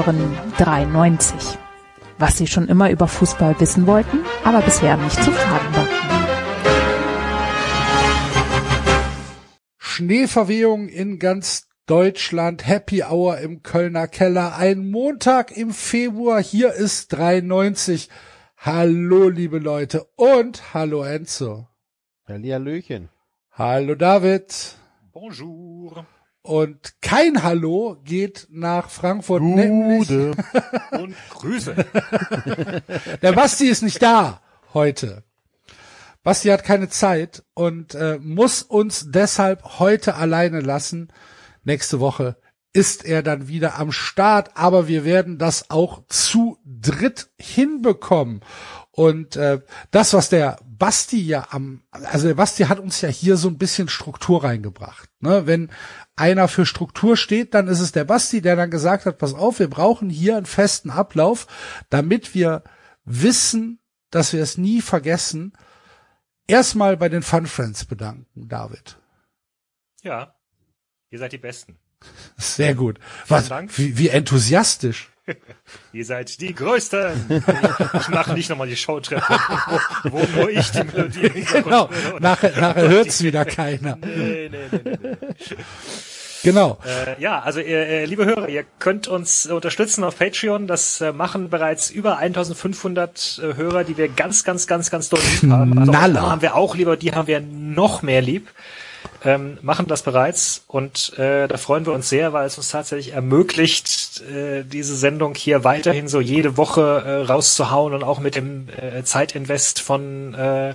Hören 93. Was Sie schon immer über Fußball wissen wollten, aber bisher nicht zu fragen war. Schneeverwehung in ganz Deutschland, Happy Hour im Kölner Keller, ein Montag im Februar, hier ist 93. Hallo liebe Leute und hallo Enzo. Hallihallöchen. Hallo David. Bonjour. Und kein Hallo geht nach Frankfurt. Gute. Nämlich Und Grüße. der Basti ist nicht da heute. Basti hat keine Zeit und äh, muss uns deshalb heute alleine lassen. Nächste Woche ist er dann wieder am Start, aber wir werden das auch zu dritt hinbekommen. Und äh, das, was der Basti ja am, also der Basti hat uns ja hier so ein bisschen Struktur reingebracht. Ne? Wenn einer für Struktur steht, dann ist es der Basti, der dann gesagt hat, pass auf, wir brauchen hier einen festen Ablauf, damit wir wissen, dass wir es nie vergessen. Erstmal bei den Fun Friends bedanken, David. Ja, ihr seid die Besten. Sehr gut. Was, Dank. wie, wie enthusiastisch. Ihr seid die Größten. Ich mache nicht nochmal die Showtreppe, wo, wo nur ich die Melodie Genau. Nachher, nachher hört's wieder keiner. Nee, nee, nee, nee, nee. Genau. Äh, ja, also äh, liebe Hörer, ihr könnt uns unterstützen auf Patreon. Das äh, machen bereits über 1500 äh, Hörer, die wir ganz, ganz, ganz, ganz doll lieb haben. Also haben wir auch lieber, die haben wir noch mehr lieb. Ähm, machen das bereits und äh, da freuen wir uns sehr, weil es uns tatsächlich ermöglicht, äh, diese Sendung hier weiterhin so jede Woche äh, rauszuhauen und auch mit dem äh, Zeitinvest von äh,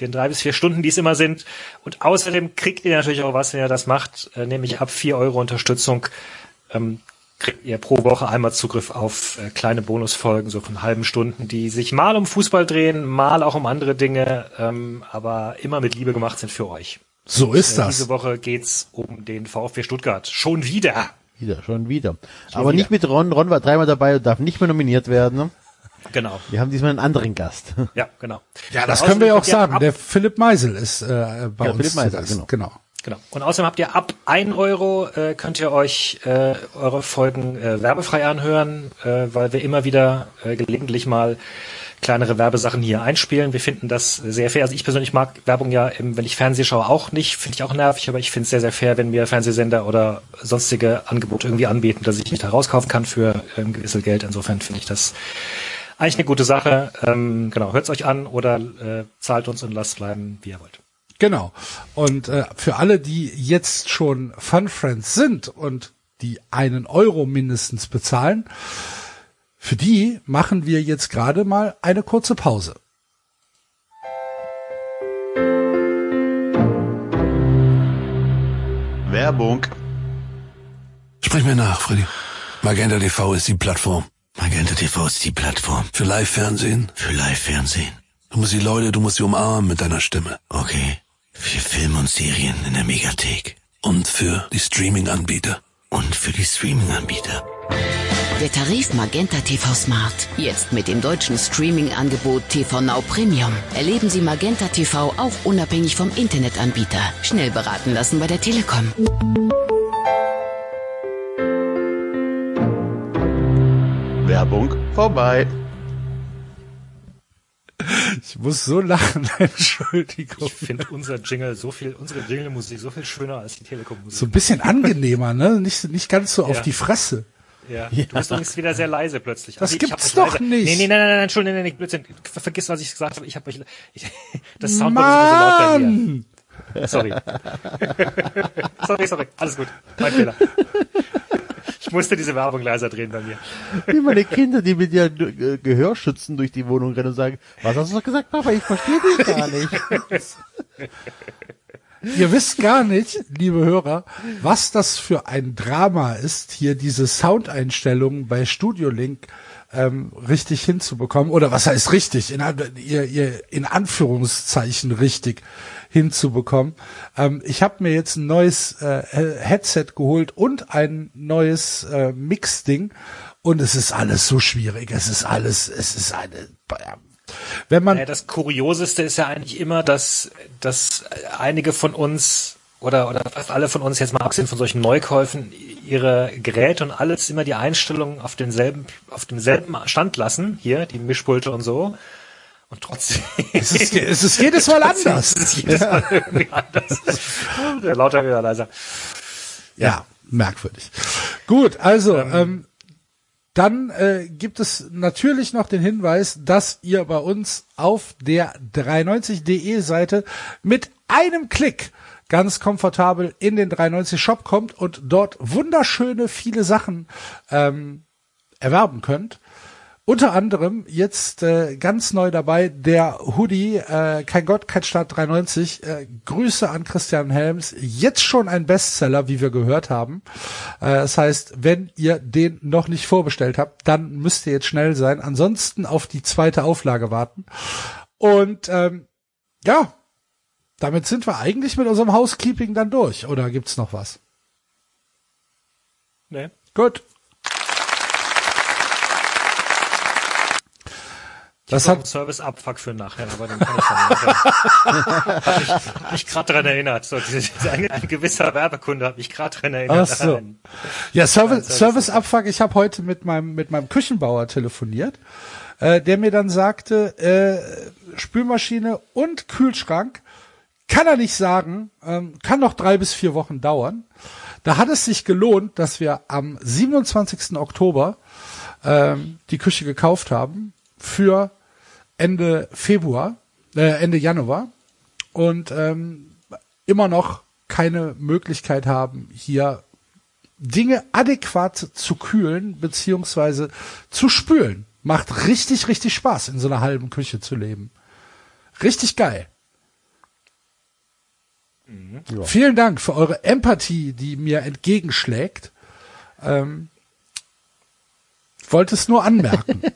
den drei bis vier Stunden, die es immer sind. Und außerdem kriegt ihr natürlich auch was, wenn ihr das macht, äh, nämlich ab vier Euro Unterstützung ähm, kriegt ihr pro Woche einmal Zugriff auf äh, kleine Bonusfolgen, so von halben Stunden, die sich mal um Fußball drehen, mal auch um andere Dinge, ähm, aber immer mit Liebe gemacht sind für euch. So ist Äh, das. Diese Woche geht's um den VfB Stuttgart. Schon wieder. Wieder, schon wieder. Aber nicht mit Ron. Ron war dreimal dabei und darf nicht mehr nominiert werden. Ne? Genau. Wir haben diesmal einen anderen Gast. Ja, genau. Ja, das können wir ja auch sagen. Der Philipp Meisel ist äh, bei Ja, uns. Philipp Meisel, genau. genau. Genau. Und außerdem habt ihr ab 1 Euro äh, könnt ihr euch äh, eure Folgen äh, werbefrei anhören, äh, weil wir immer wieder äh, gelegentlich mal kleinere Werbesachen hier einspielen. Wir finden das sehr fair. Also ich persönlich mag Werbung ja, im, wenn ich Fernseh schaue, auch nicht. Finde ich auch nervig, aber ich finde es sehr, sehr fair, wenn mir Fernsehsender oder sonstige Angebote irgendwie anbieten, dass ich mich da rauskaufen kann für ähm, gewisse Geld. Insofern finde ich das eigentlich eine gute Sache. Ähm, genau, hört's euch an oder äh, zahlt uns und lasst bleiben, wie ihr wollt. Genau. Und äh, für alle, die jetzt schon Fun Friends sind und die einen Euro mindestens bezahlen, für die machen wir jetzt gerade mal eine kurze Pause. Werbung. Sprich mir nach, Freddy. Magenta TV ist die Plattform. Magenta TV ist die Plattform Für Live-Fernsehen. für Live-Fernsehen. Du musst die Leute, du musst sie umarmen mit deiner Stimme. Okay. Für Filme und Serien in der Megathek. Und für die Streaming-Anbieter. Und für die Streaming-Anbieter. Der Tarif Magenta TV Smart. Jetzt mit dem deutschen Streaming-Angebot TV Now Premium. Erleben Sie Magenta TV auch unabhängig vom Internetanbieter. Schnell beraten lassen bei der Telekom. Werbung vorbei. Ich muss so lachen, Entschuldigung. Ich finde unser Jingle so viel, unsere Jingle-Musik so viel schöner als die Telekom-Musik. So ein bisschen angenehmer, ne? Nicht, nicht ganz so auf Ja. die Fresse. Ja. Du bist übrigens wieder sehr leise plötzlich. Das ich gibt's doch leise. nicht. Nee, nee, nein, nein, nein, Entschuldigung, nein, nein, Blödsinn. Ver- Vergiss, was ich gesagt habe. Ich habe euch, ich, das Soundboard ist immer so laut bei mir. Mann! Sorry. sorry, sorry. Alles gut. Mein Fehler. Ich musste diese Werbung leiser drehen bei mir. Wie meine Kinder, die mit ihren äh, Gehörschützen durch die Wohnung rennen und sagen, was hast du doch gesagt, Papa? Ich verstehe dich gar nicht. Ihr wisst gar nicht, liebe Hörer, was das für ein Drama ist, hier diese Soundeinstellungen bei Studio Link ähm, richtig hinzubekommen. Oder was heißt richtig? In, ihr, ihr, in Anführungszeichen richtig hinzubekommen. Ähm, ich habe mir jetzt ein neues äh, Headset geholt und ein neues äh, Mix-Ding. Und es ist alles so schwierig. Es ist alles, es ist eine. Wenn man Ja, das Kurioseste ist ja eigentlich immer, dass, dass einige von uns oder, oder fast alle von uns jetzt mal abgesehen von solchen Neukäufen ihre Geräte und alles immer die Einstellungen auf denselben, auf demselben Stand lassen, hier, die Mischpulte und so. Und trotzdem. Es ist, es ist jedes Mal anders. Es ist jedes Mal irgendwie anders. Der lauter wieder leiser. Ja, merkwürdig. Gut, also ähm, dann äh, gibt es natürlich noch den Hinweis, dass ihr bei uns auf der 390.de Seite mit einem Klick ganz komfortabel in den 390 Shop kommt und dort wunderschöne viele Sachen ähm, erwerben könnt. Unter anderem jetzt äh, ganz neu dabei der Hoodie, äh, kein Gott, kein Staat 390. Äh, Grüße an Christian Helms. Jetzt schon ein Bestseller, wie wir gehört haben. Äh, das heißt, wenn ihr den noch nicht vorbestellt habt, dann müsst ihr jetzt schnell sein. Ansonsten auf die zweite Auflage warten. Und ähm, ja, damit sind wir eigentlich mit unserem Housekeeping dann durch. Oder gibt's noch was? Nee. Gut. Das hat Service Abfuck für nachher, aber den kann ich dann nachher. hab ich mich gerade dran erinnert. So, ein, ein gewisser Werbekunde hat mich gerade dran erinnert. Ach so. Ja, Service, Service- Service Abfuck. Ich habe heute mit meinem mit meinem Küchenbauer telefoniert, äh, der mir dann sagte, äh, Spülmaschine und Kühlschrank kann er nicht sagen, ähm, kann noch drei bis vier Wochen dauern. Da hat es sich gelohnt, dass wir am 27. Oktober ähm, die Küche gekauft haben für Ende Februar, äh, Ende Januar und ähm, immer noch keine Möglichkeit haben, hier Dinge adäquat zu kühlen beziehungsweise zu spülen. Macht richtig, richtig Spaß, in so einer halben Küche zu leben. Richtig geil. Vielen Dank für eure Empathie, die mir entgegenschlägt. Ähm, wollte es nur anmerken.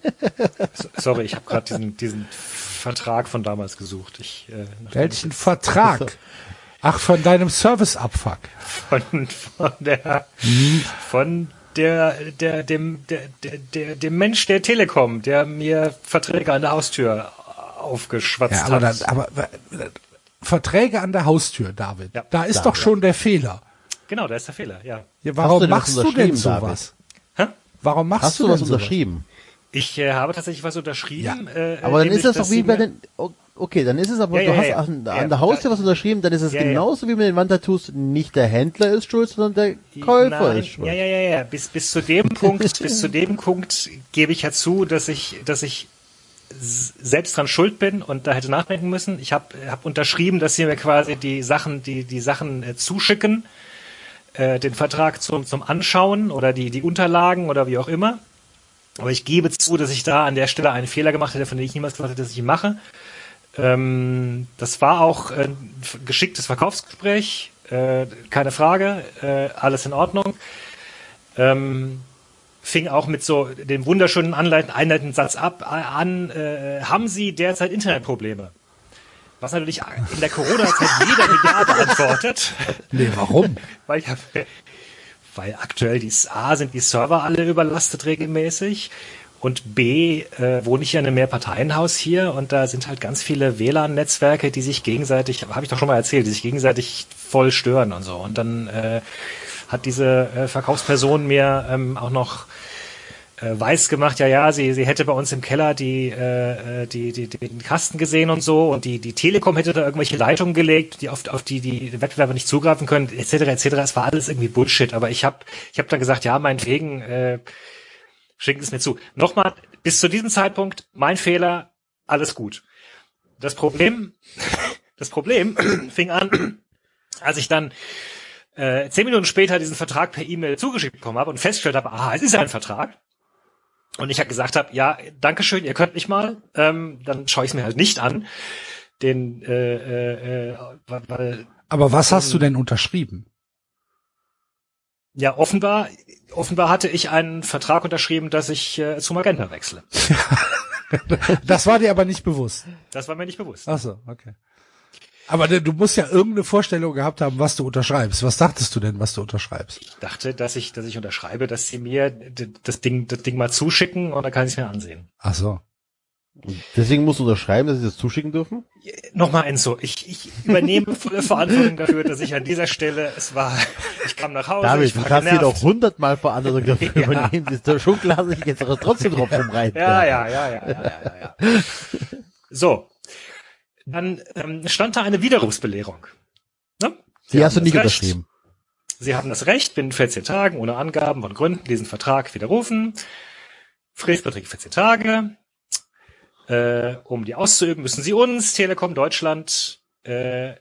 So- Sorry, ich habe gerade diesen, diesen Vertrag von damals gesucht. Ich, äh, Welchen Vertrag? Ach, von deinem Service-Abfuck. von, von der von der, der dem der, der, der dem Mensch der Telekom, der mir Verträge an der Haustür aufgeschwatzt Ja, aber, hat. dann, aber Verträge an der Haustür, David. Ja. da ist doch schon der Fehler. genau, da ist der Fehler. Ja. Ja, warum machst du denn sowas? Warum machst Hast du denn was unterschrieben? Ich äh, habe tatsächlich was unterschrieben. Äh, Aber dann ist das doch wie bei den. Okay, dann ist es aber, Ja, du ja, hast ja. an, Ja, an der Haustür was unterschrieben, dann ist es Ja, ja. genauso wie mit den Wandtattoos, nicht der Händler ist schuld, sondern der Käufer Nein, ist schuld. Ja, ja, ja, ja. Bis, bis zu dem Punkt, bis zu dem Punkt gebe ich ja zu, dass ich, dass ich selbst dran schuld bin und da hätte nachdenken müssen. Ich habe hab unterschrieben, dass sie mir quasi die Sachen, die, die Sachen äh, zuschicken, äh, den Vertrag zum, zum Anschauen oder die, die Unterlagen oder wie auch immer. Aber ich gebe zu, dass ich da an der Stelle einen Fehler gemacht hätte, von dem ich niemals gesagt hätte, dass ich ihn mache. Ähm, das war auch ein geschicktes Verkaufsgespräch, äh, keine Frage, äh, alles in Ordnung. Ähm, fing auch mit so dem wunderschönen Anleiten, einleitenden Satz ab äh, an, äh, haben Sie derzeit Internetprobleme? Was natürlich in der Corona-Zeit jeder mit Ja beantwortet, Nee, warum? weil ja, weil aktuell die A sind die Server alle überlastet regelmäßig und B äh, wohne ich ja in einem Mehrparteienhaus hier und da sind halt ganz viele WLAN-Netzwerke, die sich gegenseitig, habe ich doch schon mal erzählt, die sich gegenseitig voll stören und so. Und dann äh, hat diese äh, Verkaufsperson mir ähm, auch noch weiß gemacht, ja, ja, sie, sie hätte bei uns im Keller die, äh, äh, die, die, den Kasten gesehen und so und die, die Telekom hätte da irgendwelche Leitungen gelegt, die auf, auf die die Wettbewerber nicht zugreifen können, etc., etc. Es war alles irgendwie Bullshit, aber ich habe ich hab dann gesagt, ja, meinetwegen, äh, schicken es mir zu. Nochmal, bis zu diesem Zeitpunkt, mein Fehler, alles gut. Das Problem, das Problem fing an, als ich dann äh, zehn Minuten später diesen Vertrag per E-Mail zugeschickt bekommen habe und festgestellt habe, aha, es ist ein Vertrag. Und ich halt gesagt habe, ja, Dankeschön, ihr könnt mich mal, ähm, dann schaue ich es mir halt nicht an. Den, äh, äh, äh, weil- weil, Aber was hast du denn unterschrieben? ja, offenbar, offenbar hatte ich einen Vertrag unterschrieben, dass ich äh, zu Magenta wechsle. Das war dir aber nicht bewusst. Das war mir nicht bewusst. Ach so, okay. Aber du musst ja irgendeine Vorstellung gehabt haben, was du unterschreibst. Was dachtest du denn, was du unterschreibst? Ich dachte, dass ich, dass ich unterschreibe, dass sie mir das Ding, das Ding mal zuschicken und dann kann ich es mir ansehen. Ach so. Deswegen musst du unterschreiben, dass sie das zuschicken dürfen? Nochmal Enzo, ich, ich übernehme volle Verantwortung dafür, dass ich an dieser Stelle, es war, ich kam nach Hause, David, ich du war kannst hier genervt. doch hundertmal Verantwortung dafür Ja. übernehmen. Das ist doch schon klar, dass ich jetzt aber trotzdem drauf rumreite. Ja, ja, ja, ja, ja, ja, ja. ja. So. Dann ähm, stand da eine Widerrufsbelehrung. Ne? Sie Die hast du haben nicht das Recht. unterschrieben. Sie haben das Recht, binnen 14 Tagen ohne Angaben von Gründen diesen Vertrag widerrufen. Frist beträgt 14 Tage. Äh, um die auszuüben, müssen Sie uns, Telekom Deutschland, äh,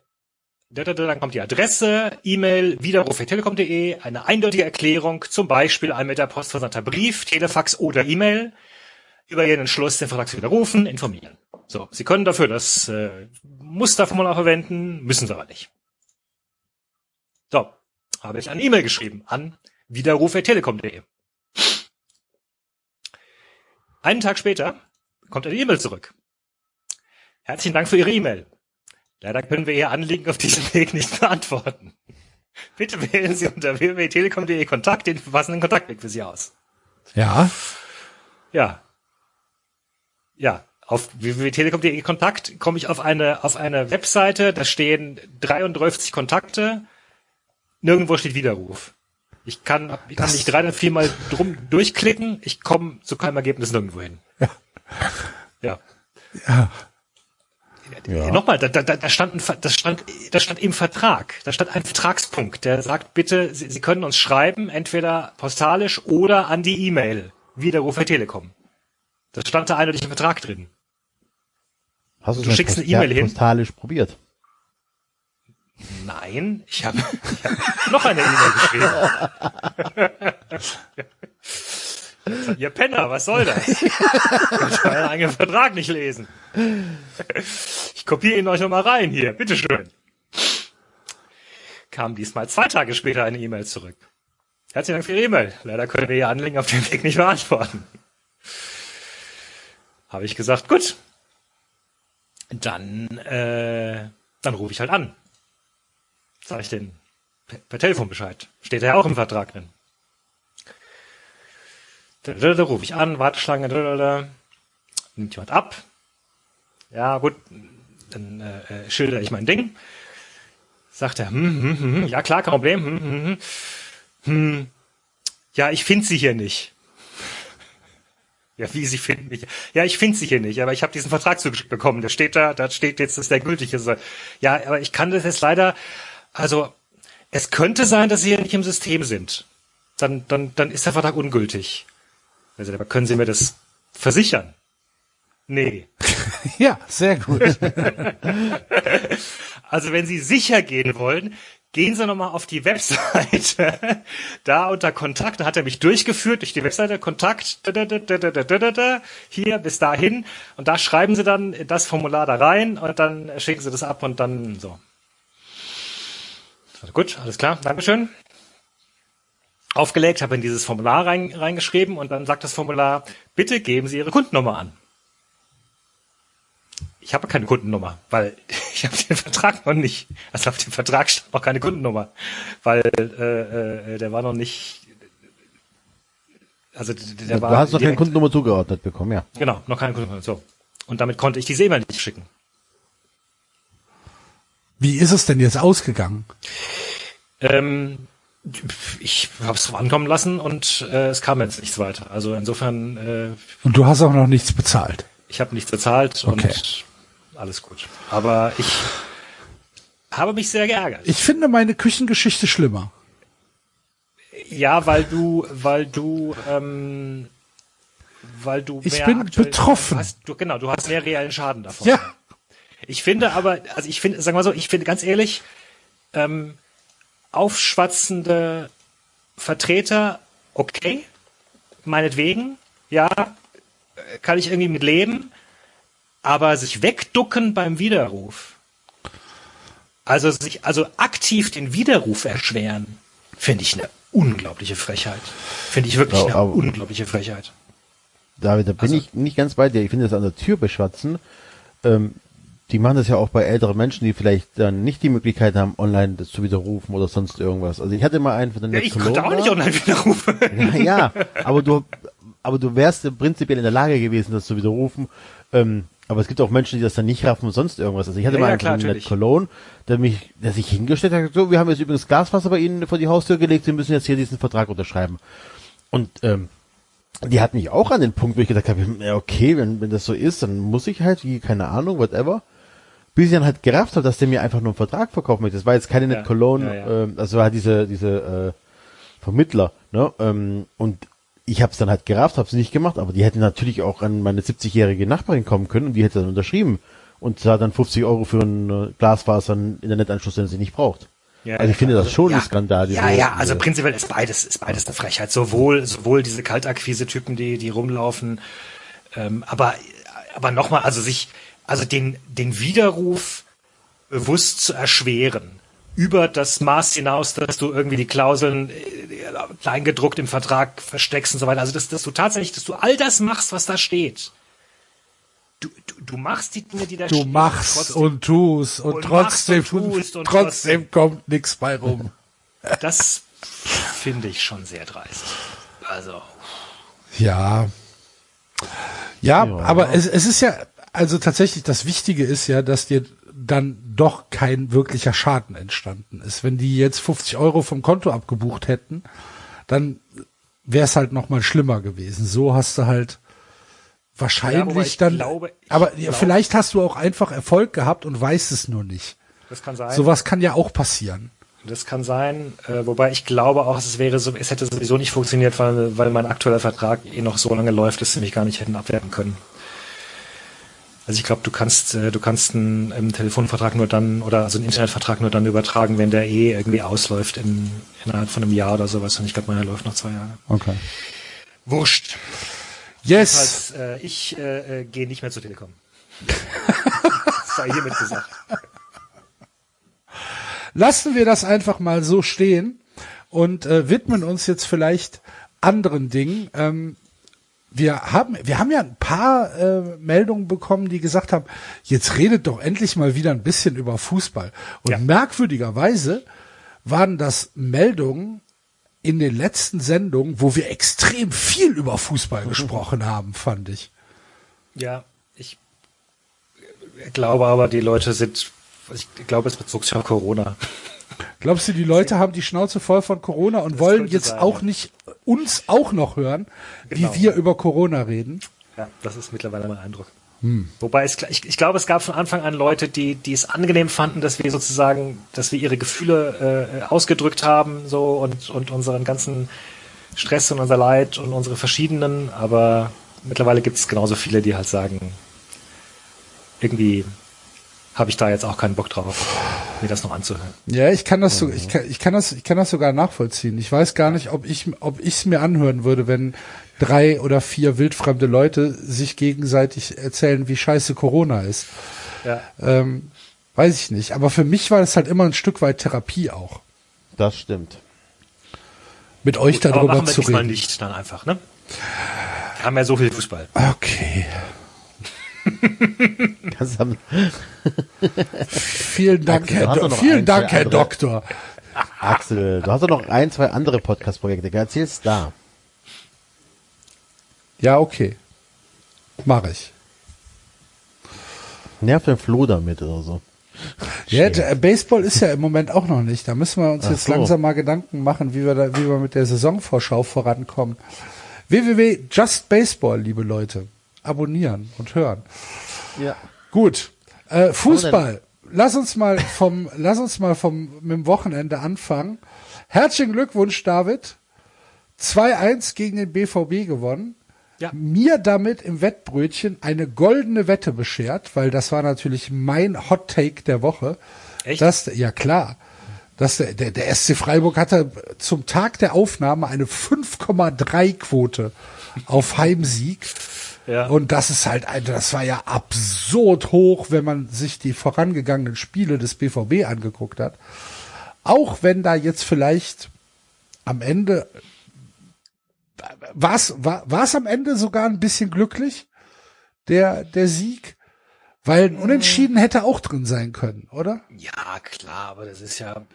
da, da, da, dann kommt die Adresse, E-Mail, widerruf.telekom.de, eine eindeutige Erklärung, zum Beispiel ein mit der Post versandter Brief, Telefax oder E-Mail, über Ihren Entschluss, den Vertrag zu widerrufen, informieren. So, Sie können dafür das äh, Musterformular verwenden, müssen Sie aber nicht. So, habe ich eine E-Mail geschrieben an widerruf.telekom.de. Einen Tag später kommt eine E-Mail zurück. Herzlichen Dank für Ihre E-Mail. Leider können wir Ihr Anliegen auf diesem Weg nicht beantworten. Bitte wählen Sie unter www.telekom.de Kontakt den passenden Kontaktweg für Sie aus. Ja. Ja. Ja. Auf www.telekom.de Kontakt komme ich auf eine, auf eine Webseite, da stehen 33 Kontakte, nirgendwo steht Widerruf. Ich kann, ich kann Das- mich drei oder viermal drum durchklicken, ich komme zu keinem Ergebnis nirgendwo hin. Ja. Ja. Ja. Ja. Nochmal, da, da, da stand ein, das stand, das stand im Vertrag. Da stand ein Vertragspunkt, der sagt, bitte, Sie, Sie können uns schreiben, entweder postalisch oder an die E-Mail. Widerruf bei Telekom. Das stand da eindeutig im Vertrag drin. Hast Du schickst eine E-Mail hin? postalisch probiert? Nein, ich habe ich hab noch eine E-Mail geschrieben. Ihr Penner, was soll das? Könnt ihr euren eigenen Vertrag nicht lesen. Ich kopiere ihn euch nochmal rein hier, bitteschön. Kam diesmal zwei Tage später eine E-Mail zurück. Herzlichen Dank für Ihre E-Mail. Leider können wir Ihr Anliegen auf dem Weg nicht beantworten. Habe ich gesagt, gut. Dann, äh, dann rufe ich halt an. Sag ich den per, per Telefon Bescheid. Steht ja auch im Vertrag drin. Da, da, da rufe ich an, Warteschlange, da, da, da. nimmt jemand ab. Ja, gut, dann äh, schilder ich mein Ding. Sagt er, hm, hm, hm, hm, ja klar, kein Problem. Hm, hm, hm. Hm, ja, ich finde sie hier nicht. Ja, wie sie finden mich. Ja, ich finde sie hier nicht, aber ich habe diesen Vertrag zugeschickt bekommen. Der steht da, da steht jetzt, dass der gültig ist. Ja, aber ich kann das jetzt leider, also es könnte sein, dass sie hier nicht im System sind. Dann, dann, dann ist der Vertrag ungültig. Also, aber können Sie mir das versichern? Nee. Ja, sehr gut. Also wenn Sie sicher gehen wollen, gehen Sie nochmal auf die Webseite. da unter Kontakt, da hat er mich durchgeführt durch die Webseite, Kontakt, hier bis dahin. Und da schreiben Sie dann das Formular da rein und dann schicken Sie das ab und dann so. Also gut, alles klar, Dankeschön. Aufgelegt, habe in dieses Formular reingeschrieben und dann sagt das Formular, bitte geben Sie Ihre Kundennummer an. Ich habe keine Kundennummer, weil ich habe den Vertrag noch nicht. Also auf dem Vertrag stand noch keine Kundennummer, weil äh, äh, der war noch nicht. Also der, der Du war hast noch keine Kundennummer zugeordnet bekommen, ja. Genau, noch keine Kundennummer. So und damit konnte ich diese E-Mail nicht schicken. Wie ist es denn jetzt ausgegangen? Ähm, ich habe es drauf ankommen lassen und äh, es kam jetzt nichts weiter. Also insofern, äh, Und du hast auch noch nichts bezahlt. ich habe nichts bezahlt Okay. und alles gut. Aber ich habe mich sehr geärgert. Ich finde meine Küchengeschichte schlimmer. Ja, weil du, weil du, ähm, weil du Ich mehr bin aktuell- betroffen. Hast, du, genau, du hast mehr reellen Schaden davon. Ja. Ich finde aber, also ich finde, sagen wir so, ich finde ganz ehrlich, ähm, aufschwatzende Vertreter, okay, meinetwegen, ja, kann ich irgendwie mit leben, aber sich wegducken beim Widerruf, also sich, also aktiv den Widerruf erschweren, finde ich eine unglaubliche Frechheit. Finde ich wirklich Ja, eine unglaubliche Frechheit. David, da bin Also- ich nicht ganz bei dir. Ich finde das an der Tür beschwatzen. Ähm, die machen das ja auch bei älteren Menschen, die vielleicht dann nicht die Möglichkeit haben, online das zu widerrufen oder sonst irgendwas. Also ich hatte mal einen von den Ja, ich konnte auch nicht online widerrufen. Ja, ja, aber du, aber du wärst prinzipiell in der Lage gewesen, das zu widerrufen. Ähm, aber es gibt auch Menschen, die das dann nicht raffen und sonst irgendwas. Also ich hatte Ja, mal ja, einen klar, von Ned natürlich. Cologne, der mich, der sich hingestellt hat, so, wir haben jetzt übrigens Glaswasser bei Ihnen vor die Haustür gelegt, Sie müssen jetzt hier diesen Vertrag unterschreiben. Und ähm, die hat mich auch an den Punkt, wo ich gedacht habe, ja, okay, wenn, wenn das so ist, dann muss ich halt, wie, keine Ahnung, whatever. Bis ich dann halt gerafft habe, dass der mir einfach nur einen Vertrag verkaufen möchte. Das war jetzt keine Ja, Net Cologne, ja, ja. Ähm, das war halt diese, diese äh, Vermittler, ne? Ähm, und ich habe es dann halt gerafft, habe es nicht gemacht, aber die hätten natürlich auch an meine 70-jährige Nachbarin kommen können und die hätte dann unterschrieben und zahlt dann 50 Euro für einen äh, Glasfaser, einen Internetanschluss, den sie nicht braucht. Ja, also ich finde das also, schon ja, ein Skandal. Ja, ja, also prinzipiell ist beides, ist beides eine Frechheit. Sowohl, sowohl diese Kaltakquise-Typen, die, die rumlaufen, ähm, aber, aber nochmal, also sich, also den, den Widerruf bewusst zu erschweren über das Maß hinaus, dass du irgendwie die Klauseln äh, kleingedruckt im Vertrag versteckst und so weiter. Also dass, dass du tatsächlich, dass du all das machst, was da steht. Du, du, du machst die Dinge, die da Du stehen. machst trotzdem. und tust und, Und trotzdem, machst und tust und trotzdem kommt nichts bei rum. Das finde ich schon sehr dreist. Also, Ja. Ja, aber es, es ist ja, also tatsächlich, das Wichtige ist ja, dass dir dann doch kein wirklicher Schaden entstanden ist. Wenn die jetzt 50 Euro vom Konto abgebucht hätten, dann wäre es halt noch mal schlimmer gewesen. So hast du halt Ja, wahrscheinlich ich dann, glaube- aber glaube- vielleicht hast du auch einfach Erfolg gehabt und weißt es nur nicht. das kann sein. Sowas kann ja auch passieren. Das kann sein. Äh, wobei ich glaube auch, es wäre so, es hätte sowieso nicht funktioniert, weil, weil mein aktueller Vertrag eh noch so lange läuft, dass sie mich gar nicht hätten abwerben können. Also ich glaube, du kannst, äh, du kannst einen, einen Telefonvertrag nur dann oder also einen Internetvertrag nur dann übertragen, wenn der eh irgendwie ausläuft in, innerhalb von einem Jahr oder sowas. Und ich glaube, meiner läuft noch zwei Jahre. Okay. Wurscht. Yes. Als, äh, ich äh, äh, gehe nicht mehr zur Telekom. das sei hiermit gesagt. lassen wir das einfach mal so stehen und äh, widmen uns jetzt vielleicht anderen Dingen. Ähm, wir haben, wir haben ja ein paar äh, Meldungen bekommen, die gesagt haben, jetzt redet doch endlich mal wieder ein bisschen über Fußball. Und Ja. merkwürdigerweise waren das Meldungen in den letzten Sendungen, wo wir extrem viel über Fußball gesprochen haben, fand ich. Ja, ich glaube aber, die Leute sind, ich glaube, es bezog sich auf Corona. Glaubst du, die Leute haben die Schnauze voll von Corona und wollen könnte jetzt sein, auch ja. nicht uns auch noch hören, Genau. wie wir über Corona reden? Ja, das ist mittlerweile mein Eindruck. Wobei es, ich, ich glaube, es gab von Anfang an Leute, die, die es angenehm fanden, dass wir sozusagen, dass wir ihre Gefühle äh, ausgedrückt haben, so und, und unseren ganzen Stress und unser Leid und unsere verschiedenen, aber mittlerweile gibt es genauso viele, die halt sagen, irgendwie habe ich da jetzt auch keinen Bock drauf, mir das noch anzuhören. Ja, ich kann das so, ich kann, ich kann das, ich kann das sogar nachvollziehen. Ich weiß gar nicht, ob ich, ob ich es mir anhören würde, wenn drei oder vier wildfremde Leute sich gegenseitig erzählen, wie scheiße Corona ist. Ja. Ähm, weiß ich nicht. Aber für mich war das halt immer ein Stück weit Therapie auch, Das stimmt. mit euch Gut, aber darüber machen wir zu reden. nicht dann einfach, ne? Wir haben ja so viel Fußball. Okay. Vielen Dank, Axel, Herr, Do vielen Dank, Herr andere- Doktor. Axel, du hast doch noch ein, zwei andere Podcast-Projekte. Erzähl's da. Ja, okay. Mache ich. Nerv den Flo damit oder so. Ja, der, Baseball ist ja im Moment auch noch nicht. Da müssen wir uns Ach jetzt so. langsam mal Gedanken machen, wie wir da, wie wir mit der Saisonvorschau vorankommen. www.just Baseball, liebe Leute. Abonnieren und hören. Ja. Gut. Äh, Fußball. Lass uns mal vom, lass uns mal vom, mit dem Wochenende anfangen. Herzlichen Glückwunsch, David. 2-1 gegen den BVB gewonnen. Ja. Mir damit im Wettbrötchen eine goldene Wette beschert, weil das war natürlich mein Hot Take der Woche. Echt? Dass, ja klar. Dass der, der, der SC Freiburg hatte zum Tag der Aufnahme eine 5,3 Quote auf Heimsieg. Ja. Und das ist halt, das war ja absurd hoch, wenn man sich die vorangegangenen Spiele des BVB angeguckt hat. Auch wenn da jetzt vielleicht am Ende war's, war war's am Ende sogar ein bisschen glücklich, der, der Sieg? Weil ein Unentschieden hätte auch drin sein können, oder? Ja, klar, aber das ist ja,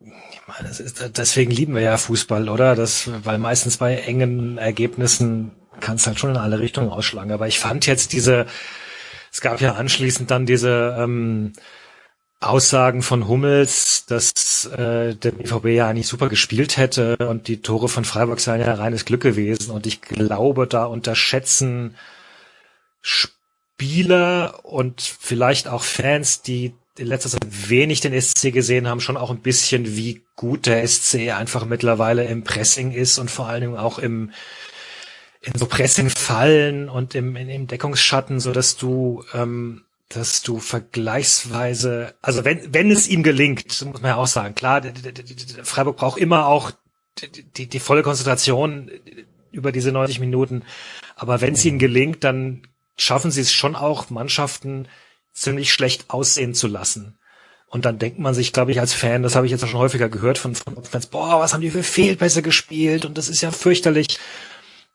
ich meine, das ist, deswegen lieben wir ja Fußball, oder? Das, weil meistens bei engen Ergebnissen kann es halt schon in alle Richtungen ausschlagen. Aber ich fand jetzt diese, es gab ja anschließend dann diese ähm, Aussagen von Hummels, dass äh, der BVB ja eigentlich super gespielt hätte und die Tore von Freiburg seien ja reines Glück gewesen. Und ich glaube, da unterschätzen Spieler und vielleicht auch Fans, die in letzter Zeit wenig den SC gesehen haben, schon auch ein bisschen, wie gut der SC einfach mittlerweile im Pressing ist und vor allen Dingen auch im in so Pressing-Fallen und im, in, im Deckungsschatten, so dass du ähm, dass du vergleichsweise, also wenn, wenn es ihm gelingt, muss man ja auch sagen, klar, Freiburg braucht immer auch die, die volle Konzentration über diese 90 Minuten. Aber wenn es ihnen gelingt, dann schaffen sie es schon auch, Mannschaften ziemlich schlecht aussehen zu lassen. Und dann denkt man sich, glaube ich, als Fan, das habe ich jetzt auch schon häufiger gehört von, von Fans, boah, was haben die für Fehlpässe gespielt und das ist ja fürchterlich.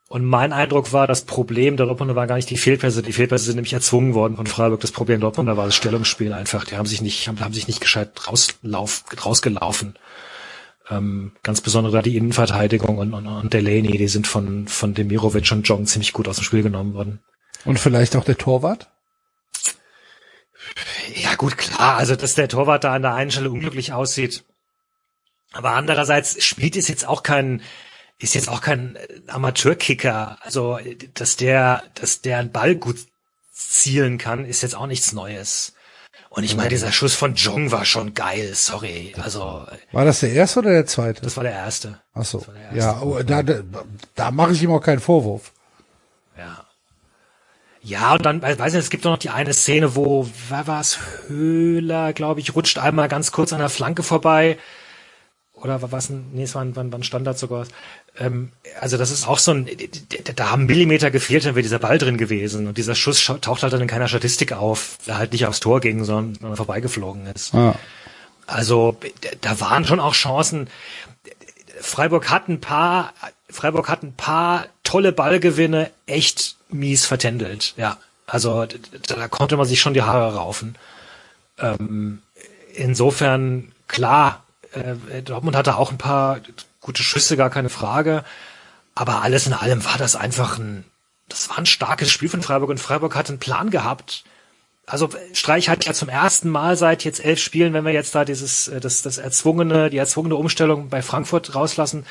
Und mein Eindruck war, das Problem der Dortmunder war gar nicht die Fehlpässe. Die Fehlpässe sind nämlich erzwungen worden von Freiburg. Das Problem Dortmunder war das Stellungsspiel einfach. Die haben sich nicht, haben, haben sich nicht gescheit rauslauf, rausgelaufen. Ähm, ganz besonders da die Innenverteidigung und, und, und Delaney, die sind von, von Demirovic und Jong ziemlich gut aus dem Spiel genommen worden. Und vielleicht auch der Torwart? Ja, gut, klar. Also, dass der Torwart da an der einen Stelle unglücklich aussieht. Aber andererseits spielt es jetzt auch kein, ist jetzt auch kein Amateurkicker. Also, dass der, dass der einen Ball gut zielen kann, ist jetzt auch nichts Neues. Und ich meine, dieser Schuss von Jong war schon geil, sorry. Also war das der erste oder der zweite? Das war der erste. Ach so. Ja, oh, da, da, da mache ich ihm auch keinen Vorwurf. Ja. Und dann, weiß nicht, es gibt doch noch die eine Szene, wo, wer war es, Höhler, glaube ich, rutscht einmal ganz kurz an der Flanke vorbei. Oder war was nee, es war ein, war ein Standard sogar. Ähm, also das ist auch so ein, da haben Millimeter gefehlt, dann wäre dieser Ball drin gewesen. Und dieser Schuss taucht halt dann in keiner Statistik auf, der halt nicht aufs Tor ging, sondern vorbeigeflogen ist. Ah. Also da waren schon auch Chancen. Freiburg hat ein paar, Freiburg hat ein paar tolle Ballgewinne echt mies vertändelt. Ja, also da konnte man sich schon die Haare raufen. Ähm, insofern klar, äh, Dortmund hatte auch ein paar gute Schüsse, gar keine Frage. Aber alles in allem war das einfach ein, das war ein starkes Spiel von Freiburg und Freiburg hat einen Plan gehabt. Also Streich hat ja zum ersten Mal seit jetzt elf Spielen, wenn wir jetzt da dieses, äh, das, das erzwungene, die erzwungene Umstellung bei Frankfurt rauslassen,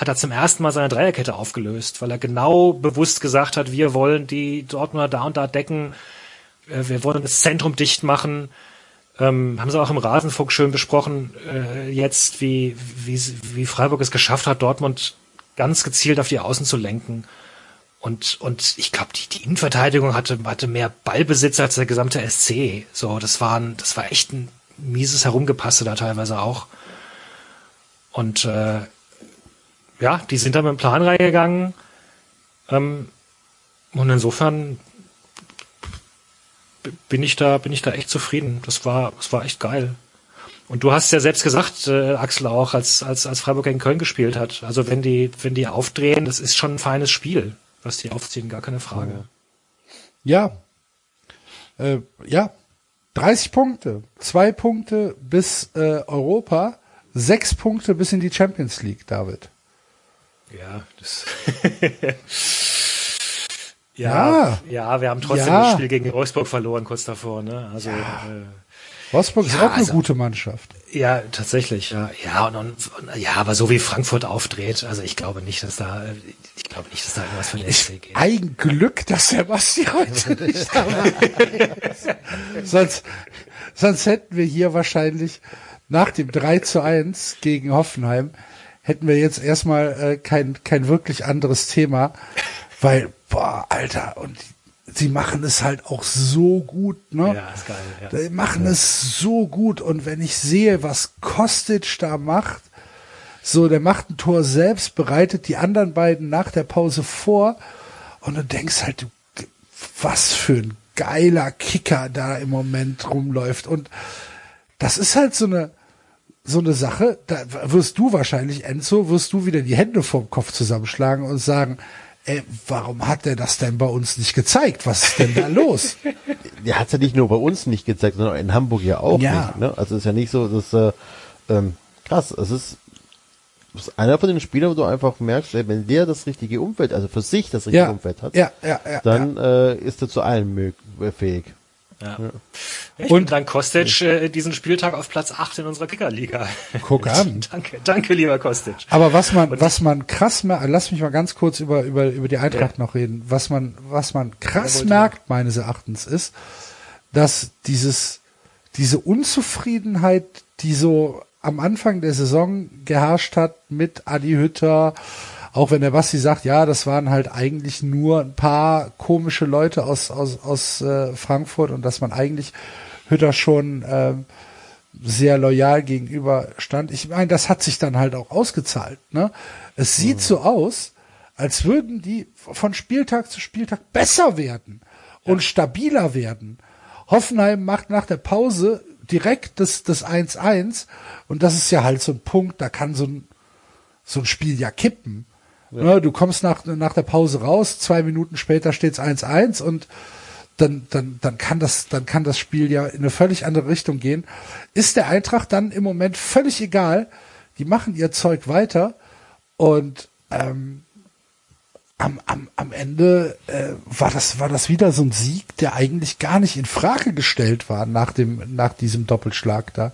hat er zum ersten Mal seine Dreierkette aufgelöst, weil er genau bewusst gesagt hat, wir wollen die Dortmunder da und da decken, äh, wir wollen das Zentrum dicht machen. Ähm, haben sie auch im Rasenfunk schön besprochen, äh, jetzt, wie, wie, wie Freiburg es geschafft hat, Dortmund ganz gezielt auf die Außen zu lenken. Und, und ich glaube, die, die Innenverteidigung hatte, hatte mehr Ballbesitz als der gesamte SC. So, das war, ein, das war echt ein mieses Herumgepasse da teilweise auch. Und äh, ja, die sind da mit dem Plan reingegangen. Ähm, und insofern bin ich da, bin ich da echt zufrieden. Das war, das war echt geil. Und du hast ja selbst gesagt, äh, Axel auch, als, als, als Freiburg gegen Köln gespielt hat. Also wenn die, wenn die aufdrehen, das ist schon ein feines Spiel, was die aufziehen, gar keine Frage. Ja. Äh, ja. 30 Punkte. Zwei Punkte bis äh, Europa, sechs Punkte bis in die Champions League, David. Ja, das. ja, ja, ja, wir haben trotzdem ja. das Spiel gegen Wolfsburg verloren kurz davor, ne? Also. Ja. Äh, Wolfsburg ist ja, auch eine also, gute Mannschaft. Ja, tatsächlich, ja. Ja, und, und, ja, aber so wie Frankfurt aufdreht, also ich glaube nicht, dass da, ich glaube nicht, dass da irgendwas von der SC geht. Ein Glück, dass Sebastian heute nicht dabei ist. sonst, sonst hätten wir hier wahrscheinlich nach dem 3 zu 1 gegen Hoffenheim hätten wir jetzt erstmal äh, kein, kein wirklich anderes Thema, weil, boah, Alter, und sie machen es halt auch so gut, ne? Ja, ist geil. Ja. Die machen ja. es so gut und wenn ich sehe, was Kostic da macht, so, der macht ein Tor selbst, bereitet die anderen beiden nach der Pause vor und du denkst halt, was für ein geiler Kicker da im Moment rumläuft und das ist halt so eine, so eine Sache, da wirst du wahrscheinlich, Enzo, wirst du wieder die Hände vorm Kopf zusammenschlagen und sagen, ey, warum hat er das denn bei uns nicht gezeigt? Was ist denn da los? Der hat es ja nicht nur bei uns nicht gezeigt, sondern in Hamburg ja auch ja. nicht. Ne? Also ist ja nicht so, dass äh, ähm, krass, es ist ist einer von den Spielern, wo du einfach merkst, ey, wenn der das richtige Umfeld, also für sich das richtige Ja, Umfeld hat, ja, dann Äh, ist er zu allem äh, fähig. Ja. Und- dann Kostic äh, diesen Spieltag auf Platz 8 in unserer Kickerliga. Guck an. danke, danke, lieber Kostic. Aber was man, Und was man krass merkt, lass mich mal ganz kurz über, über, über die Eintracht noch reden. Was man, was man krass merkt, meines Erachtens, ist, dass dieses, diese Unzufriedenheit, die so am Anfang der Saison geherrscht hat mit Adi Hütter, auch wenn der Basti sagt, ja, das waren halt eigentlich nur ein paar komische Leute aus, aus, aus äh, Frankfurt und dass man eigentlich Hütter schon ähm, sehr loyal gegenüber stand. Ich meine, das hat sich dann halt auch ausgezahlt. Ne? Es sieht so aus, als würden die von Spieltag zu Spieltag besser werden und stabiler werden. Hoffenheim macht nach der Pause direkt das, das 1-1 und das ist ja halt so ein Punkt, da kann so ein, so ein Spiel ja kippen. Ne, du kommst nach, nach der Pause raus, zwei Minuten später steht's 1-1 und dann, dann, dann kann das, dann kann das Spiel ja in eine völlig andere Richtung gehen. Ist der Eintracht dann im Moment völlig egal. Die machen ihr Zeug weiter und ähm, am, am, am Ende äh, war das war das wieder so ein Sieg, der eigentlich gar nicht in Frage gestellt war nach dem nach diesem Doppelschlag da.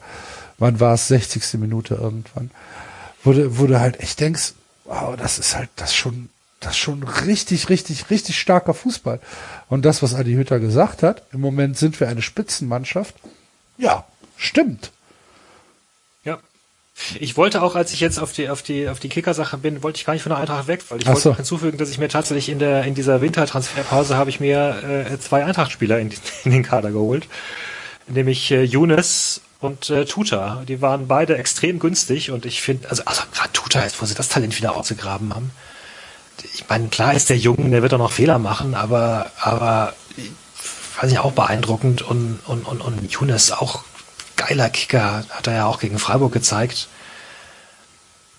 Wann war es? 60. Minute irgendwann. Wurde wurde halt echt denkst, wow, das ist halt das schon das schon richtig richtig richtig starker Fußball. Und das was Adi Hütter gesagt hat, im Moment sind wir eine Spitzenmannschaft. Ja, stimmt. Ja. Ich wollte auch, als ich jetzt auf die, auf die, auf die Kicker-Sache bin, wollte ich gar nicht von der Eintracht weg, weil ich Ach wollte so. noch hinzufügen, dass ich mir tatsächlich in der, in dieser Wintertransferpause habe ich mir äh, zwei Eintracht-Spieler in, in den Kader geholt. Nämlich äh, Younes und äh, Tuta. Die waren beide extrem günstig und ich finde, also, also gerade Tuta ist, wo sie das Talent wieder ausgegraben haben. Ich meine, klar ist der Junge, der wird auch noch Fehler machen, aber, aber fand ich auch beeindruckend und, und, und, und Younes auch geiler Kicker, hat er ja auch gegen Freiburg gezeigt.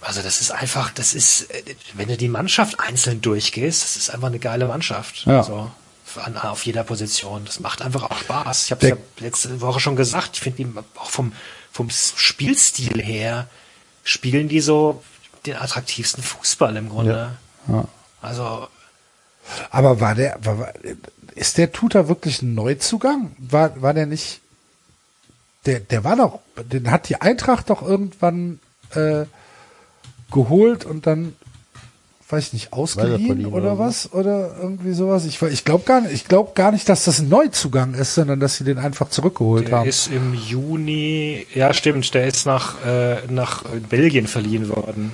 Also das ist einfach, das ist, äh, wenn du die Mannschaft einzeln durchgehst, das ist einfach eine geile Mannschaft. Ja. Also an, auf jeder Position. Das macht einfach auch Spaß. Ich habe Der- ja letzte Woche schon gesagt, ich finde auch vom, vom Spielstil her spielen die so den attraktivsten Fußball im Grunde. Ja. Also Aber war der, war, ist der Tutor wirklich ein Neuzugang? War, war der nicht, der, der war doch, den hat die Eintracht doch irgendwann äh, geholt und dann, weiß ich nicht, ausgeliehen oder was? Oder irgendwie sowas? Ich, ich glaube gar nicht, ich glaube gar nicht, dass das ein Neuzugang ist, sondern dass sie den einfach zurückgeholt Der haben. ist im Juni, ja stimmt, der ist nach, äh, nach Belgien verliehen worden.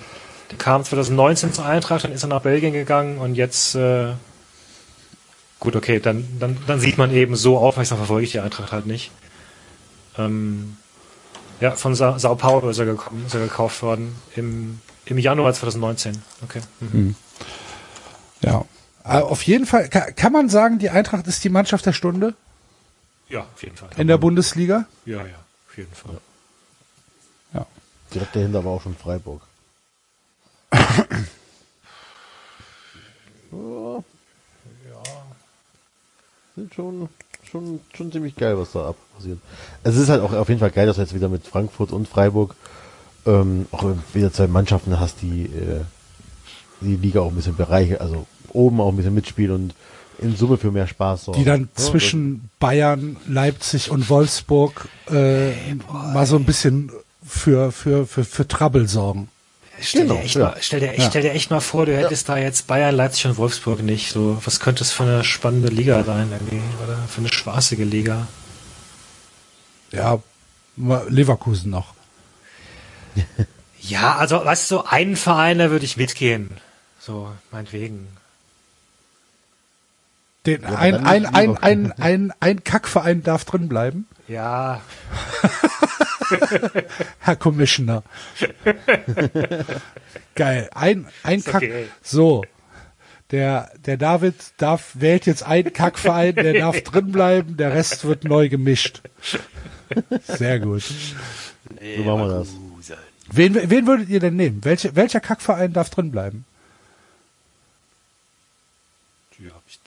Der kam 2019 zur Eintracht, dann ist er nach Belgien gegangen und jetzt, äh, gut, okay, dann, dann, dann sieht man eben so aufmerksam verfolge ich die Eintracht halt nicht. Ähm, ja, von Sa Sao Paulo ist er, gekommen, ist er gekauft worden im, im Januar 2019. Okay. Mhm. Ja. Äh, Auf jeden Fall, kann, kann man sagen, die Eintracht ist die Mannschaft der Stunde Ja, auf jeden Fall. in der Bundesliga? ja, ja, auf jeden Fall. Ja. Direkt dahinter war auch schon Freiburg. ja. Sind schon, schon, schon ziemlich geil, was da ab passiert. Es ist halt auch auf jeden Fall geil, dass du jetzt wieder mit Frankfurt und Freiburg ähm, auch wieder zwei Mannschaften hast, die äh, die Liga auch ein bisschen bereichern, also oben auch ein bisschen mitspielen und in Summe für mehr Spaß sorgen. die dann Ja, zwischen Bayern, Leipzig und Wolfsburg äh, mal so ein bisschen für für für für Trouble sorgen. Stell, Genau, dir echt ja. mal, stell, dir, Ja. stell dir echt mal vor, du hättest da jetzt Bayern, Leipzig und Wolfsburg nicht. So, was könnte es für eine spannende Liga sein irgendwie? Oder für eine spaßige Liga? Ja, Leverkusen noch. Ja, also weißt du, so einen Verein, da würde ich mitgehen. So, meinetwegen. Den, aber ein, ein, ein, ein, ein, ein Kackverein darf drin bleiben. Ja, Herr Commissioner. Geil. Ein, ein Ist Kack. okay. So. Der, der David darf, wählt jetzt einen Kackverein, der darf drin bleiben, der Rest wird neu gemischt. Sehr gut. So machen wir das. Wen, wen würdet ihr denn nehmen? Welche, welcher Kackverein darf drin bleiben? ja ich,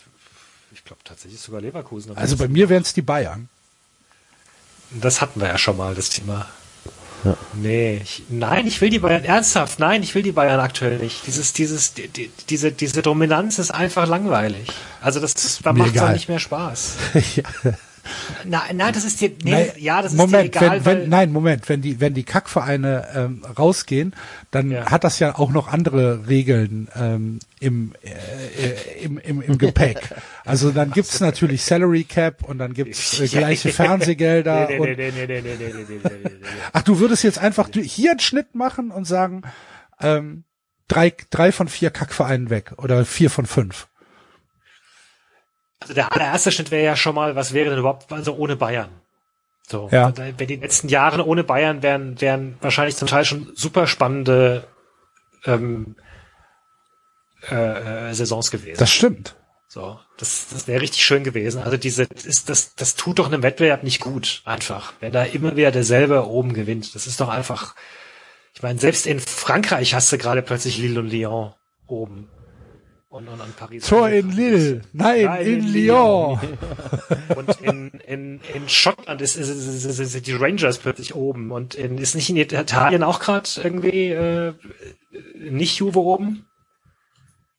ich glaube tatsächlich sogar Leverkusen. Also bei mir wären es die Bayern. Das hatten wir ja schon mal, das Thema. Nee, ich, nein, ich will die Bayern ernsthaft. Nein, ich will die Bayern aktuell nicht. Dieses, dieses, die, die, diese, diese Dominanz ist einfach langweilig. Also das, das da macht egal. nicht mehr Spaß. ja. Nein, nein, das ist dir, nee, nein, ja, das Moment, ist dir egal. Wenn, wenn, nein, Moment, wenn die, wenn die Kackvereine ähm, rausgehen, dann ja. hat das ja auch noch andere Regeln ähm, im, äh, im, im, im Gepäck. Also dann gibt's natürlich Salary Cap und dann gibt's äh, gleiche Fernsehgelder. Ach, du würdest jetzt einfach hier einen Schnitt machen und sagen, ähm, drei, drei von vier Kackvereinen weg oder vier von fünf. Also der allererste Schnitt wäre ja schon mal, was wäre denn überhaupt, also ohne Bayern? So, Ja. Äh, wenn die letzten Jahre ohne Bayern wären, wären wahrscheinlich zum Teil schon super spannende ähm, äh, äh, Saisons gewesen. Das stimmt. So, das, das wäre richtig schön gewesen. Also diese, das, ist, das, das tut doch einem Wettbewerb nicht gut, einfach. Wenn da immer wieder derselbe oben gewinnt. Das ist doch einfach, ich meine, selbst in Frankreich hast du gerade plötzlich Lille und Lyon oben. Und, und, und Paris. Tor in Lille, nein, Nein, in in Lyon. Und in, in, in Schottland ist, ist, ist, ist, ist die Rangers plötzlich oben. Und in, ist nicht in Italien auch gerade irgendwie äh, nicht Juve oben?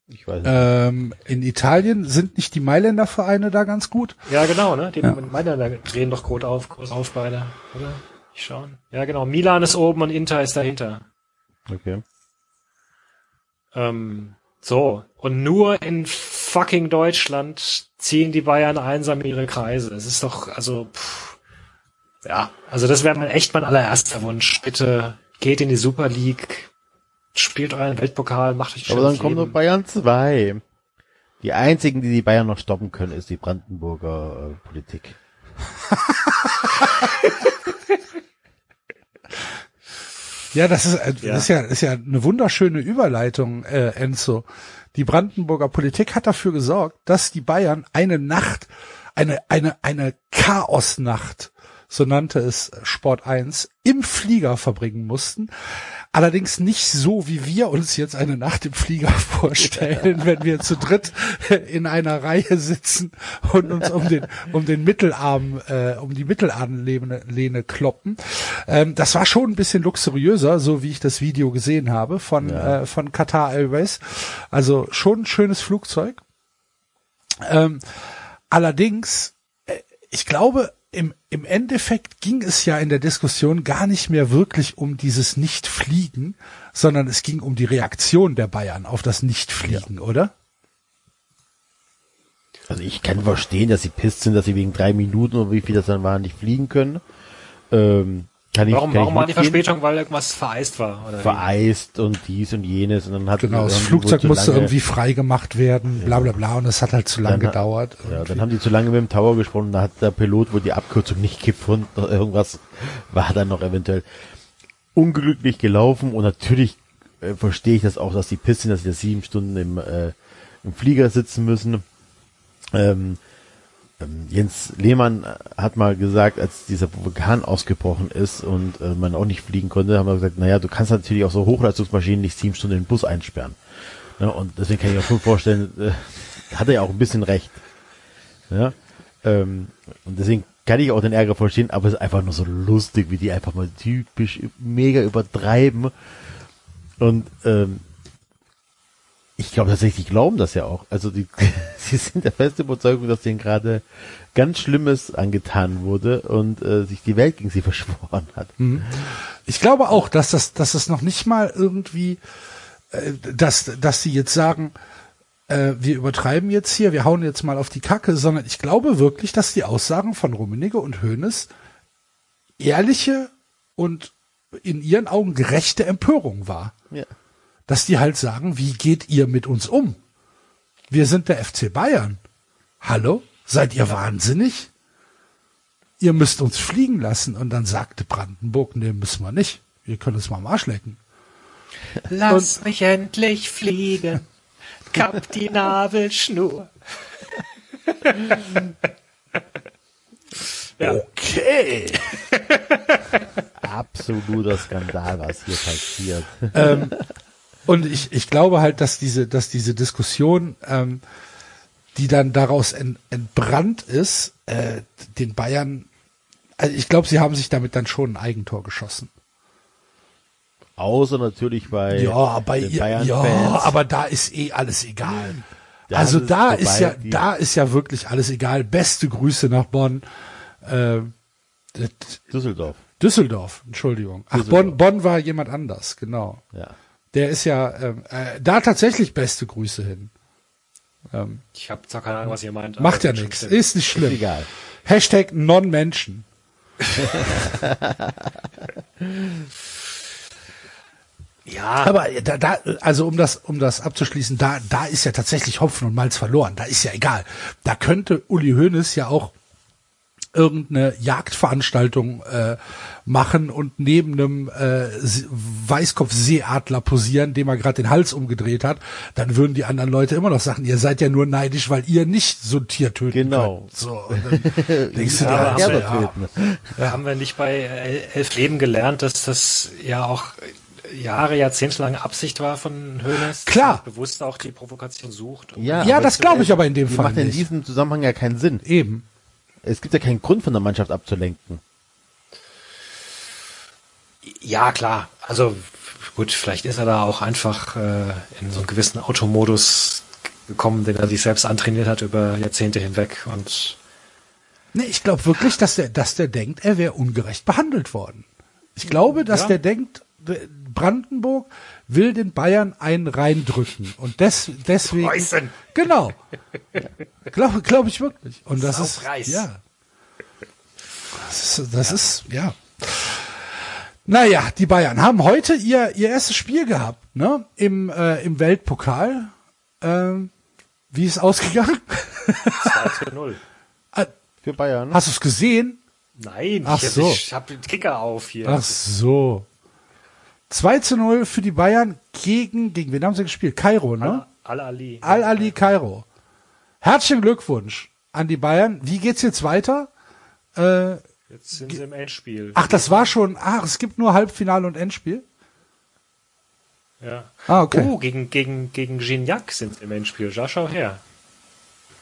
Ich weiß nicht. Ähm, in Italien sind nicht die Mailänder Vereine da ganz gut? Ja, genau, ne? Die Ja. da drehen doch gut auf, groß auf beide, oder? Ich schauen. Ja, genau. Milan ist oben und Inter ist dahinter. Okay. Ähm, so. Und nur in fucking Deutschland ziehen die Bayern einsam ihre Kreise. Es ist doch, also, pff, ja. Also das wäre mal echt mein allererster Wunsch. Bitte geht in die Super League, spielt euren Weltpokal, macht euch Aber dann noch Leben. Bayern 2. Die einzigen, die die Bayern noch stoppen können, ist die Brandenburger äh, Politik. Ja, das ist, äh, Ja. ist ja, ist ja eine wunderschöne Überleitung, äh, Enzo. Die Brandenburger Politik hat dafür gesorgt, dass die Bayern eine Nacht, eine, eine, eine Chaosnacht, so nannte es Sport 1, im Flieger verbringen mussten. Allerdings nicht so, wie wir uns jetzt eine Nacht im Flieger vorstellen, wenn wir zu dritt in einer Reihe sitzen und uns um den, um den Mittelarm, äh, um die Mittelarmlehne Lehne kloppen. Ähm, das war schon ein bisschen luxuriöser, so wie ich das Video gesehen habe von, Ja. äh, von Qatar Airways. Also schon ein schönes Flugzeug. Ähm, allerdings, äh, ich glaube, im, im Endeffekt ging es ja in der Diskussion gar nicht mehr wirklich um dieses Nicht-Fliegen, sondern es ging um die Reaktion der Bayern auf das Nicht-Fliegen, oder? Also ich kann verstehen, dass sie pisst sind, dass sie wegen drei Minuten oder wie viel das dann waren, nicht fliegen können. Ähm, kann ich, Warum, kann warum ich war die. Verspätung? Weil irgendwas vereist war, oder? wie? Vereist und dies und jenes und dann hat Genau, das Flugzeug musste lange- irgendwie frei gemacht werden, bla bla bla, und es hat halt zu lange Dann hat- gedauert. Ja, irgendwie. dann haben die zu lange mit dem Tower gesprochen, da hat der Pilot wohl die Abkürzung nicht gefunden, oder irgendwas war dann noch eventuell unglücklich gelaufen und natürlich äh, verstehe ich das auch, dass die Pisten, dass sie da sieben Stunden im, äh, im Flieger sitzen müssen. Ähm, Jens Lehmann hat mal gesagt, als dieser Vulkan ausgebrochen ist und äh, man auch nicht fliegen konnte, haben wir gesagt, naja, du kannst natürlich auch so Hochleistungsmaschinen nicht sieben Stunden in den Bus einsperren. Ne, und deswegen kann ich mir schon vorstellen, äh, hat er ja auch ein bisschen recht. Ja, ähm, und deswegen kann ich auch den Ärger verstehen, aber es ist einfach nur so lustig, wie die einfach mal typisch mega übertreiben. Und ähm, ich glaube tatsächlich, die glauben das ja auch. Also die, sie sind der festen Überzeugung, dass denen gerade ganz Schlimmes angetan wurde und äh, sich die Welt gegen sie verschworen hat. Ich glaube auch, dass das, dass es noch nicht mal irgendwie, äh, dass, dass sie jetzt sagen, äh, wir übertreiben jetzt hier, wir hauen jetzt mal auf die Kacke, sondern ich glaube wirklich, dass die Aussagen von Rummenigge und Hoeneß ehrliche und in ihren Augen gerechte Empörung war. Ja. Dass die halt sagen, wie geht ihr mit uns um? Wir sind der FC Bayern. Hallo? Seid ihr wahnsinnig? Ihr müsst uns fliegen lassen. Und dann sagte Brandenburg, nee, müssen wir nicht. Wir können uns mal am Arsch lecken. Lass mich endlich fliegen. Kapp die Nabelschnur. ja. Okay. Absoluter Skandal, was hier passiert. ähm, und ich, ich glaube halt, dass diese, dass diese Diskussion, ähm, die dann daraus ent, entbrannt ist, äh, den Bayern, also ich glaube, sie haben sich damit dann schon ein Eigentor geschossen. Außer natürlich bei Ja, bei den Bayern-Fans. ja, aber da ist eh alles egal. Da also ist da ist ja, da ist ja wirklich alles egal. Beste Grüße nach Bonn. Äh, das- Düsseldorf. Düsseldorf, Entschuldigung. Ach, Düsseldorf. Bonn, Bonn war jemand anders, genau. Ja. Der ist ja ähm, äh, da tatsächlich beste Grüße hin. Ähm, Ich habe zwar keine Ahnung, was ihr meint. macht ja nichts, ist nicht schlimm. egal. Hashtag Non-Menschen. Ja, Aber da, da, also um das, um das abzuschließen, da, da ist ja tatsächlich Hopfen und Malz verloren. Da ist ja egal. Da könnte Uli Hoeneß ja auch irgendeine Jagdveranstaltung äh, machen und neben einem äh, Se- Weißkopfseeadler posieren, dem er gerade den Hals umgedreht hat, dann würden die anderen Leute immer noch sagen, ihr seid ja nur neidisch, weil ihr nicht so ein Tier töten Genau. könnt. So, und dann denkst du dir, Ja, also, ja, treten. haben wir nicht bei El- Elf Leben gelernt, dass das ja auch Jahre, jahrzehntelange Absicht war von Hoeneß? Klar. dass Bewusst auch die Provokation sucht. Ja, Ja, das glaube ich aber in dem die Fall macht in nicht. diesem Zusammenhang ja keinen Sinn. eben. Es gibt ja keinen Grund von der Mannschaft abzulenken. Ja, klar. Also gut, vielleicht ist er da auch einfach äh, in so einen gewissen Automodus gekommen, den er sich selbst antrainiert hat über Jahrzehnte hinweg. Und Nee, ich glaube wirklich, dass der, dass der denkt, er wäre ungerecht behandelt worden. Ich glaube, dass Ja. der denkt, Brandenburg will den Bayern einen reindrücken und des, deswegen Preußen. genau glaube glaube ich wirklich und das ist ja das ist, das ist ja naja die Bayern haben heute ihr ihr erstes Spiel gehabt ne im äh, im Weltpokal ähm, wie ist ausgegangen 2 zu 0. Für Bayern. hast du es gesehen Nein, Ach ich, so. ich habe den Kicker auf hier. Ach so. 2 zu 0 für die Bayern gegen, gegen wen haben sie gespielt? Kairo, ne? Al-Ali. Al-Ali Kairo. Herzlichen Glückwunsch an die Bayern. Wie geht's jetzt weiter? Äh, Jetzt sind sie im Endspiel. ach, das war schon, ach, es gibt nur Halbfinale und Endspiel? Ja. Ah, okay. Oh, gegen, gegen, gegen Gignac sind sie im Endspiel. Ja, schau her.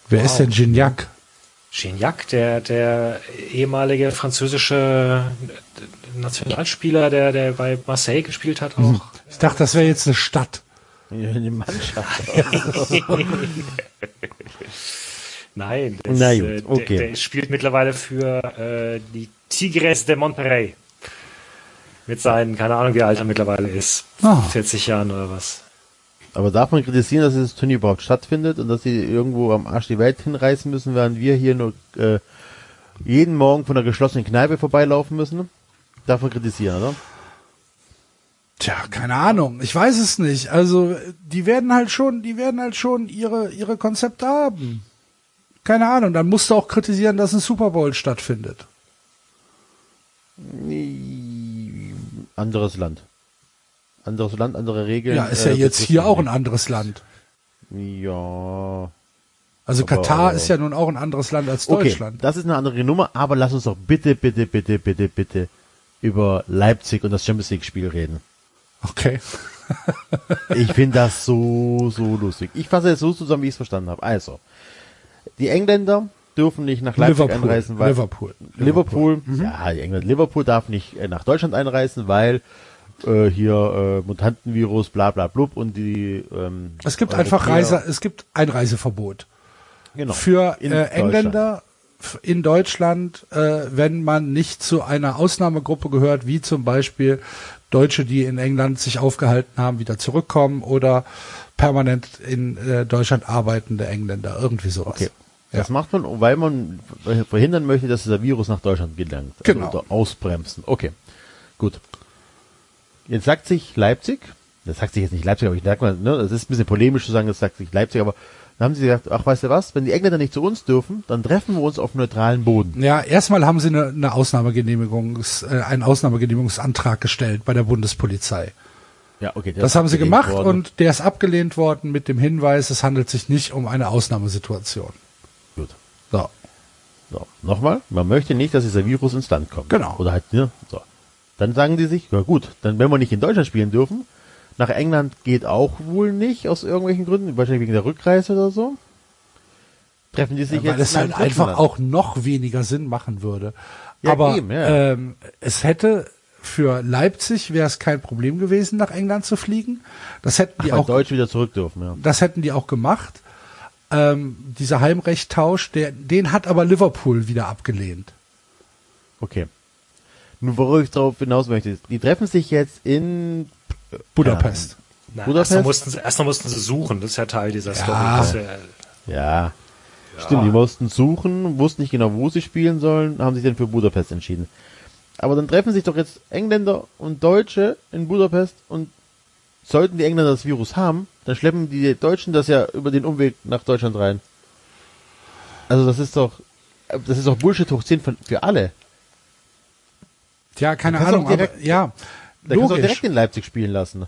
Wer ist denn Gignac? Gignac, der, der ehemalige französische Nationalspieler, der, der bei Marseille gespielt hat auch. Ich dachte, das wäre jetzt eine Stadt. Die Mannschaft. Nein, das, Na gut, äh, okay. der, der spielt mittlerweile für äh, die Tigres de Monterrey. Mit seinen, keine Ahnung, wie alt er mittlerweile ist. Ah. 40 Jahren oder was. Aber darf man kritisieren, dass dieses Turnier überhaupt stattfindet und dass sie irgendwo am Arsch die Welt hinreißen müssen, während wir hier nur äh, jeden Morgen von einer geschlossenen Kneipe vorbeilaufen müssen? Darf man kritisieren, oder? Tja, keine Ahnung. Ich weiß es nicht. Also, die werden halt schon, die werden halt schon ihre, ihre Konzepte haben. Keine Ahnung. Dann musst du auch kritisieren, dass ein Super Bowl stattfindet. Anderes Land. Anderes Land, andere Regeln. Ja, ist ja äh, jetzt hier auch ein anderes Land. Ja. Also Aber- Katar ist ja nun auch ein anderes Land als Okay, Deutschland. das ist eine andere Nummer, aber lass uns doch bitte, bitte, bitte, bitte, bitte über Leipzig und das Champions League Spiel reden. Okay. Ich finde das so, so lustig. Ich fasse es so zusammen, wie ich es verstanden habe. Also, die Engländer dürfen nicht nach Leipzig Liverpool. einreisen, weil Liverpool. Liverpool, ja, die England, Liverpool darf nicht äh, nach Deutschland einreisen, weil äh, hier äh, Mutantenvirus, bla bla blub und die ähm, Es gibt einfach Reise, es gibt Einreiseverbot genau, für in äh. Engländer in Deutschland, äh, wenn man nicht zu einer Ausnahmegruppe gehört, wie zum Beispiel Deutsche, die in England sich aufgehalten haben, wieder zurückkommen oder permanent in äh, Deutschland arbeitende Engländer, irgendwie sowas. Okay. Das macht man, weil man verhindern möchte, dass dieser Virus nach Deutschland gelangt. Genau. Also, oder ausbremsen. Okay. Gut. Jetzt sagt sich Leipzig, das sagt sich jetzt nicht Leipzig, aber ich merke mal, ne, das ist ein bisschen polemisch zu sagen, das sagt sich Leipzig, aber dann haben sie gesagt, ach, weißt du was, wenn die Engländer nicht zu uns dürfen, dann treffen wir uns auf neutralen Boden. Ja, erstmal haben sie eine, eine Ausnahmegenehmigungs, äh, einen Ausnahmegenehmigungsantrag gestellt bei der Bundespolizei. Ja, okay. Das haben sie gemacht worden. und der ist abgelehnt worden mit dem Hinweis, es handelt sich nicht um eine Ausnahmesituation. Gut. So. So, nochmal, man möchte nicht, dass dieser Virus ins Land kommt. Genau. Oder halt, ne, so. Dann sagen die sich, ja gut, dann wenn wir nicht in Deutschland spielen dürfen, nach England geht auch wohl nicht, aus irgendwelchen Gründen, wahrscheinlich wegen der Rückreise oder so. Treffen die sich Ja, weil jetzt es in halt einfach auch noch weniger Sinn machen würde. Ja, Aber eben, ja. ähm, es hätte für Leipzig wäre es kein Problem gewesen, nach England zu fliegen. Das hätten die Weil auch, Deutsche wieder zurück dürfen, ja. das hätten die auch gemacht. Ähm, dieser Heimrechttausch, der, den hat aber Liverpool wieder abgelehnt. Okay. Nun, worauf ich drauf hinaus möchte, die treffen sich jetzt in Budapest. Na, Budapest? Erstmal mussten, sie, erstmal mussten sie suchen, das ist ja Teil dieser Story. Das ist ja, Ja. Stimmt, die mussten suchen, wussten nicht genau, wo sie spielen sollen, haben sich dann für Budapest entschieden. Aber dann treffen sich doch jetzt Engländer und Deutsche in Budapest und sollten die Engländer das Virus haben, dann schleppen die Deutschen das ja über den Umweg nach Deutschland rein. Also das ist doch, das ist doch Bullshit hoch 10 für, für alle. Ja, keine Ahnung, direkt- aber ja, Da kannst du auch direkt in Leipzig spielen lassen.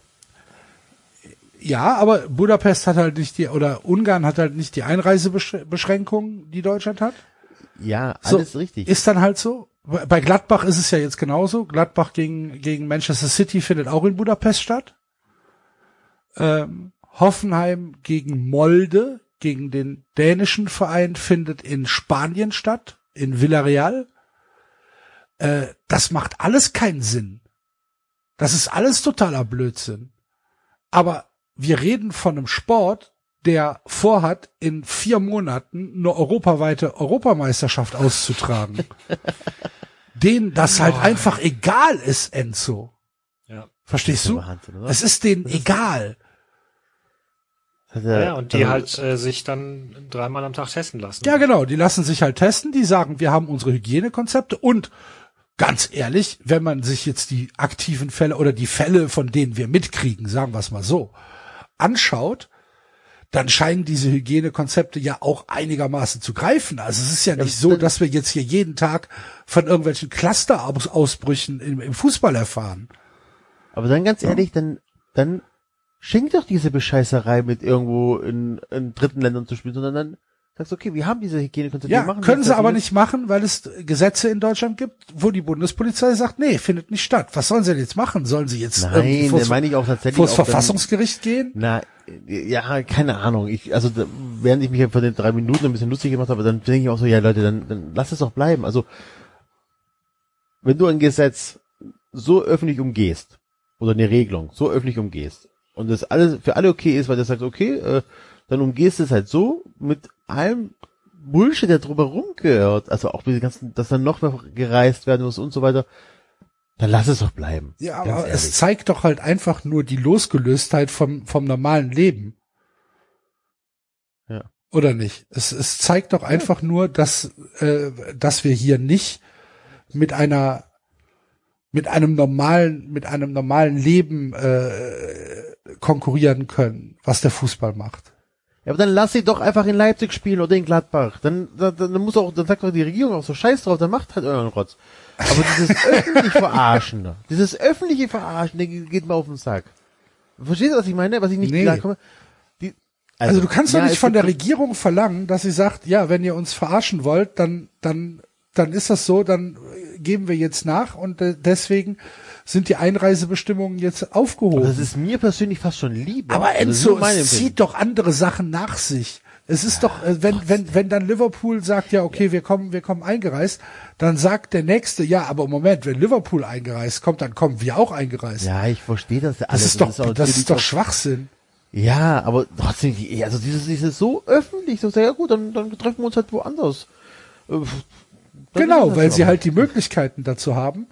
Ja, aber Budapest hat halt nicht die, oder Ungarn hat halt nicht die Einreisebeschränkungen, die Deutschland hat. Ja, So, alles richtig. Ist dann halt so. Bei Gladbach ist es ja jetzt genauso. Gladbach gegen, gegen Manchester City findet auch in Budapest statt. Ähm, Hoffenheim gegen Molde, gegen den dänischen Verein, findet in Spanien statt, in Villarreal. Äh, das macht alles keinen Sinn. Das ist alles totaler Blödsinn. Aber wir reden von einem Sport, der vorhat, in vier Monaten eine europaweite Europameisterschaft auszutragen. denen das halt einfach egal ist, Enzo. ja. Verstehst Das ist du? Wahnsinn, oder? Es ist denen egal. Das hat Ja, ja, und die also- halt äh, sich dann dreimal am Tag testen lassen. Ja, genau. Die lassen sich halt testen. Die sagen, wir haben unsere Hygienekonzepte und ganz ehrlich, wenn man sich jetzt die aktiven Fälle oder die Fälle, von denen wir mitkriegen, sagen wir es mal so, anschaut, dann scheinen diese Hygienekonzepte ja auch einigermaßen zu greifen. Also es ist ja nicht so, dass wir jetzt hier jeden Tag von irgendwelchen Clusterausbrüchen im, im Fußball erfahren. Aber dann ganz ehrlich, dann, dann schenkt doch diese Bescheißerei mit irgendwo in, in dritten Ländern zu spielen, sondern dann sagst okay, wir haben diese Hygienekonzepte. Ja, machen können das, sie das aber das. nicht machen, weil es Gesetze in Deutschland gibt, wo die Bundespolizei sagt, nee, findet nicht statt. Was sollen sie denn jetzt machen? Sollen sie jetzt Nein, vors, meine ich auch tatsächlich. vors auch dann- Verfassungsgericht gehen? Na, ja, keine Ahnung. Ich, also, während ich mich ja vor den drei Minuten ein bisschen lustig gemacht habe, dann denke ich auch so, ja Leute, dann, dann lass es doch bleiben. Also, wenn du ein Gesetz so öffentlich umgehst, oder eine Regelung so öffentlich umgehst, und das alles für alle okay ist, weil du sagst, okay, äh, dann umgehst du es halt so mit allem Bullshit, der drumherum gehört, also auch den ganzen, dass dann noch mehr gereist werden muss und so weiter, dann lass es doch bleiben. Ja, aber es zeigt doch halt einfach nur die Losgelöstheit vom, vom normalen Leben. Ja. Oder nicht? Es, es zeigt doch einfach nur, dass, äh, dass wir hier nicht mit einer, mit einem normalen, mit einem normalen Leben äh, konkurrieren können, was der Fußball macht. Ja, aber dann lass sie doch einfach in Leipzig spielen oder in Gladbach. Dann, dann, dann muss auch, dann sagt doch die Regierung auch so Scheiß drauf, dann macht halt euren Rotz. Aber dieses öffentlich Verarschen, dieses öffentliche Verarschen, der geht mir auf den Sack. Verstehst du, was ich meine? Was ich nicht Nee. klarkomme? Die, Also, du kannst ja, doch nicht von der Regierung verlangen, dass sie sagt, ja, wenn ihr uns verarschen wollt, dann, dann, dann ist das so, dann geben wir jetzt nach und äh, deswegen sind die Einreisebestimmungen jetzt aufgehoben. Das ist mir persönlich fast schon lieber. Aber Also, das ist Enzo, Empfinden. zieht doch andere Sachen nach sich. Es ist doch, äh, wenn, wenn, wenn dann Liverpool sagt, ja, okay, wir kommen, wir kommen eingereist, dann sagt der Nächste, ja, aber Moment, wenn Liverpool eingereist kommt, dann kommen wir auch eingereist. Ja, ich verstehe das ja das alles. ist doch, auch das ist doch Schwachsinn. Ja, aber trotzdem, also dieses, dieses so öffentlich, so, ja gut, dann, dann treffen wir uns halt woanders. Äh, dann ist Genau, das weil sie halt die Möglichkeiten dazu haben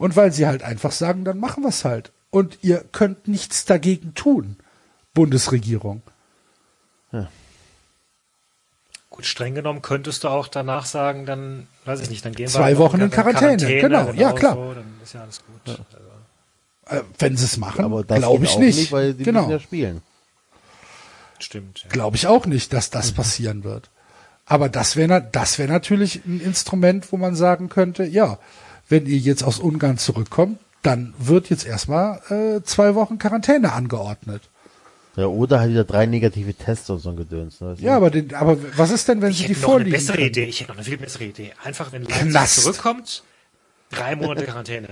und weil sie halt einfach sagen, dann machen wir es halt. Und ihr könnt nichts dagegen tun, Bundesregierung. Gut, streng genommen könntest du auch danach sagen, dann, weiß ich nicht, dann gehen wir Zwei Wochen in Quarantäne, genau, ja, klar. So, dann ist ja alles gut. Also, Äh, wenn sie es machen, glaube ich auch nicht. weil sie genau. müssen ja spielen. stimmt. Ja. Glaube ich auch nicht, dass das passieren wird. Aber das wäre das wäre natürlich ein Instrument, wo man sagen könnte, ja, wenn ihr jetzt aus Ungarn zurückkommt, dann wird jetzt erstmal äh, zwei Wochen Quarantäne angeordnet. Ja, oder halt wieder drei negative Tests und so ein Gedöns. Ne? Ja, aber, den, aber was ist denn, wenn Ich sie die hätte noch eine vorliegen? bessere können? Idee. Ich hätte noch eine viel bessere Idee. Einfach, wenn Leipzig zurückkommt, drei Monate Quarantäne.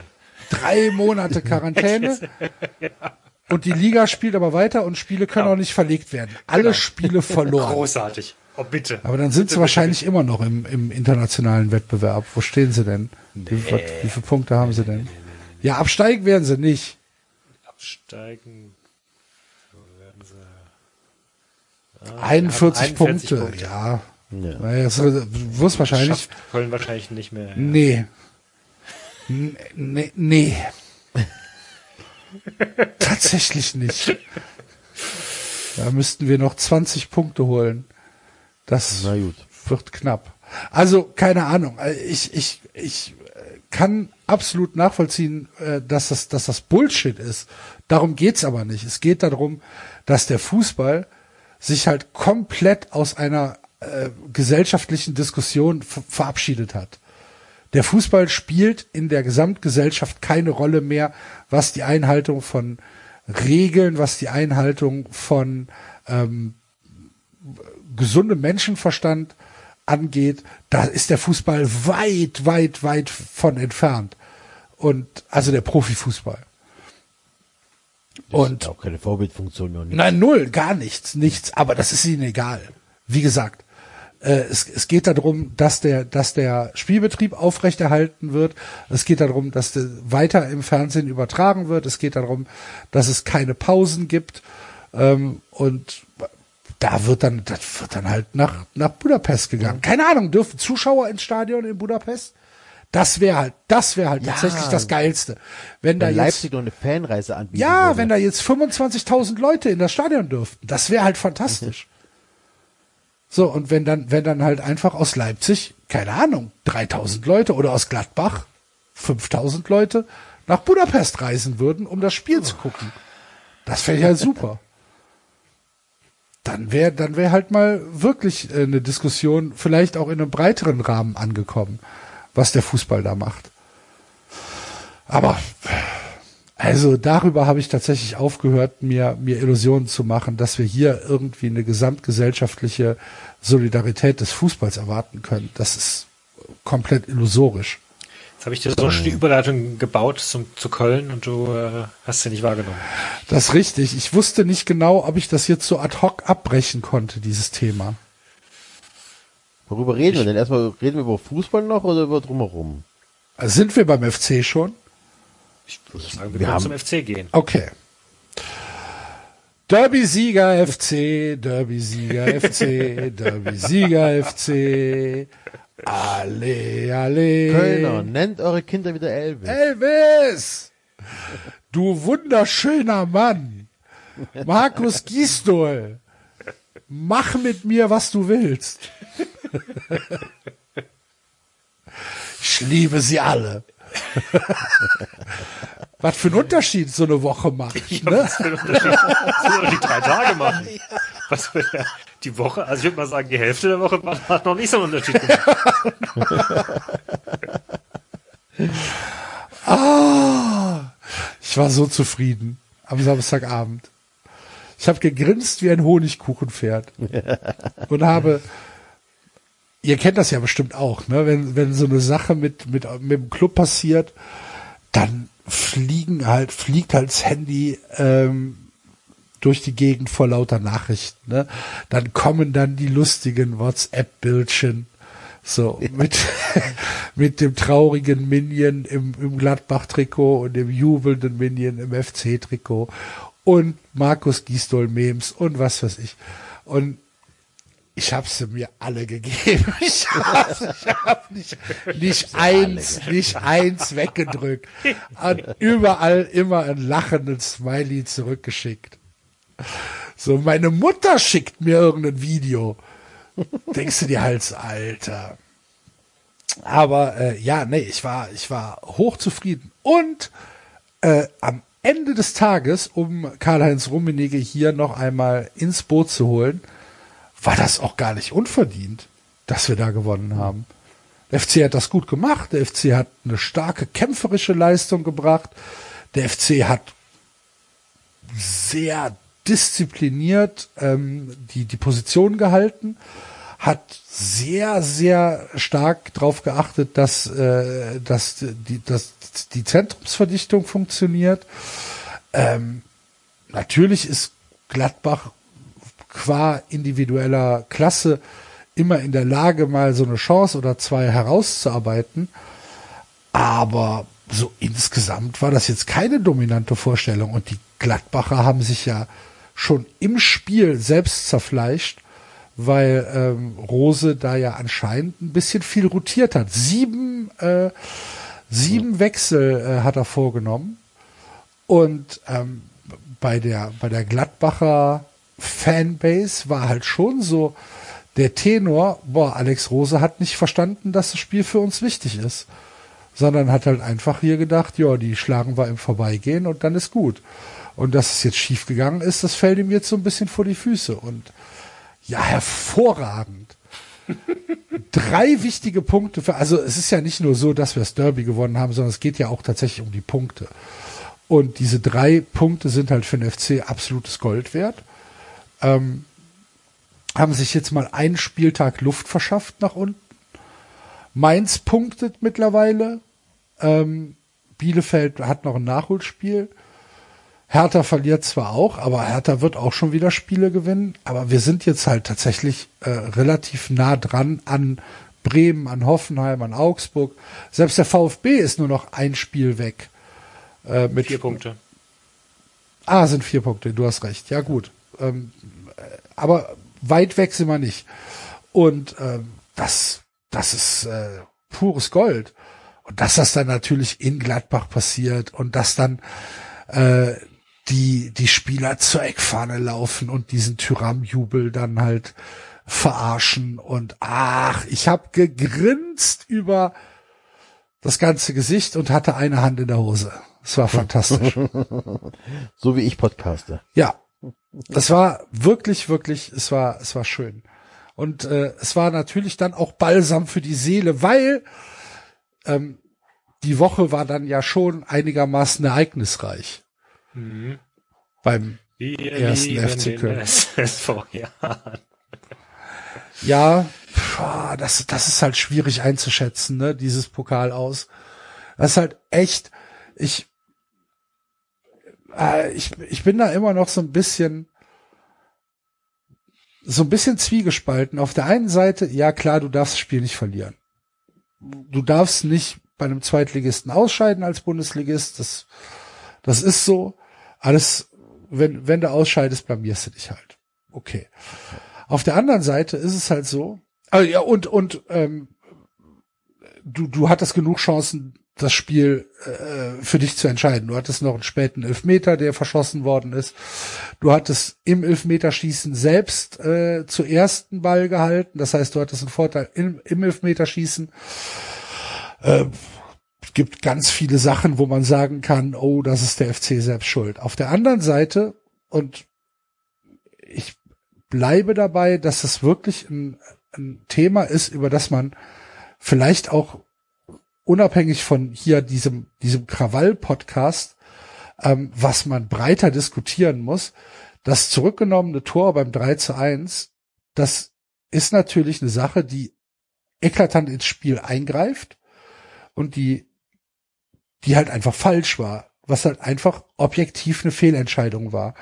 Drei Monate Quarantäne. Und die Liga spielt aber weiter und Spiele können auch nicht verlegt werden. Alle Genau. Spiele verloren. Großartig. Oh, bitte. Aber dann sind sie wahrscheinlich immer noch im, im internationalen Wettbewerb. Wo stehen sie denn? Wie, was, wie viele Punkte haben sie denn? Ja, absteigen werden sie nicht. Absteigen werden sie. 41, 41 Punkte, Punkte. ja. Ja. Naja, Das wirst wahrscheinlich. Schafft Köln wahrscheinlich nicht mehr. Ja. Nee. N- Nee. nee. Tatsächlich nicht. Da müssten wir noch 20 Punkte holen. Das Na gut. wird knapp. Also, keine Ahnung. Äh, Ich, ich, ich äh, kann absolut nachvollziehen, äh, dass das, dass das Bullshit ist. Darum geht's aber nicht. Es geht darum, dass der Fußball sich halt komplett aus einer äh, gesellschaftlichen Diskussion verabschiedet hat. Der Fußball spielt in der Gesamtgesellschaft keine Rolle mehr, was die Einhaltung von Regeln, was die Einhaltung von ähm, gesundem Menschenverstand angeht. Da ist der Fußball weit, weit, weit von entfernt. Und also der Profifußball. Und Auch keine Vorbildfunktion nichts. Nein, null, gar nichts, nichts. Aber das ist ihnen egal. Wie gesagt, äh, es, es geht darum, dass der, dass der Spielbetrieb aufrechterhalten wird. Es geht darum, dass der weiter im Fernsehen übertragen wird. Es geht darum, dass es keine Pausen gibt. Ähm, und da wird dann, das wird dann halt nach, nach Budapest gegangen. Keine Ahnung, dürfen Zuschauer ins Stadion in Budapest? Das wäre halt, das wäre halt Ja. tatsächlich das Geilste. Wenn da Wenn jetzt, Leipzig noch eine Fanreise anbieten ja, würde. wenn da jetzt 25.000 Leute in das Stadion dürften, das wäre halt fantastisch. So, und wenn dann, wenn dann halt einfach aus Leipzig, keine Ahnung, 3000 Leute oder aus Gladbach 5000 Leute nach Budapest reisen würden, um das Spiel zu gucken. Das wäre ja super. Dann wäre, dann wäre halt mal wirklich äh, eine Diskussion, vielleicht auch in einem breiteren Rahmen angekommen, was der Fußball da macht. Aber also darüber habe ich tatsächlich aufgehört, mir, mir Illusionen zu machen, dass wir hier irgendwie eine gesamtgesellschaftliche Solidarität des Fußballs erwarten können. Das ist komplett illusorisch. Jetzt habe ich dir so die Überleitung gebaut zum, zu Köln und du äh, hast sie nicht wahrgenommen. Das ist richtig. Ich wusste nicht genau, ob ich das jetzt so ad hoc abbrechen konnte, dieses Thema. Worüber reden wir denn? Erstmal reden wir über Fußball noch oder über drumherum? Also sind wir beim FC schon? Ich würde sagen, wir, Wir können haben- zum FC gehen. Okay. Derby-Sieger FC, Derby-Sieger FC, Derby-Sieger FC. Alle, alle. Kölner, nennt eure Kinder wieder Elvis. Elvis! Du wunderschöner Mann! Markus Gisdol! Mach mit mir, was du willst. Ich liebe sie alle. Was für ein Unterschied so eine Woche macht. Ne? Was für ein Unterschied? Soll die drei Tage machen? Was für die Woche? Also ich würde mal sagen, die Hälfte der Woche hat noch nicht so einen Unterschied gemacht. Ich war so zufrieden am Samstagabend. Ich habe gegrinst wie ein Honigkuchenpferd und habe, ihr kennt das ja bestimmt auch, ne? wenn, wenn so eine Sache mit, mit, mit dem Club passiert, dann fliegen halt, fliegt halt das Handy ähm, durch die Gegend vor lauter Nachrichten. Ne? Dann kommen dann die lustigen WhatsApp-Bildchen. So, mit, mit dem traurigen Minion im, im Gladbach-Trikot und dem jubelnden Minion im FC-Trikot und Markus Gisdol-Memes und was weiß ich. Und ich habe sie mir alle gegeben. Ich habe hab nicht, nicht eins, nicht eins weggedrückt. Und überall immer ein lachendes Smiley zurückgeschickt. So, meine Mutter schickt mir irgendein Video. Denkst du dir halt, Alter. Aber äh, ja, nee, ich war, ich war hochzufrieden. Und äh, am Ende des Tages, um Karl-Heinz Rummenigge hier noch einmal ins Boot zu holen, war das auch gar nicht unverdient, dass wir da gewonnen haben. Der FC hat das gut gemacht. Der FC hat eine starke kämpferische Leistung gebracht. Der FC hat sehr diszipliniert ähm, die, die Position gehalten, hat sehr, sehr stark darauf geachtet, dass, äh, dass, die, dass die Zentrumsverdichtung funktioniert. Ähm, natürlich ist Gladbach qua individueller Klasse immer in der Lage, mal so eine Chance oder zwei herauszuarbeiten. Aber so insgesamt war das jetzt keine dominante Vorstellung und die Gladbacher haben sich ja schon im Spiel selbst zerfleischt, weil ähm, Rose da ja anscheinend ein bisschen viel rotiert hat. Sieben, äh, sieben Wechsel äh, hat er vorgenommen und ähm, bei der bei der Gladbacher Fanbase war halt schon so der Tenor, boah, Alex Rose hat nicht verstanden, dass das Spiel für uns wichtig ist sondern hat halt einfach hier gedacht, ja, die schlagen wir im Vorbeigehen und dann ist gut. Und dass es jetzt schief gegangen ist, das fällt ihm jetzt so ein bisschen vor die Füße und ja, hervorragend. Drei wichtige Punkte für, also es ist ja nicht nur so, dass wir das Derby gewonnen haben, sondern es geht ja auch tatsächlich um die Punkte. Und diese drei Punkte sind halt für den FC absolutes Gold wert. Ähm, haben sich jetzt mal einen Spieltag Luft verschafft nach unten. Mainz punktet mittlerweile. Ähm, Bielefeld hat noch ein Nachholspiel. Hertha verliert zwar auch, aber Hertha wird auch schon wieder Spiele gewinnen. Aber wir sind jetzt halt tatsächlich äh, relativ nah dran an Bremen, an Hoffenheim, an Augsburg. Selbst der VfB ist nur noch ein Spiel weg. Äh, mit vier Punkte. Ah, sind vier Punkte. Du hast recht. Ja gut. Ähm, äh, aber weit weg sind wir nicht. Und ähm, das, das ist äh, pures Gold. Und dass das dann natürlich in Gladbach passiert und dass dann äh, die, die Spieler zur Eckfahne laufen und diesen Tyram-Jubel dann halt verarschen und ach, ich habe gegrinst über das ganze Gesicht und hatte eine Hand in der Hose. Es war fantastisch. so wie ich podcaste. Ja, das war wirklich, wirklich, es war, es war schön. Und äh, es war natürlich dann auch balsam für die Seele, weil ähm, die Woche war dann ja schon einigermaßen ereignisreich. Mhm. Beim Wir ersten FC Köln. ja, pff, das, das ist halt schwierig einzuschätzen, ne, dieses Pokal aus. Das ist halt echt, ich, äh, ich, ich bin da immer noch so ein bisschen, so ein bisschen zwiegespalten. Auf der einen Seite, ja klar, du darfst das Spiel nicht verlieren. Du darfst nicht bei einem Zweitligisten ausscheiden als Bundesligist. Das, das ist so. Alles, wenn, wenn du ausscheidest, blamierst du dich halt. Okay. Auf der anderen Seite ist es halt so, also ja, und, und ähm, du, du hattest genug Chancen, das Spiel äh, für dich zu entscheiden. Du hattest noch einen späten Elfmeter, der verschossen worden ist. Du hattest im Elfmeterschießen selbst äh, zuerst einen Ball gehalten. Das heißt, du hattest einen Vorteil im, im Elfmeterschießen. Äh, es gibt ganz viele Sachen, wo man sagen kann, oh, das ist der FC selbst schuld. Auf der anderen Seite, und ich bleibe dabei, dass es wirklich ein, ein Thema ist, über das man vielleicht auch unabhängig von hier diesem, diesem Krawall-Podcast, ähm, was man breiter diskutieren muss, das zurückgenommene Tor beim 3 zu 1, das ist natürlich eine Sache, die eklatant ins Spiel eingreift und die, die halt einfach falsch war, was halt einfach objektiv eine Fehlentscheidung war.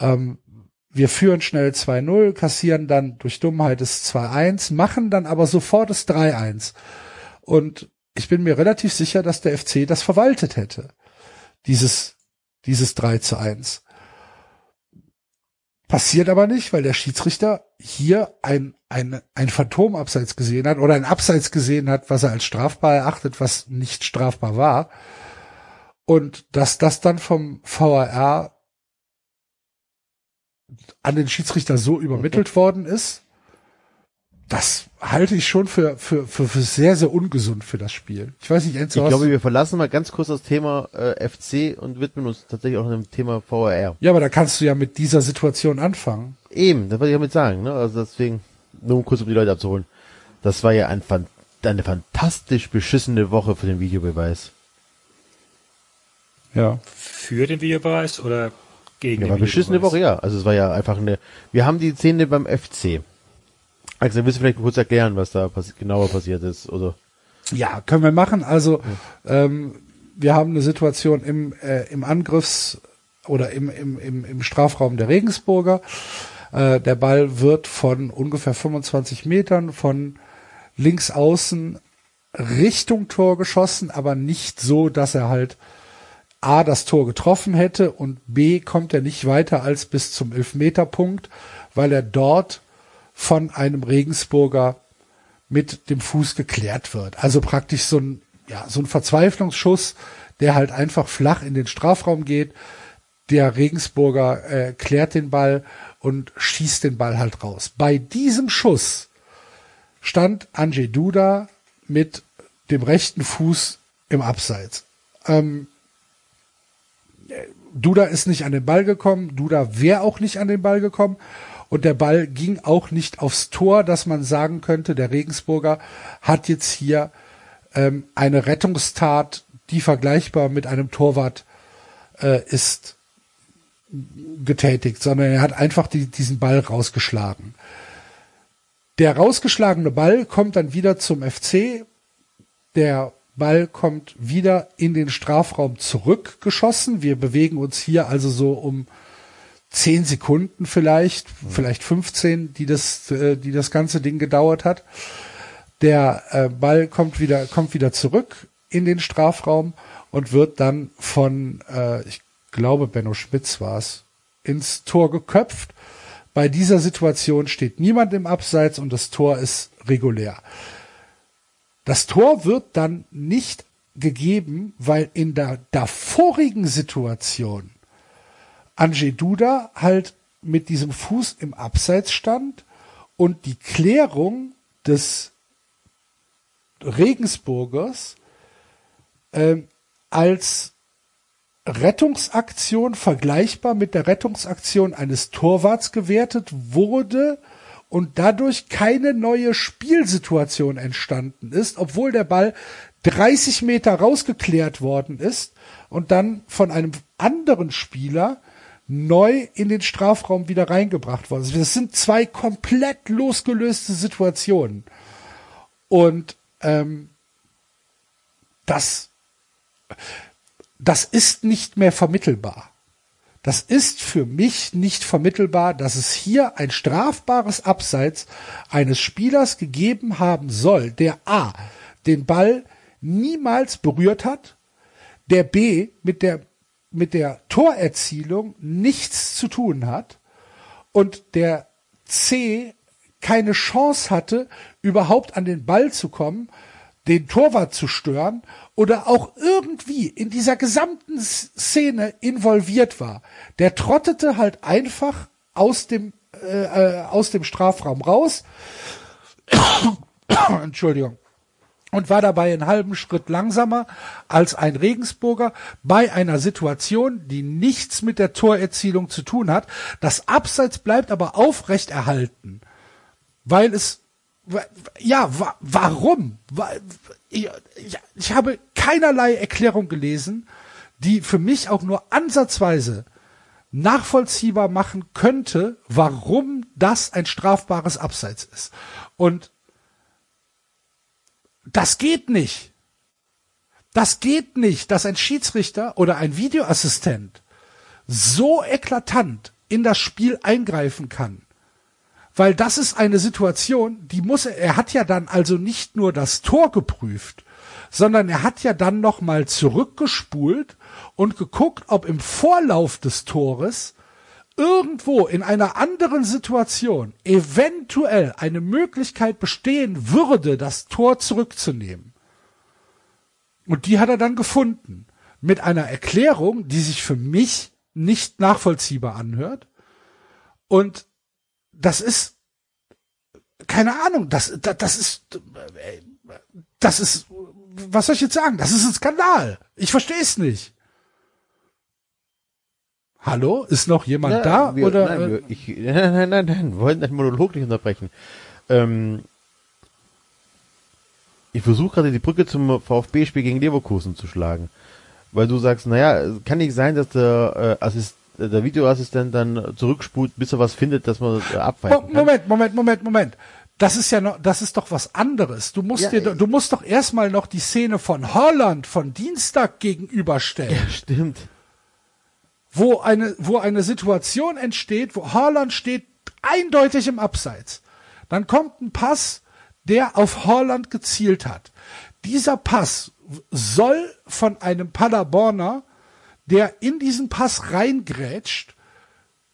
Ähm, wir führen schnell 2-0, kassieren dann durch Dummheit das 2-1, machen dann aber sofort das 3-1. Und ich bin mir relativ sicher, dass der FC das verwaltet hätte. Dieses, dieses 3 zu 1. Passiert aber nicht, weil der Schiedsrichter hier ein, ein, ein Phantomabseits gesehen hat oder ein Abseits gesehen hat, was er als strafbar erachtet, was nicht strafbar war. Und dass das dann vom VAR an den Schiedsrichter so übermittelt worden ist, das halte ich schon für, für, für, für sehr, sehr ungesund für das Spiel. Ich weiß nicht, Enzo, Ich glaube, wir verlassen mal ganz kurz das Thema äh, FC und widmen uns tatsächlich auch dem Thema VRR. Ja, aber da kannst du ja mit dieser Situation anfangen. Eben, das wollte ich damit sagen. Ne? Also deswegen, nur um kurz um die Leute abzuholen. Das war ja ein, eine fantastisch beschissene Woche für den Videobeweis. Ja. Für den Videobeweis oder gegen ja, den war beschissene Woche, ja. Also es war ja einfach eine, wir haben die Szene beim FC. Also willst du vielleicht kurz erklären, was da pass genauer passiert ist, oder? Ja, können wir machen. Also ja. ähm, wir haben eine Situation im, äh, im Angriffs- oder im, im, im, im Strafraum der Regensburger. Äh, der Ball wird von ungefähr 25 Metern von links außen Richtung Tor geschossen, aber nicht so, dass er halt A, das Tor getroffen hätte und B, kommt er nicht weiter als bis zum Elfmeterpunkt, weil er dort von einem Regensburger mit dem Fuß geklärt wird. Also praktisch so ein, ja, so ein Verzweiflungsschuss, der halt einfach flach in den Strafraum geht. Der Regensburger äh, klärt den Ball und schießt den Ball halt raus. Bei diesem Schuss stand Andrzej Duda mit dem rechten Fuß im Abseits. Ähm, Duda ist nicht an den Ball gekommen, Duda wäre auch nicht an den Ball gekommen und der Ball ging auch nicht aufs Tor, dass man sagen könnte, der Regensburger hat jetzt hier ähm, eine Rettungstat, die vergleichbar mit einem Torwart äh, ist, getätigt, sondern er hat einfach die, diesen Ball rausgeschlagen. Der rausgeschlagene Ball kommt dann wieder zum FC. Der Ball kommt wieder in den Strafraum zurückgeschossen. Wir bewegen uns hier also so um zehn Sekunden vielleicht, vielleicht 15, die das, äh, die das ganze Ding gedauert hat. Der äh, Ball kommt wieder, kommt wieder zurück in den Strafraum und wird dann von, äh, ich glaube, Benno Schmitz war es, ins Tor geköpft. Bei dieser Situation steht niemand im Abseits und das Tor ist regulär. Das Tor wird dann nicht gegeben, weil in der davorigen Situation Andrzej Duda halt mit diesem Fuß im Abseits stand und die Klärung des Regensburgers äh, als Rettungsaktion vergleichbar mit der Rettungsaktion eines Torwarts gewertet wurde und dadurch keine neue Spielsituation entstanden ist, obwohl der Ball 30 Meter rausgeklärt worden ist und dann von einem anderen Spieler neu in den Strafraum wieder reingebracht worden. Das sind zwei komplett losgelöste Situationen. Und ähm, das das ist nicht mehr vermittelbar. Das ist für mich nicht vermittelbar, dass es hier ein strafbares Abseits eines Spielers gegeben haben soll, der A, den Ball niemals berührt hat, der B, mit der, mit der Torerzielung nichts zu tun hat und der C keine Chance hatte, überhaupt an den Ball zu kommen, den Torwart zu stören oder auch irgendwie in dieser gesamten Szene involviert war, der trottete halt einfach aus dem äh, äh aus dem Strafraum raus. Entschuldigung. Und war dabei einen halben Schritt langsamer als ein Regensburger bei einer Situation, die nichts mit der Torerzielung zu tun hat. Das Abseits bleibt aber aufrecht erhalten, weil es ja, wa warum? Ich, ich habe keinerlei Erklärung gelesen, die für mich auch nur ansatzweise nachvollziehbar machen könnte, warum das ein strafbares Abseits ist. Und das geht nicht. Das geht nicht, dass ein Schiedsrichter oder ein Videoassistent so eklatant in das Spiel eingreifen kann weil das ist eine Situation, die muss er, er hat ja dann also nicht nur das Tor geprüft, sondern er hat ja dann noch mal zurückgespult und geguckt, ob im Vorlauf des Tores irgendwo in einer anderen Situation eventuell eine Möglichkeit bestehen würde, das Tor zurückzunehmen. Und die hat er dann gefunden. Mit einer Erklärung, die sich für mich nicht nachvollziehbar anhört. Und das ist, keine Ahnung, das, das, das ist, das ist, was soll ich jetzt sagen? Das ist ein Skandal. Ich verstehe es nicht. Hallo? Ist noch jemand Ja, da? wir, oder? nein, äh, wir, ich, nein, nein, nein, nein, wir wollten den Monolog nicht unterbrechen. Ähm, ich versuche gerade die Brücke zum VfB-Spiel gegen Leverkusen zu schlagen. Weil du sagst, naja, es kann nicht sein, dass der, äh, Assist, der Videoassistent dann zurückspult, bis er was findet, dass man äh, abweichen. Moment, Moment, Moment, Moment. Das ist ja noch, das ist doch was anderes. Du musst Ja, dir, äh, du musst doch erstmal noch die Szene von Holland von Dienstag gegenüberstellen. Ja, stimmt. Wo eine, wo eine Situation entsteht, wo Haaland steht eindeutig im Abseits. Dann kommt ein Pass, der auf Haaland gezielt hat. dieser Pass soll von einem Paderborner, der in diesen Pass reingrätscht,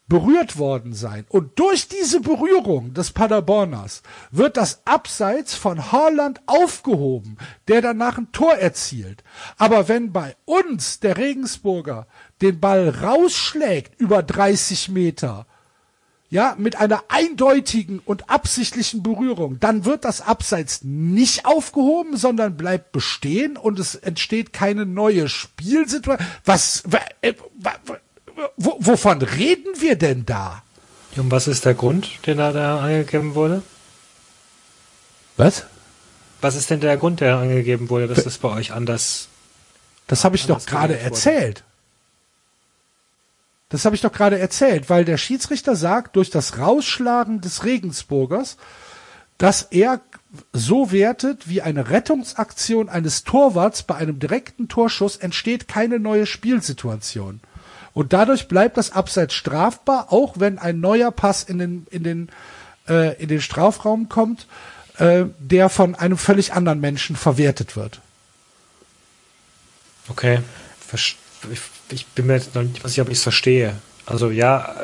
berührt worden sein. Und durch diese Berührung des Paderborners wird das Abseits von Haaland aufgehoben, der danach ein Tor erzielt. Aber wenn bei uns der Regensburger den Ball rausschlägt über 30 Meter, ja, mit einer eindeutigen und absichtlichen Berührung, dann wird das Abseits nicht aufgehoben, sondern bleibt bestehen und es entsteht keine neue Spielsituation. Was, äh, wo, wovon reden wir denn da? Und was ist der Grund, den da, da angegeben wurde? Was? Was ist denn der Grund, der angegeben wurde, dass das bei euch anders? Das habe ich doch gerade erzählt. Das habe ich doch gerade erzählt, weil der Schiedsrichter sagt, durch das Rausschlagen des Regensburgers, dass er so wertet, wie eine Rettungsaktion eines Torwarts bei einem direkten Torschuss entsteht keine neue Spielsituation. Und dadurch bleibt das Abseits strafbar, auch wenn ein neuer Pass in den, in den, äh, in den Strafraum kommt, äh, der von einem völlig anderen Menschen verwertet wird. Okay. Versch- Ich, ich bin mir jetzt noch nicht sicher, ob ich es verstehe. Also ja,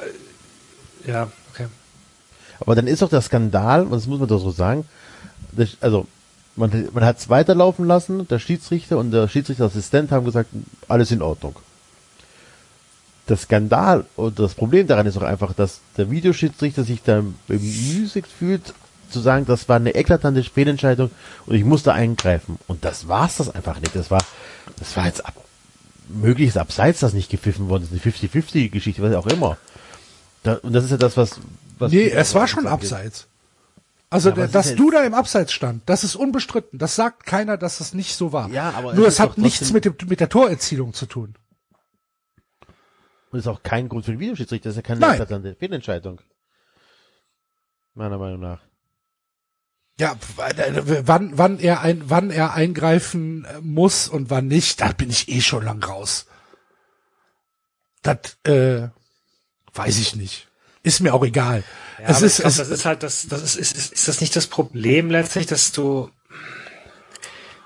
äh, ja, okay. Aber dann ist doch der Skandal, und das muss man doch so sagen, das, also man, man hat es weiterlaufen lassen, der Schiedsrichter und der Schiedsrichterassistent haben gesagt, alles in Ordnung. Der Skandal und das Problem daran ist auch einfach, dass der Videoschiedsrichter sich dann bemüßigt fühlt, zu sagen, das war eine eklatante Fehlentscheidung und ich musste eingreifen. Und das war's das einfach nicht. Das war, das war jetzt ab, mögliches Abseits, das nicht gepfiffen worden ist, eine 50-50-Geschichte, was auch immer. Da, und das ist ja das, was, was Nee, es war schon abseits. Also, Ja, dass du da im Abseits stand, das ist unbestritten. Das sagt keiner, dass das nicht so war. Ja, aber Nur es es, hat nichts mit, dem, mit der Torerzielung zu tun. Und ist auch kein Grund für den Videoschiedsrichter, das ist ja keine Fehlentscheidung. Meiner Meinung nach. Ja, w- wann, wann er ein, wann er eingreifen äh, muss und wann nicht, da bin ich eh schon lang raus. Das, äh, weiß ich nicht. Ist mir auch egal. Ja, es ist, glaub, es, das ist halt das, das ist, ist, ist, ist das nicht das Problem letztlich, dass du,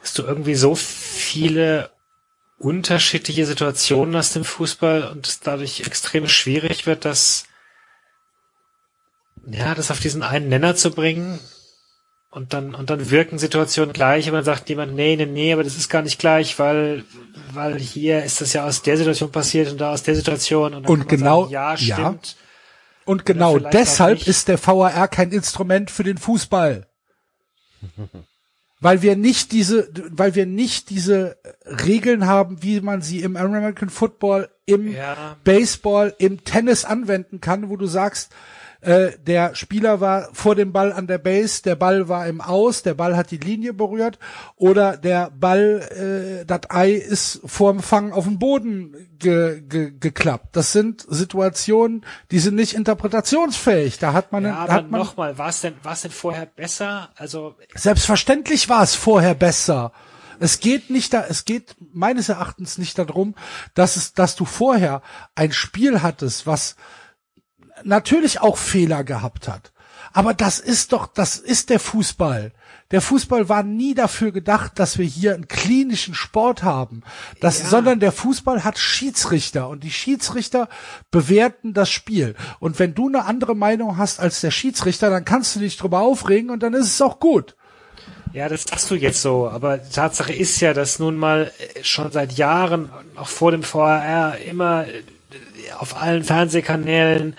dass du irgendwie so viele unterschiedliche Situationen hast im Fußball und es dadurch extrem schwierig wird, das, ja, das auf diesen einen Nenner zu bringen und dann, und dann wirken Situationen gleich, aber dann sagt jemand, nee, nee, nee, aber das ist gar nicht gleich, weil, weil hier ist das ja aus der Situation passiert und da aus der Situation und, Und genau- sagen, ja, ja. stimmt. und genau deshalb ist der VAR kein Instrument für den Fußball. weil wir nicht diese, weil wir nicht diese Regeln haben, wie man sie im American Football, im Ja. Baseball, im Tennis anwenden kann, wo du sagst, äh, der Spieler war vor dem Ball an der Base, der Ball war im Aus, der Ball hat die Linie berührt oder der Ball, äh, das Ei ist vorm Fang auf den Boden ge, ge, geklappt. Das sind Situationen, die sind nicht interpretationsfähig. Da hat man, Ja, aber hat man nochmal, war es denn, war es denn vorher besser? Also, Selbstverständlich war es vorher besser. Es geht nicht da, es geht meines Erachtens nicht darum, dass es, dass du vorher ein Spiel hattest, was natürlich auch Fehler gehabt hat. Aber das ist doch, das ist der Fußball. Der Fußball war nie dafür gedacht, dass wir hier einen klinischen Sport haben, das, Ja. sondern der Fußball hat Schiedsrichter und die Schiedsrichter bewerten das Spiel. Und wenn du eine andere Meinung hast als der Schiedsrichter, dann kannst du dich drüber aufregen und dann ist es auch gut. ja, das sagst du jetzt so, aber die Tatsache ist ja, dass nun mal äh, schon seit Jahren, auch vor dem VRR, immer äh, auf allen Fernsehkanälen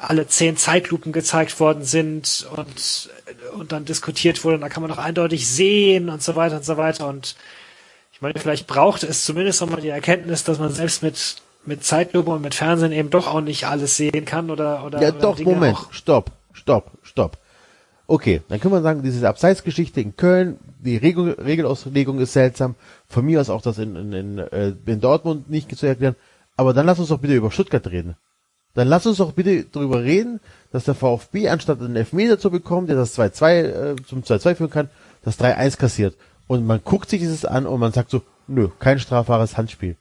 alle zehn Zeitlupen gezeigt worden sind und, und dann diskutiert wurde, und da kann man doch eindeutig sehen und so weiter und so weiter. Und ich meine, vielleicht braucht es zumindest nochmal die Erkenntnis, dass man selbst mit, mit Zeitlupe und mit Fernsehen eben doch auch nicht alles sehen kann oder, oder, Ja, oder doch, Dinge Moment. auch Stopp, stopp, stopp. Okay, dann können wir sagen, diese Abseitsgeschichte in Köln, die Regel, Regelauslegung ist seltsam. Von mir aus auch das in, in, in, äh, in Dortmund nicht zu erklären. Aber dann lass uns doch bitte über Stuttgart reden. Dann lass uns doch bitte darüber reden, dass der VfB anstatt einen Elfmeter zu bekommen, der das 2-2 äh, zum 2-2 führen kann, das 3-1 kassiert. Und man guckt sich dieses an und man sagt so, nö, kein strafbares Handspiel.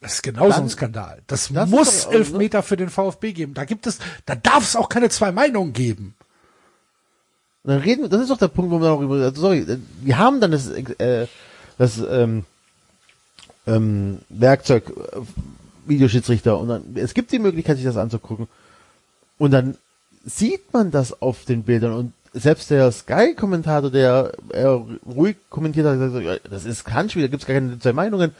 Das ist genauso Dann- ein Skandal. Das, Das muss doch, also, Elfmeter für den VfB geben. Da gibt es, da darf es auch keine zwei Meinungen geben. Und dann reden, das ist doch der Punkt, wo wir auch über, also sorry, wir haben dann das, äh, das ähm, ähm, Werkzeug äh, Videoschiedsrichter und dann, es gibt die Möglichkeit, sich das anzugucken. Und dann sieht man das auf den Bildern und selbst der Sky-Kommentator, der er ruhig kommentiert hat, gesagt, das ist Handspiel, da gibt es gar keine zwei Meinungen.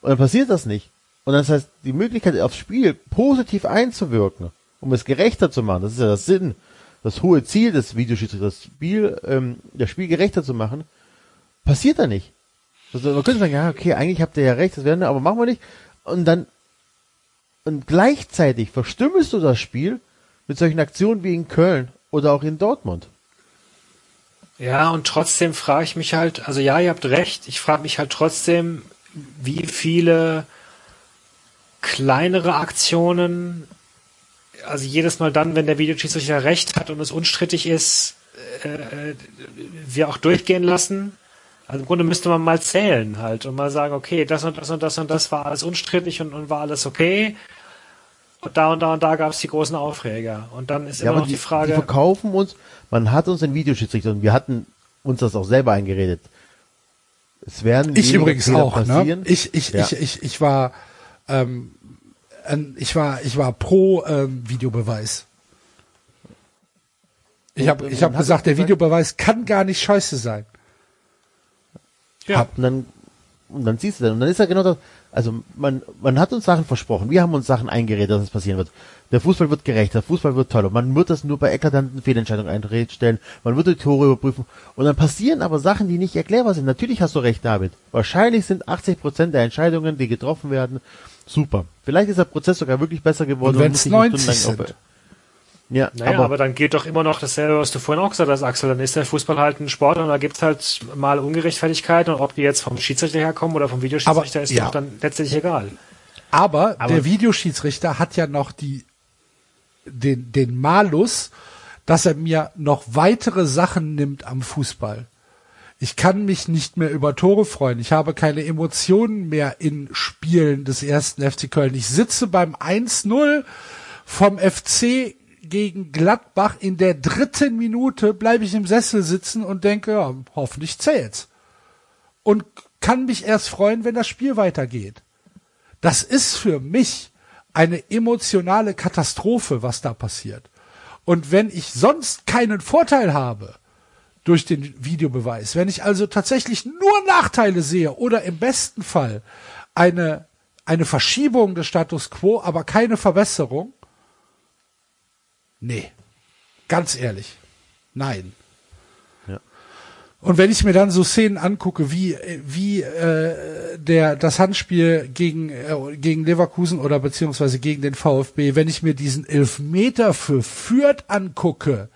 Und dann passiert das nicht. Und das heißt, die Möglichkeit aufs Spiel positiv einzuwirken, um es gerechter zu machen, das ist ja das Sinn, das hohe Ziel des Videoschiedsrichters, das Spiel, ähm, das Spiel gerechter zu machen, passiert da nicht. Also man könnte sagen, ja, okay, eigentlich habt ihr ja recht, das werden wir, aber machen wir nicht. Und dann, und gleichzeitig verstümmelst du das Spiel mit solchen Aktionen wie in Köln oder auch in Dortmund. Ja, und trotzdem frage ich mich halt, also ja, ihr habt recht, ich frage mich halt trotzdem, wie viele kleinere Aktionen, also jedes Mal dann, wenn der Videoschiedsrichter recht hat und es unstrittig ist, äh, wir auch durchgehen lassen. Also im Grunde müsste man mal zählen halt und mal sagen, okay, das und das und das und das war alles unstrittig und, und war alles okay. Und da und da und da gab es die großen Aufreger. Und dann ist Ja, immer aber noch die, die Frage. die verkaufen uns, man hat uns den Videoschiedsrichter und wir hatten uns das auch selber eingeredet. Es werden Ich übrigens auch, ne? passieren. Ich, ich, Ja. ich, ich, ich war, ähm, ich war, ich war pro ähm, Videobeweis. Ich habe, ich habe gesagt, der Videobeweis kann gar nicht scheiße sein. Ja, Und dann, und dann siehst du dann, und dann ist ja genau das, also man, man hat uns Sachen versprochen, wir haben uns Sachen eingeredet, dass es passieren wird. Der Fußball wird gerecht, der Fußball wird toller. Man wird das nur bei eklatanten Fehlentscheidungen einstellen, man wird die Tore überprüfen. Und dann passieren aber Sachen, die nicht erklärbar sind. Natürlich hast du recht, David. Wahrscheinlich sind 80 Prozent der Entscheidungen, die getroffen werden, super. Vielleicht ist der Prozess sogar wirklich besser geworden. Und wenn es nicht nur 90 stundenlang sind. Ja, Naja, aber, aber, dann geht doch immer noch dasselbe, was du vorhin auch gesagt hast, Axel. Dann ist der Fußball halt ein Sport und da gibt's halt mal Ungerechtfertigkeiten und ob die jetzt vom Schiedsrichter herkommen oder vom Videoschiedsrichter Aber, ist ja. doch dann letztlich egal. Aber, Aber- der Videoschiedsrichter hat ja noch die, den, den Malus, dass er mir noch weitere Sachen nimmt am Fußball. Ich kann mich nicht mehr über Tore freuen. Ich habe keine Emotionen mehr in Spielen des ersten FC Köln. Ich sitze beim 1-0 vom FC gegen Gladbach in der dritten Minute bleibe ich im Sessel sitzen und denke, ja, hoffentlich zählt's. Und kann mich erst freuen, wenn das Spiel weitergeht. Das ist für mich eine emotionale Katastrophe, was da passiert. Und wenn ich sonst keinen Vorteil habe durch den Videobeweis, wenn ich also tatsächlich nur Nachteile sehe oder im besten Fall eine, eine Verschiebung des Status quo, aber keine Verbesserung, nee, ganz ehrlich, nein. Ja. Und wenn ich mir dann so Szenen angucke, wie wie äh, der das Handspiel gegen äh, gegen Leverkusen oder beziehungsweise gegen den VfB, wenn ich mir diesen Elfmeter für Fürth angucke,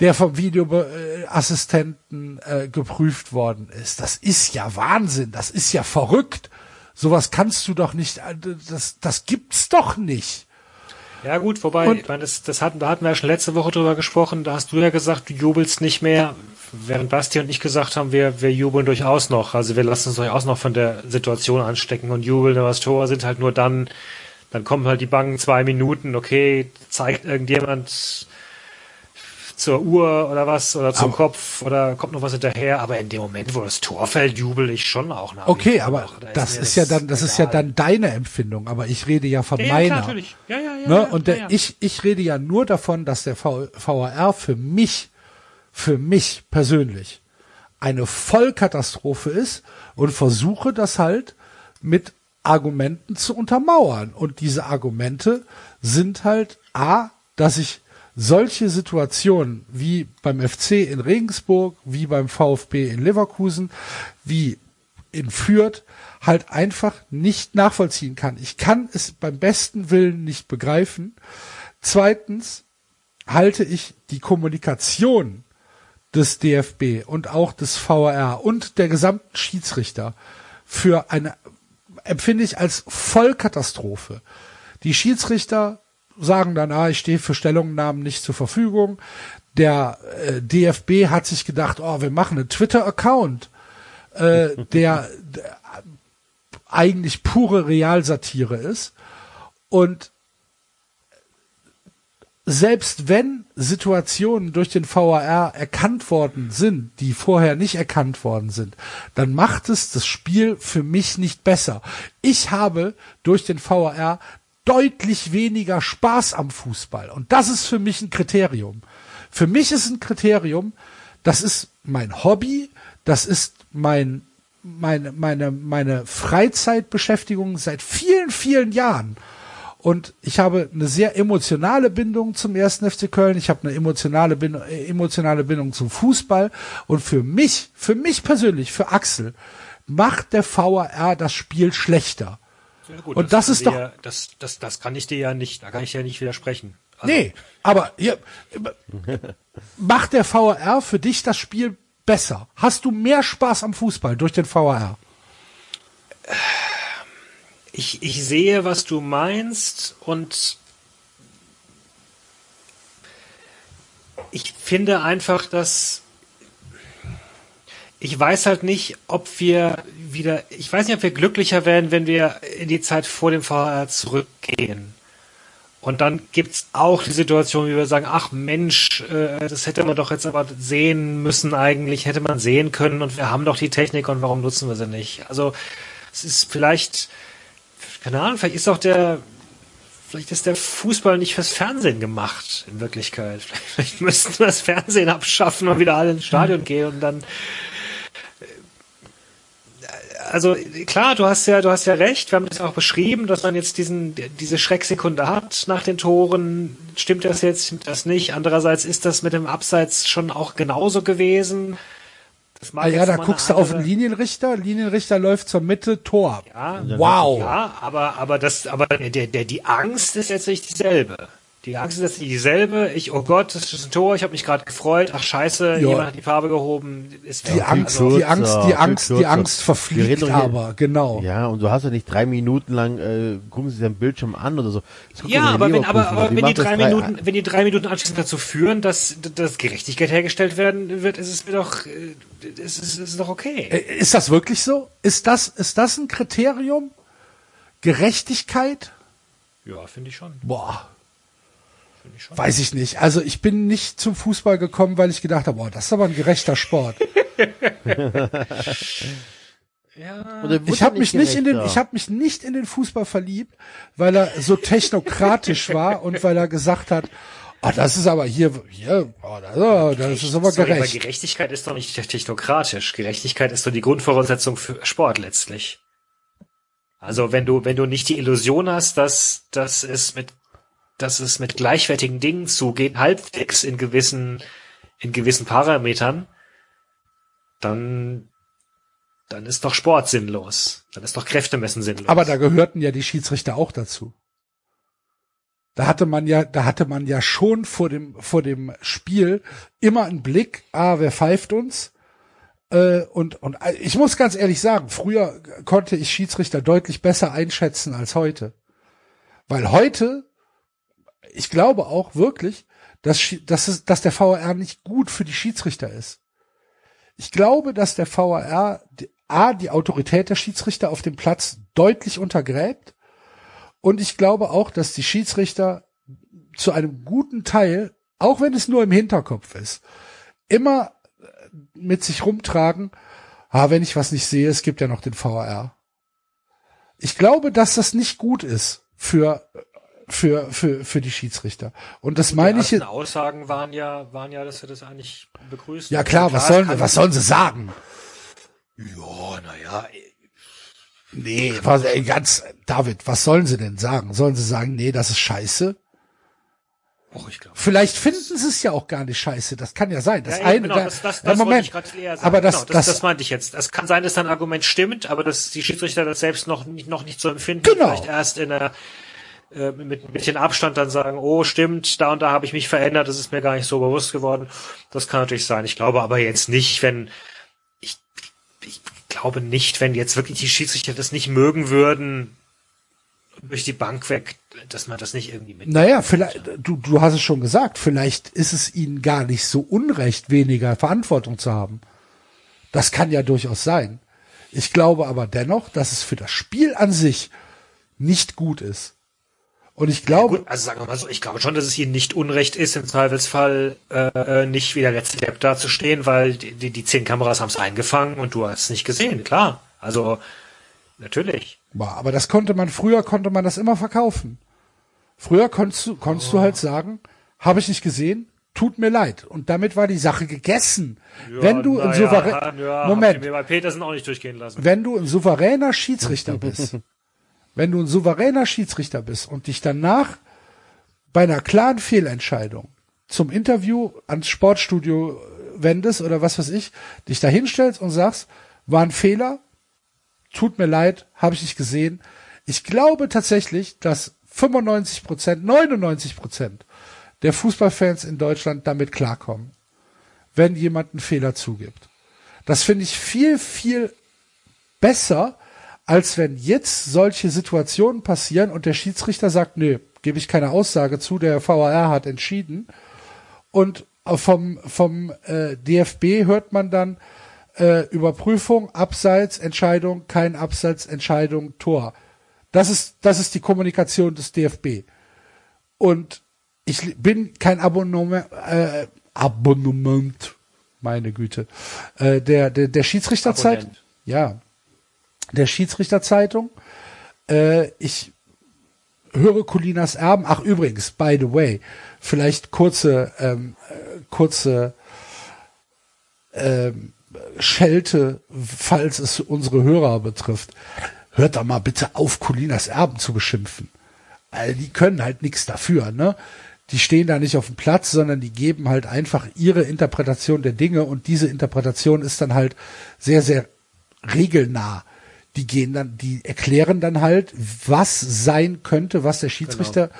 der vom Videoassistenten äh, geprüft worden ist, das ist ja Wahnsinn, das ist ja verrückt. Sowas kannst du doch nicht, äh, das das gibt's doch nicht. Ja gut, wobei, Und- ich meine, das, das hatten, da hatten wir ja schon letzte Woche drüber gesprochen, da hast du ja gesagt, du jubelst nicht mehr, während Basti und ich gesagt haben, wir, wir jubeln durchaus noch, also wir lassen uns durchaus noch von der Situation anstecken und jubeln über das Tor sind halt nur dann, dann kommen halt die bangen zwei Minuten, okay, zeigt irgendjemand zur Uhr oder was oder zum Aber- Kopf oder kommt noch was hinterher, aber in dem Moment, wo das Tor fällt, jubel ich schon auch nach. Okay, aber noch. Da das mir ist ja dann, das ist ja egal. dann deine Empfindung, aber ich rede ja von ja, ja, meiner. klar, natürlich. Ja, ja, ja, Ne? ja, und ja, der, ja. ich, ich rede ja nur davon, dass der v VAR für mich, für mich persönlich eine Vollkatastrophe ist und versuche das halt mit Argumenten zu untermauern. Und diese Argumente sind halt A, dass ich solche Situationen wie beim FC in Regensburg, wie beim VfB in Leverkusen, wie in Fürth halt einfach nicht nachvollziehen kann. Ich kann es beim besten Willen nicht begreifen. Zweitens halte ich die Kommunikation des DFB und auch des VAR und der gesamten Schiedsrichter für eine, empfinde ich als Vollkatastrophe. Die Schiedsrichter sagen dann, ah, ich stehe für Stellungnahmen nicht zur Verfügung. Der äh, DFB hat sich gedacht, oh, wir machen einen Twitter-Account, äh, der, der eigentlich pure Realsatire ist. Und selbst wenn Situationen durch den VAR erkannt worden sind, die vorher nicht erkannt worden sind, dann macht es das Spiel für mich nicht besser. Ich habe durch den VAR deutlich weniger Spaß am Fußball. Und das ist für mich ein Kriterium. Für mich ist ein Kriterium, das ist mein Hobby, das ist mein, meine, meine, meine Freizeitbeschäftigung seit vielen, vielen Jahren. Und ich habe eine sehr emotionale Bindung zum ersten FC Köln. Ich habe eine emotionale Bindung, emotionale Bindung zum Fußball. Und für mich, für mich persönlich, für Axel, macht der VAR das Spiel schlechter. Ja, gut, Und das kann ist doch- Ja, das, das, das kann ich dir ja nicht, da kann ich dir ja nicht widersprechen. Also, Nee, aber hier, macht der VAR für dich das Spiel besser? Hast du mehr Spaß am Fußball durch den VAR? Ich, ich sehe, was du meinst und ich finde einfach, dass ich weiß halt nicht, ob wir wieder, ich weiß nicht, ob wir glücklicher werden, wenn wir in die Zeit vor dem VR zurückgehen. Und dann gibt's auch die Situation, wie wir sagen, ach Mensch, äh, das hätte man doch jetzt aber sehen müssen eigentlich, hätte man sehen können und wir haben doch die Technik und warum nutzen wir sie nicht? Also es ist vielleicht, keine Ahnung, vielleicht ist auch der, vielleicht ist der Fußball nicht fürs Fernsehen gemacht, in Wirklichkeit. Vielleicht müssten wir das Fernsehen abschaffen und wieder alle ins Stadion gehen und dann also klar, du hast ja, du hast ja recht. Wir haben das auch beschrieben, dass man jetzt diesen, diese Schrecksekunde hat nach den Toren. Stimmt das jetzt? Stimmt das nicht? Andererseits ist das mit dem Abseits schon auch genauso gewesen. Das mag Ah ja, da guckst du auf den Linienrichter. Linienrichter läuft zur Mitte, Tor. Ja, Wow. ja, aber aber das, aber der, der, die Angst ist jetzt nicht dieselbe. Die Angst ist dieselbe. Ich, oh Gott, das ist ein Tor. Ich habe mich gerade gefreut. Ach Scheiße, Ja. jemand hat die Farbe gehoben. Ist Die. Angst, Also, die Angst, die viel Angst, die. Angst Wir verfliegt hier- aber, genau. Ja, und du hast ja nicht drei Minuten lang, äh, gucken sie sich den Bildschirm an oder so. Ja, aber wenn, aber, aber wenn die drei Minuten, wenn die drei Minuten anschließend dazu führen, dass, dass Gerechtigkeit hergestellt werden wird, ist es mir doch, äh, ist es ist doch okay. Äh, Ist das wirklich so? Ist das, ist das ein Kriterium? Gerechtigkeit? Ja, finde ich schon. Boah, ich schon. weiß ich nicht. Also ich bin nicht zum Fußball gekommen, weil ich gedacht habe, boah, das ist aber ein gerechter Sport. Ja. Ich habe mich nicht in den, ich habe mich nicht in den Fußball verliebt, weil er so technokratisch war und weil er gesagt hat, ah, das ist aber hier, hier, oh, das, das ist aber Sorry, aber gerecht. Gerechtigkeit ist doch nicht technokratisch. Gerechtigkeit ist doch die Grundvoraussetzung für Sport letztlich. Also wenn du, wenn du nicht die Illusion hast, dass, dass es mit, dass es mit gleichwertigen Dingen zugeht, halbwegs in gewissen, in gewissen Parametern, dann, dann ist doch Sport sinnlos. Dann ist doch Kräftemessen sinnlos. Aber da gehörten ja die Schiedsrichter auch dazu. Da hatte man ja, da hatte man ja schon vor dem, vor dem Spiel immer einen Blick, ah, wer pfeift uns? Äh, und, und äh, ich muss ganz ehrlich sagen, früher konnte ich Schiedsrichter deutlich besser einschätzen als heute. Weil heute, ich glaube auch wirklich, dass, dass, es, dass der VAR nicht gut für die Schiedsrichter ist. Ich glaube, dass der VAR A, die Autorität der Schiedsrichter auf dem Platz deutlich untergräbt. Und ich glaube auch, dass die Schiedsrichter zu einem guten Teil, auch wenn es nur im Hinterkopf ist, immer äh, mit sich rumtragen, ah, wenn ich was nicht sehe, es gibt ja noch den VAR. Ich glaube, dass das nicht gut ist für, für, für, für die Schiedsrichter. Und das meine die ich, ersten Aussagen waren ja, waren ja, dass wir das eigentlich begrüßen. ja klar, was sollen, was sollen sie sagen? Ja, naja, Nee, was, ey, ganz, David, was sollen sie denn sagen? Sollen sie sagen, nee, das ist scheiße? Och, ich glaube. Vielleicht finden sie es ja auch gar nicht scheiße. Das kann ja sein. Das Ja, eine, genau, da- das, das, das Moment. Aber das, genau, das, das, das meinte ich jetzt. Es kann sein, dass dein Argument stimmt, aber dass die Schiedsrichter das selbst noch nicht, noch nicht so empfinden. Genau. Vielleicht erst in der, äh, mit ein bisschen Abstand dann sagen, oh, stimmt, da und da habe ich mich verändert, das ist mir gar nicht so bewusst geworden. Das kann natürlich sein. Ich glaube aber jetzt nicht, wenn, ich, ich glaube nicht, wenn jetzt wirklich die Schiedsrichter das nicht mögen würden, durch die Bank weg, dass man das nicht irgendwie mit. naja, vielleicht, du, du hast es schon gesagt, vielleicht ist es ihnen gar nicht so unrecht, weniger Verantwortung zu haben. Das kann ja durchaus sein. Ich glaube aber dennoch, dass es für das Spiel an sich nicht gut ist. Und ich glaube, Gut, also sagen wir mal so, ich glaube schon, dass es ihnen nicht unrecht ist, im Zweifelsfall äh, nicht wie der letzte Depp da zu stehen, weil die, die, die zehn Kameras haben es eingefangen und du hast es nicht gesehen, klar. Also natürlich. Boah, aber das konnte man, früher konnte man das immer verkaufen. Früher konntest du, konntest du halt sagen, habe ich nicht gesehen, tut mir leid. Und damit war die Sache gegessen. wenn du ein souverän, ja, Moment, wir bei Petersen auch nicht durchgehen lassen. wenn du ein souveräner Schiedsrichter bist, wenn du ein souveräner Schiedsrichter bist und dich danach bei einer klaren Fehlentscheidung zum Interview ans Sportstudio wendest oder was weiß ich, dich da hinstellst und sagst, war ein Fehler, tut mir leid, habe ich nicht gesehen. Ich glaube tatsächlich, dass 95 Prozent, 99 Prozent der Fußballfans in Deutschland damit klarkommen, wenn jemand einen Fehler zugibt. Das finde ich viel, viel besser, als wenn jetzt solche Situationen passieren und der Schiedsrichter sagt, nö, gebe ich keine Aussage zu, der VAR hat entschieden. Und vom, vom äh, DFB hört man dann äh, Überprüfung, Abseits, Entscheidung, kein Abseits, Entscheidung, Tor. Das ist, das ist die Kommunikation des DFB. Und ich bin kein Abonnement, äh, Abonnement, meine Güte, äh, der, der, der Schiedsrichterzeit, Abonnent. ja, der Schiedsrichterzeitung. Äh, ich höre Colinas Erben. Ach übrigens, by the way, vielleicht kurze, ähm, äh, kurze ähm, Schelte, falls es unsere Hörer betrifft. Hört doch mal bitte auf, Colinas Erben zu beschimpfen. Also die können halt nichts dafür, ne? Die stehen da nicht auf dem Platz, sondern die geben halt einfach ihre Interpretation der Dinge und diese Interpretation ist dann halt sehr, sehr regelnah. Die gehen dann, die erklären dann halt, was sein könnte, was der Schiedsrichter,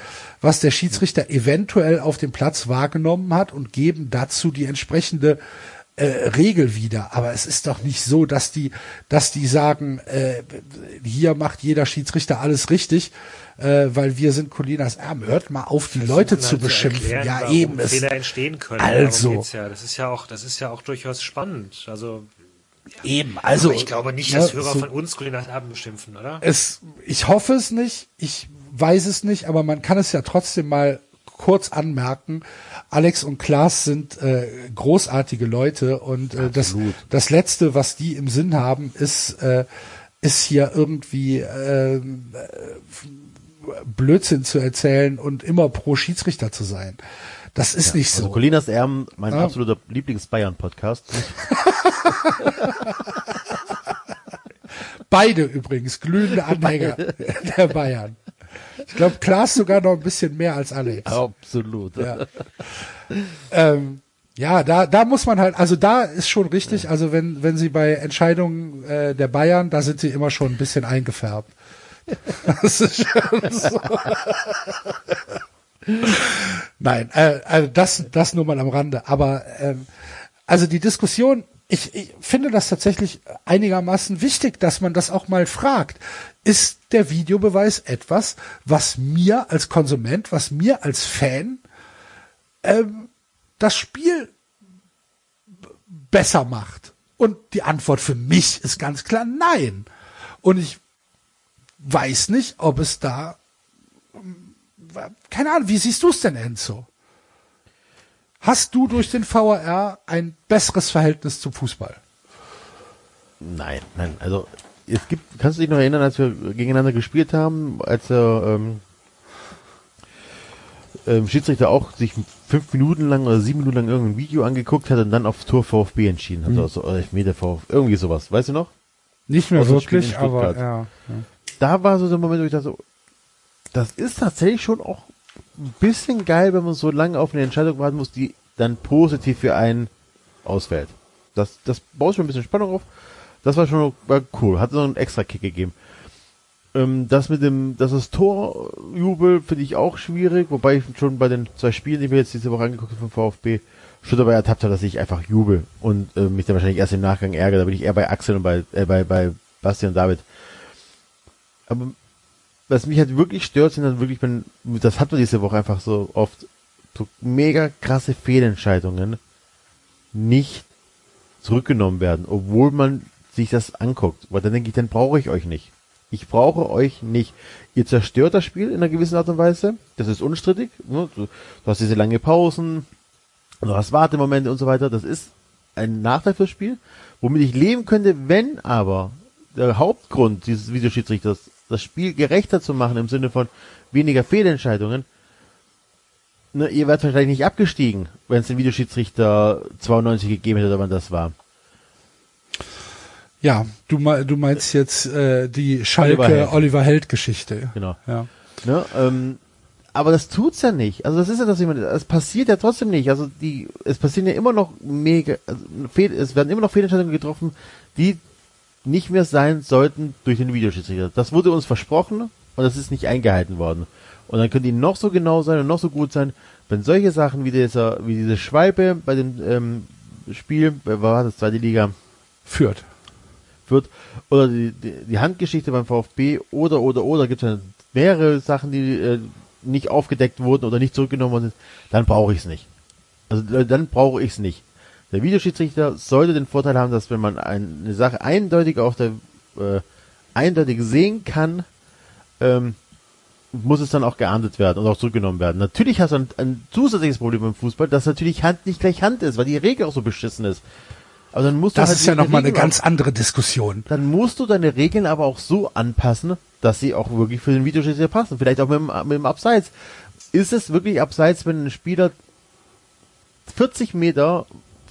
was der Schiedsrichter eventuell auf dem Platz wahrgenommen hat und geben dazu die entsprechende äh, Regel wieder. Aber es ist doch nicht so, dass die, dass die sagen, äh, hier macht jeder Schiedsrichter alles richtig, äh, weil wir sind Colinas Erben. Hört mal auf, die Leute Versuchen zu halt beschimpfen. erklären, ja, eben. Fehler entstehen können. Also. Ja. Das ist ja auch, das ist ja auch durchaus spannend. Also, eben. Also, aber ich glaube nicht, dass ja, Hörer so- von uns Kulinar Erben beschimpfen, oder? es, ich hoffe es nicht, ich weiß es nicht, aber man kann es ja trotzdem mal kurz anmerken. Alex und Klaas sind äh, großartige Leute und äh, das, das letzte, was die im Sinn haben, ist äh, ist hier irgendwie äh, Blödsinn zu erzählen und immer pro Schiedsrichter zu sein. Das ist nicht so. Also Colinas Erben, mein Ja. absoluter Lieblings-Bayern-Podcast. Beide übrigens glühende Anhänger der Bayern. Ich glaube, Klaas sogar noch ein bisschen mehr als Alex. Absolut. Ja. ähm, ja, da, da muss man halt, also da ist schon richtig, also wenn, wenn sie bei Entscheidungen äh, der Bayern, da sind sie immer schon ein bisschen eingefärbt. Das ist schon so. Nein, äh, also das, das nur mal am Rande. Aber ähm, also die Diskussion, ich, ich finde das tatsächlich einigermaßen wichtig, dass man das auch mal fragt. Ist der Videobeweis etwas, was mir als Konsument, was mir als Fan ähm, das Spiel besser macht? Und die Antwort für mich ist ganz klar nein. Und ich weiß nicht, ob es da, keine Ahnung, wie siehst du es denn, Enzo? Hast du durch den VAR ein besseres Verhältnis zum Fußball? Nein, nein, also es gibt, kannst du dich noch erinnern, als wir gegeneinander gespielt haben, als der ähm, ähm, Schiedsrichter auch sich fünf Minuten lang oder sieben Minuten lang irgendein Video angeguckt hat und dann auf Tor VfB entschieden hat, also so Elfmeter VfB, irgendwie sowas, weißt du noch? Nicht mehr in wirklich, aber Stuttgart. ja. Da war so der Moment, wo ich dachte, so, das ist tatsächlich schon auch ein bisschen geil, wenn man so lange auf eine Entscheidung warten muss, die dann positiv für einen ausfällt. Das, das baut schon ein bisschen Spannung auf. Das war schon war cool. Hat so einen extra Kick gegeben. Ähm, das mit dem, das ist Torjubel finde ich auch schwierig, wobei ich schon bei den zwei Spielen, die wir jetzt diese Woche angeguckt haben vom VfB, schon dabei ertappt habe, dass ich einfach jubel und äh, mich dann wahrscheinlich erst im Nachgang ärgere. Da bin ich eher bei Axel und bei, äh, bei, bei Basti und David. Aber was mich halt wirklich stört, sind dann wirklich, wenn, das hat man diese Woche einfach so oft, so mega krasse Fehlentscheidungen nicht zurückgenommen werden, obwohl man sich das anguckt. Weil dann denke ich, dann brauche ich euch nicht. Ich brauche euch nicht. Ihr zerstört das Spiel in einer gewissen Art und Weise. Das ist unstrittig. ne? Du, du hast diese lange Pausen, du hast Wartemomente und so weiter. Das ist ein Nachteil fürs Spiel, womit ich leben könnte, wenn aber der Hauptgrund dieses Videoschiedsrichters, das Spiel gerechter zu machen im Sinne von weniger Fehlentscheidungen, ne, ihr werdet wahrscheinlich nicht abgestiegen, wenn es den Videoschiedsrichter 92 gegeben hätte, oder wann das war. Ja, du, du meinst jetzt äh, die Schalke Held. Oliver. Genau. Ja. Ne, ähm, aber das tut's ja nicht. Also das ist ja das, ich meine. Es passiert ja trotzdem nicht. Also die, es passieren ja immer noch mega, also Fehl, es werden immer noch Fehlentscheidungen getroffen, die nicht mehr sein sollten durch den Videoschiedsrichter. Das wurde uns versprochen und das ist nicht eingehalten worden. Und dann können die noch so genau sein und noch so gut sein, wenn solche Sachen wie dieser, wie diese Schwalbe bei dem ähm, Spiel, wer war das zweite Liga, Führt. wird oder die, die, die Handgeschichte beim VfB oder oder oder gibt es mehrere Sachen, die äh, nicht aufgedeckt wurden oder nicht zurückgenommen worden sind, dann brauche ich es nicht. Also äh, dann brauche ich es nicht. Der Videoschiedsrichter sollte den Vorteil haben, dass wenn man ein, eine Sache eindeutig auf der äh, eindeutig sehen kann, ähm, muss es dann auch geahndet werden und auch zurückgenommen werden. Natürlich hast du ein, ein zusätzliches Problem im Fußball, dass natürlich Hand nicht gleich Hand ist, weil die Regel auch so beschissen ist. Aber dann musst du Das halt ist ja nochmal eine ganz andere Diskussion. dann musst du deine Regeln aber auch so anpassen, dass sie auch wirklich für den Videoschiedsrichter passen. Vielleicht auch mit dem, mit dem Abseits. Ist es wirklich Abseits, wenn ein Spieler 40 Meter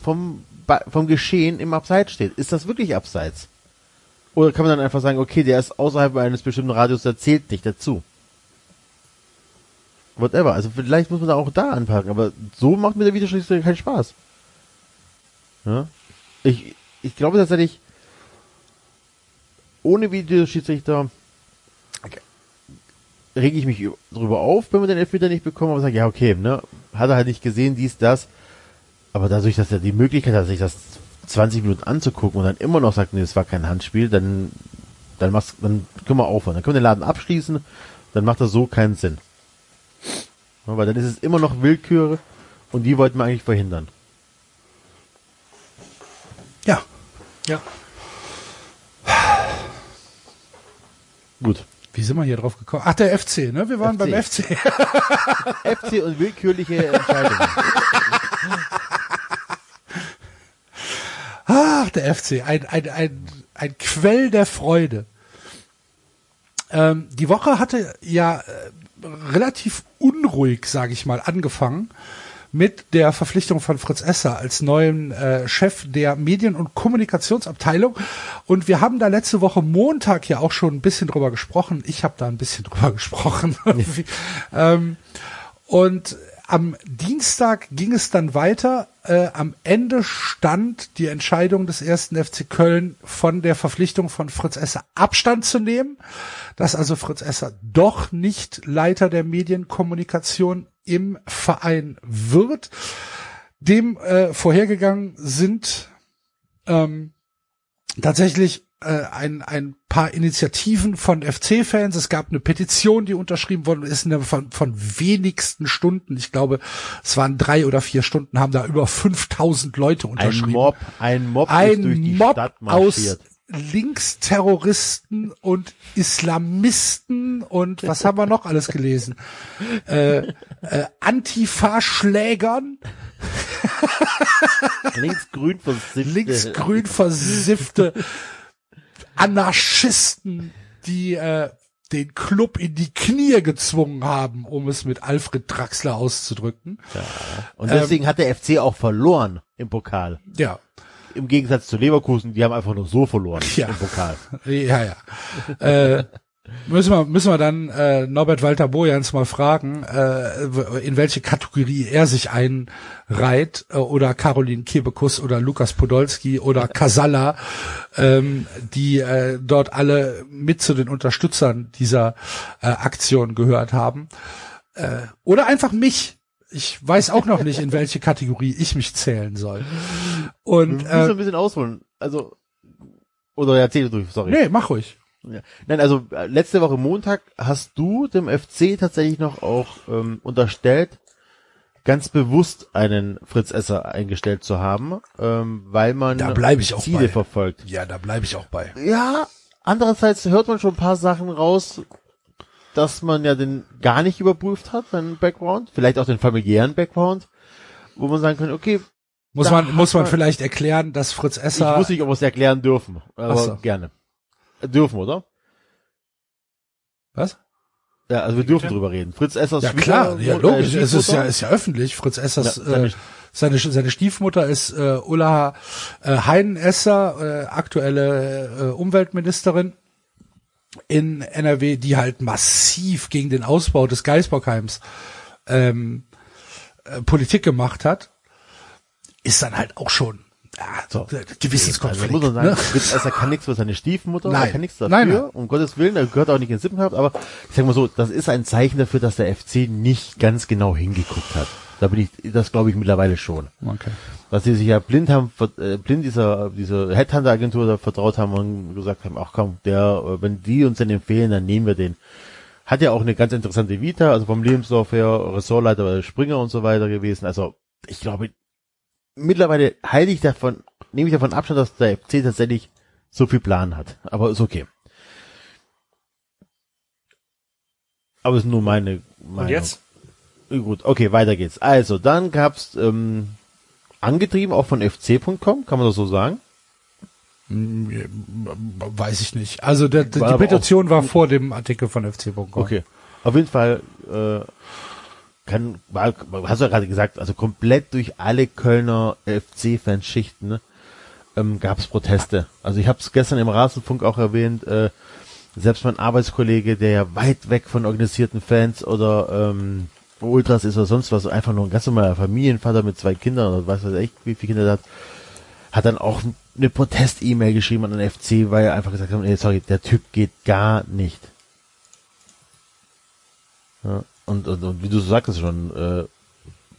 vom, vom Geschehen im Abseits steht? Ist das wirklich Abseits? Oder kann man dann einfach sagen, okay, der ist außerhalb eines bestimmten Radius, der zählt nicht dazu? Whatever. Also vielleicht muss man da auch da anpacken, aber so macht mir der Videoschiedsrichter keinen Spaß. Ja? Ich, ich glaube tatsächlich, ohne Videoschiedsrichter rege ich mich drüber auf, wenn wir den Elfmeter nicht bekommen, aber sage, ja, okay, ne, hat er halt nicht gesehen, dies, das. Aber dadurch, dass er die Möglichkeit hat, sich das 20 Minuten anzugucken und dann immer noch sagt, nee, es war kein Handspiel, dann, dann machst, dann können wir aufhören. Dann können wir den Laden abschließen, dann macht das so keinen Sinn. Ja, weil dann ist es immer noch Willkür und die wollten wir eigentlich verhindern. Ja. Ja. Gut. Wie sind wir hier drauf gekommen? Ach, der FC, ne? Wir waren FC. beim FC. FC und willkürliche Entscheidungen. Ach, der FC, ein, ein, ein, ein Quell der Freude. Ähm, die Woche hatte ja äh, relativ unruhig, sage ich mal, angefangen mit der Verpflichtung von Fritz Esser als neuen äh, Chef der Medien- und Kommunikationsabteilung. Und wir haben da letzte Woche Montag ja auch schon ein bisschen drüber gesprochen. Ich habe da ein bisschen drüber gesprochen. ähm, und am Dienstag ging es dann weiter. Äh, am Ende stand die Entscheidung des ersten FC Köln von der Verpflichtung von Fritz Esser Abstand zu nehmen, dass also Fritz Esser doch nicht Leiter der Medienkommunikation im Verein wird. Dem äh, vorhergegangen sind ähm, tatsächlich äh, ein, ein paar Initiativen von FC-Fans. Es gab eine Petition, die unterschrieben worden ist, eine von, von wenigsten Stunden. Ich glaube, es waren drei oder vier Stunden, haben da über 5000 Leute Ein unterschrieben. Mob, ein Mob ein durch die Mob Stadt aus marschiert. Linksterroristen und Islamisten und was haben wir noch alles gelesen? äh, äh, Antifa-Schlägern, Linksgrün versiffte. linksgrün versiffte Anarchisten, die äh, den Club in die Knie gezwungen haben, um es mit Alfred Draxler auszudrücken. Und deswegen hat der FC auch verloren im Pokal. Ja, Im Gegensatz zu Leverkusen, die haben einfach nur so verloren Ja. im Pokal. ja, ja. äh, müssen wir müssen wir dann äh, Norbert Walter Bojans mal fragen, äh, in welche Kategorie er sich einreiht äh, oder Caroline Kebekus oder Lukas Podolski oder Casalla, ähm, die äh, dort alle mit zu den Unterstützern dieser äh, Aktion gehört haben. Äh, oder einfach mich. Ich weiß auch noch nicht, in welche Kategorie ich mich zählen soll. Und äh, ein bisschen ausholen. Also, oder erzähl du, sorry. nee, mach ruhig. Ja. Nein, also äh, letzte Woche Montag hast du dem FC tatsächlich noch auch ähm, unterstellt, ganz bewusst einen Fritz Esser eingestellt zu haben, ähm, weil man Da bleib ich auch Ziele bei. verfolgt. Ja, da bleibe ich auch bei. Ja, andererseits hört man schon ein paar Sachen raus, dass man ja den gar nicht überprüft hat, seinen Background, vielleicht auch den familiären Background, wo man sagen kann, okay, Muss man, muss man vielleicht erklären, dass Fritz ich Esser, wusste nicht, ob wir es erklären dürfen, aber so. gerne. Dürfen, oder? was? Ja, also wir dürfen drüber reden. Fritz Essers Ja klar, ja logisch, äh, es ist ja, ist ja öffentlich. Fritz Essers, Ja, äh, seine- seine, seine Stiefmutter ist äh, Ulla äh, Heinenesser, äh, aktuelle äh, Umweltministerin in NRW, die halt massiv gegen den Ausbau des Geisbockheims ähm, äh, Politik gemacht hat, ist dann halt auch schon ja, So. Gewissenskonflikt. Also muss man sagen, ne? Fritz Esser kann nichts für seine Stiefmutter, Nein. er kann nichts dafür, Nein, nein. um Gottes Willen, er gehört auch nicht ins Sippenhaft, aber ich sag mal so, das ist ein Zeichen dafür, dass der FC nicht ganz genau hingeguckt hat. Da bin ich, das glaube ich mittlerweile schon. Okay. Dass sie sich ja blind haben, äh, blind dieser, dieser Headhunter-Agentur da vertraut haben und gesagt haben, ach komm, der, äh, wenn die uns den empfehlen, dann nehmen wir den. Hat ja auch eine ganz interessante Vita, also vom Lebenslauf her, Ressortleiter bei Springer und so weiter gewesen. Also, ich glaube, mittlerweile heile ich davon, nehme ich davon Abstand, dass der FC tatsächlich so viel Plan hat. Aber ist okay. Aber ist nur meine Meinung. Und jetzt? Gut, okay, weiter geht's. Also, dann gab's ähm, angetrieben auch von fc.com, kann man das so sagen? Weiß ich nicht. Also der, der, War die Petition war vor dem Artikel von fc.com. Okay. Auf jeden Fall äh, kann, war, hast du ja gerade gesagt, also komplett durch alle Kölner FC-Fanschichten ne, ähm, gab es Proteste. Also ich habe es gestern im Rasenfunk auch erwähnt, äh, selbst mein Arbeitskollege, der ja weit weg von organisierten Fans oder ähm, Ultras ist oder sonst was, einfach nur ein ganz normaler Familienvater mit zwei Kindern oder weiß was wie viele Kinder er hat, hat dann auch eine Protest-E-Mail geschrieben an den FC, weil er einfach gesagt hat, nee, sorry, der Typ geht gar nicht. Ja, und, und, und wie du so sagtest schon, äh,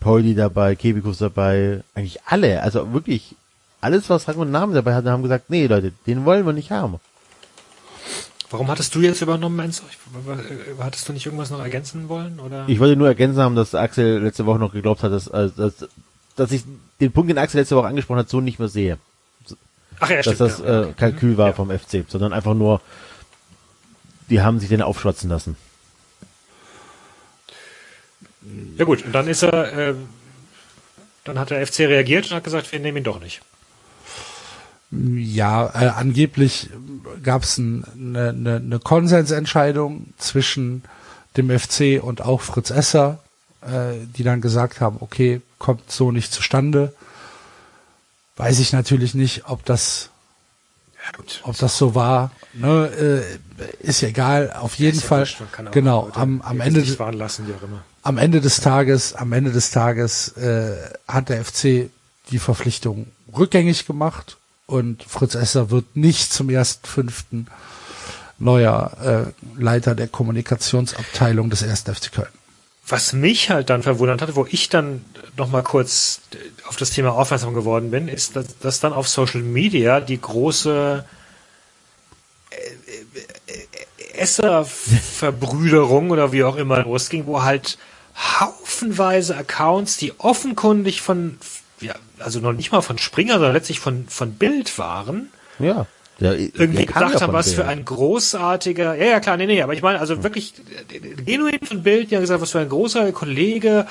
Pauli dabei, Kebikus dabei, eigentlich alle, also wirklich alles, was Rang und Namen dabei hatte, haben gesagt, nee, Leute, den wollen wir nicht haben. Warum hattest du jetzt übernommen, Enzo? Äh, Hattest du nicht irgendwas noch ergänzen wollen? Oder? Ich wollte nur ergänzen haben, dass Axel letzte Woche noch geglaubt hat, dass, äh, dass, dass ich den Punkt, den Axel letzte Woche angesprochen hat, so nicht mehr sehe. Ach ja, dass stimmt. das ja. äh, Kalkül war Ja. vom FC, sondern einfach nur, die haben sich den aufschwatzen lassen. Ja gut, und dann ist er, äh, dann hat der FC reagiert und hat gesagt, wir nehmen ihn doch nicht. Ja, äh, angeblich gab es ein, eine, eine, eine Konsensentscheidung zwischen dem FC und auch Fritz Esser, äh, die dann gesagt haben, okay, kommt so nicht zustande. Weiß ich natürlich nicht, ob das, Ja gut. ob das so war. Ne, äh, ist ja egal. Auf jeden ja Fall. wurscht, man kann auch Genau. Am, am die Ende, lassen, wie auch immer. Am Ende des Tages, am Ende des Tages äh, hat der FC die Verpflichtung rückgängig gemacht und Fritz Esser wird nicht zum ersten fünften neuer äh, Leiter der Kommunikationsabteilung des 1. FC Köln. Was mich halt dann verwundert hat, wo ich dann noch mal kurz auf das Thema aufmerksam geworden bin, ist, dass, dass dann auf Social Media die große Esser-Verbrüderung oder wie auch immer losging, wo halt haufenweise Accounts, die offenkundig von, ja, also noch nicht mal von Springer, sondern letztlich von, von Bild waren, Ja. Der, irgendwie gedacht ja haben, was für ein großartiger, ja, ja, klar, nee, nee, aber ich meine, also wirklich genuin von Bild, die haben gesagt, was für ein großer Kollege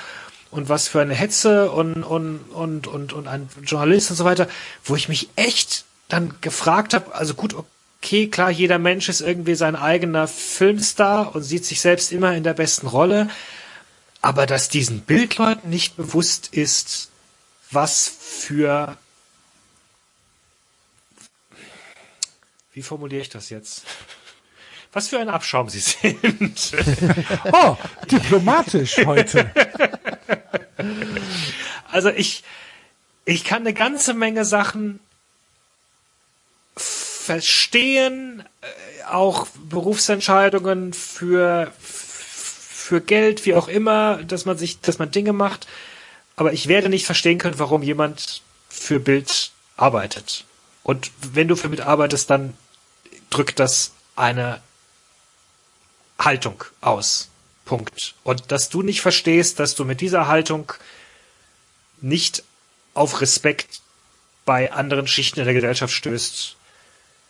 und was für eine Hetze und, und, und, und, und ein Journalist und so weiter, wo ich mich echt dann gefragt habe, also gut, okay, klar, jeder Mensch ist irgendwie sein eigener Filmstar und sieht sich selbst immer in der besten Rolle, aber dass diesen Bildleuten nicht bewusst ist, was für Wie formuliere ich das jetzt? Was für ein Abschaum Sie sind. Oh, diplomatisch heute. Also ich, ich kann eine ganze Menge Sachen verstehen, äh, auch Berufsentscheidungen für, für Geld, wie auch immer, dass man sich, dass man Dinge macht. Aber ich werde nicht verstehen können, warum jemand für Bild arbeitet. Und wenn du für Bild arbeitest, dann drückt das eine Haltung aus. Punkt. Und dass du nicht verstehst, dass du mit dieser Haltung nicht auf Respekt bei anderen Schichten in der Gesellschaft stößt,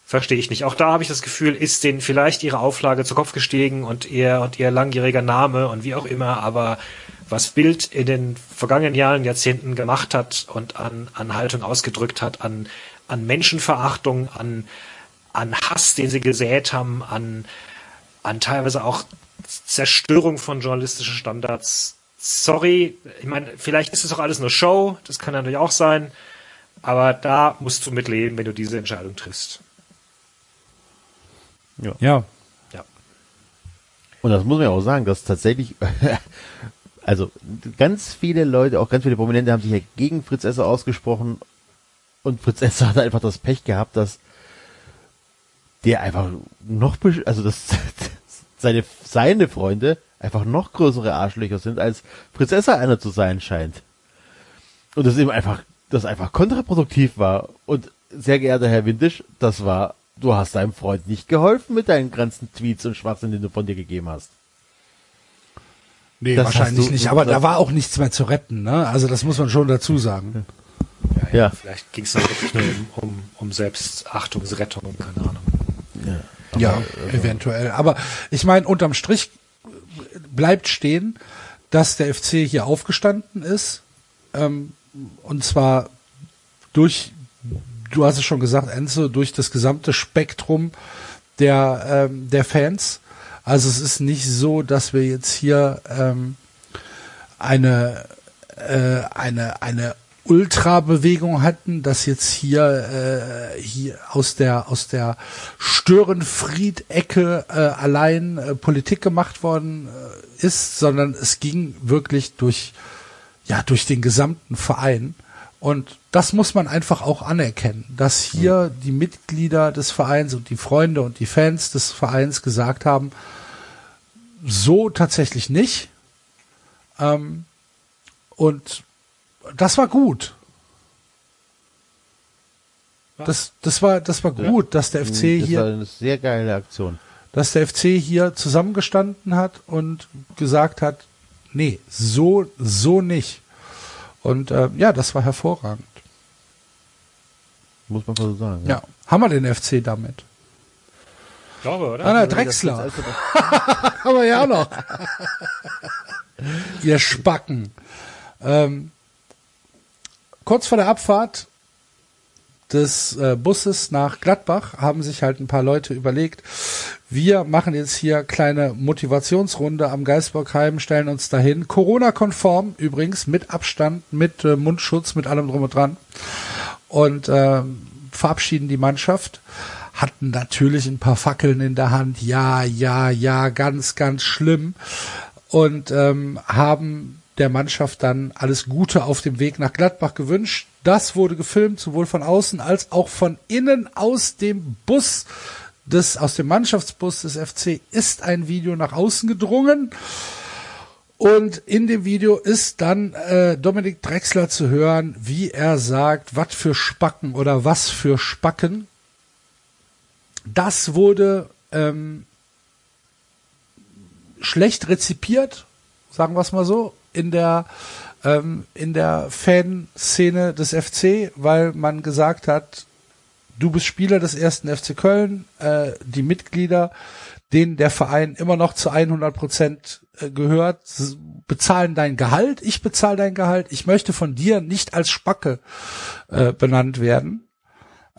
verstehe ich nicht. Auch da habe ich das Gefühl, ist denen vielleicht ihre Auflage zu Kopf gestiegen und ihr und ihr langjähriger Name und wie auch immer, aber was Bild in den vergangenen Jahren, Jahrzehnten gemacht hat und an, an Haltung ausgedrückt hat, an, an Menschenverachtung, an, an Hass, den sie gesät haben, an, an teilweise auch Zerstörung von journalistischen Standards. Sorry, ich meine, vielleicht ist es auch alles nur Show, das kann natürlich auch sein, aber da musst du mitleben, wenn du diese Entscheidung triffst. Ja. Ja. Und das muss man ja auch sagen, dass tatsächlich, also ganz viele Leute, auch ganz viele Prominente haben sich ja gegen Fritz Esser ausgesprochen und Fritz Esser hat einfach das Pech gehabt, dass der einfach noch, also dass seine, seine Freunde einfach noch größere Arschlöcher sind, als Fritz Esser einer zu sein scheint. Und das eben einfach, das einfach kontraproduktiv war. Und sehr geehrter Herr Windisch, das war, du hast deinem Freund nicht geholfen mit deinen ganzen Tweets und Schwachsinn, den du von dir gegeben hast. Nee, Das wahrscheinlich du- nicht. Aber da war auch nichts mehr zu retten. Ne? Also das muss man schon dazu sagen. Ja. Vielleicht ging es wirklich nur um, um, um Selbstachtungsrettung, keine Ahnung. Ja, eventuell. Aber ich meine, unterm Strich bleibt stehen, dass der FC hier aufgestanden ist. Ähm, und zwar durch, du hast es schon gesagt, Enzo, durch das gesamte Spektrum der, ähm, der Fans. Also es ist nicht so, dass wir jetzt hier ähm, eine, äh, eine, eine Ultrabewegung hatten, dass jetzt hier, äh, hier aus der, aus der Störenfried-Ecke äh, allein äh, Politik gemacht worden äh, ist, sondern es ging wirklich durch, ja, durch den gesamten Verein. Und das muss man einfach auch anerkennen, dass hier die Mitglieder des Vereins und die Freunde und die Fans des Vereins gesagt haben, so tatsächlich nicht. Ähm, und das war gut. Das, das war, das war gut, dass der FC das hier war eine sehr geile Aktion. dass der FC hier zusammengestanden hat und gesagt hat, nee, so, so nicht. Und äh, ja, das war hervorragend. Muss man mal so sagen. Ja, haben wir den FC damit. Ich glaube, oder? Ah, na, Also, Drechsler. also- Haben wir ja auch noch. Ihr Spacken. Ähm, kurz vor der Abfahrt des äh, Busses nach Gladbach haben sich halt ein paar Leute überlegt, wir machen jetzt hier kleine Motivationsrunde am Geisbockheim, stellen uns dahin, Corona-konform übrigens, mit Abstand, mit äh, Mundschutz, mit allem drum und dran und ähm, verabschieden die Mannschaft. Hatten natürlich ein paar Fackeln in der Hand, ja, ja, ja, ganz, ganz schlimm und ähm, haben der Mannschaft dann alles Gute auf dem Weg nach Gladbach gewünscht. Das wurde gefilmt, sowohl von außen als auch von innen aus dem Bus des, aus dem Mannschaftsbus des FC ist ein Video nach außen gedrungen. Und in dem Video ist dann äh, Dominik Drexler zu hören, wie er sagt, was für Spacken oder was für Spacken. Das wurde ähm, schlecht rezipiert, sagen wir es mal so, in der ähm, in der Fanszene des FC, weil man gesagt hat, du bist Spieler des ersten FC Köln, äh, die Mitglieder, denen der Verein immer noch zu 100 Prozent äh, gehört, bezahlen dein Gehalt, ich bezahle dein Gehalt, ich möchte von dir nicht als Spacke äh, benannt werden.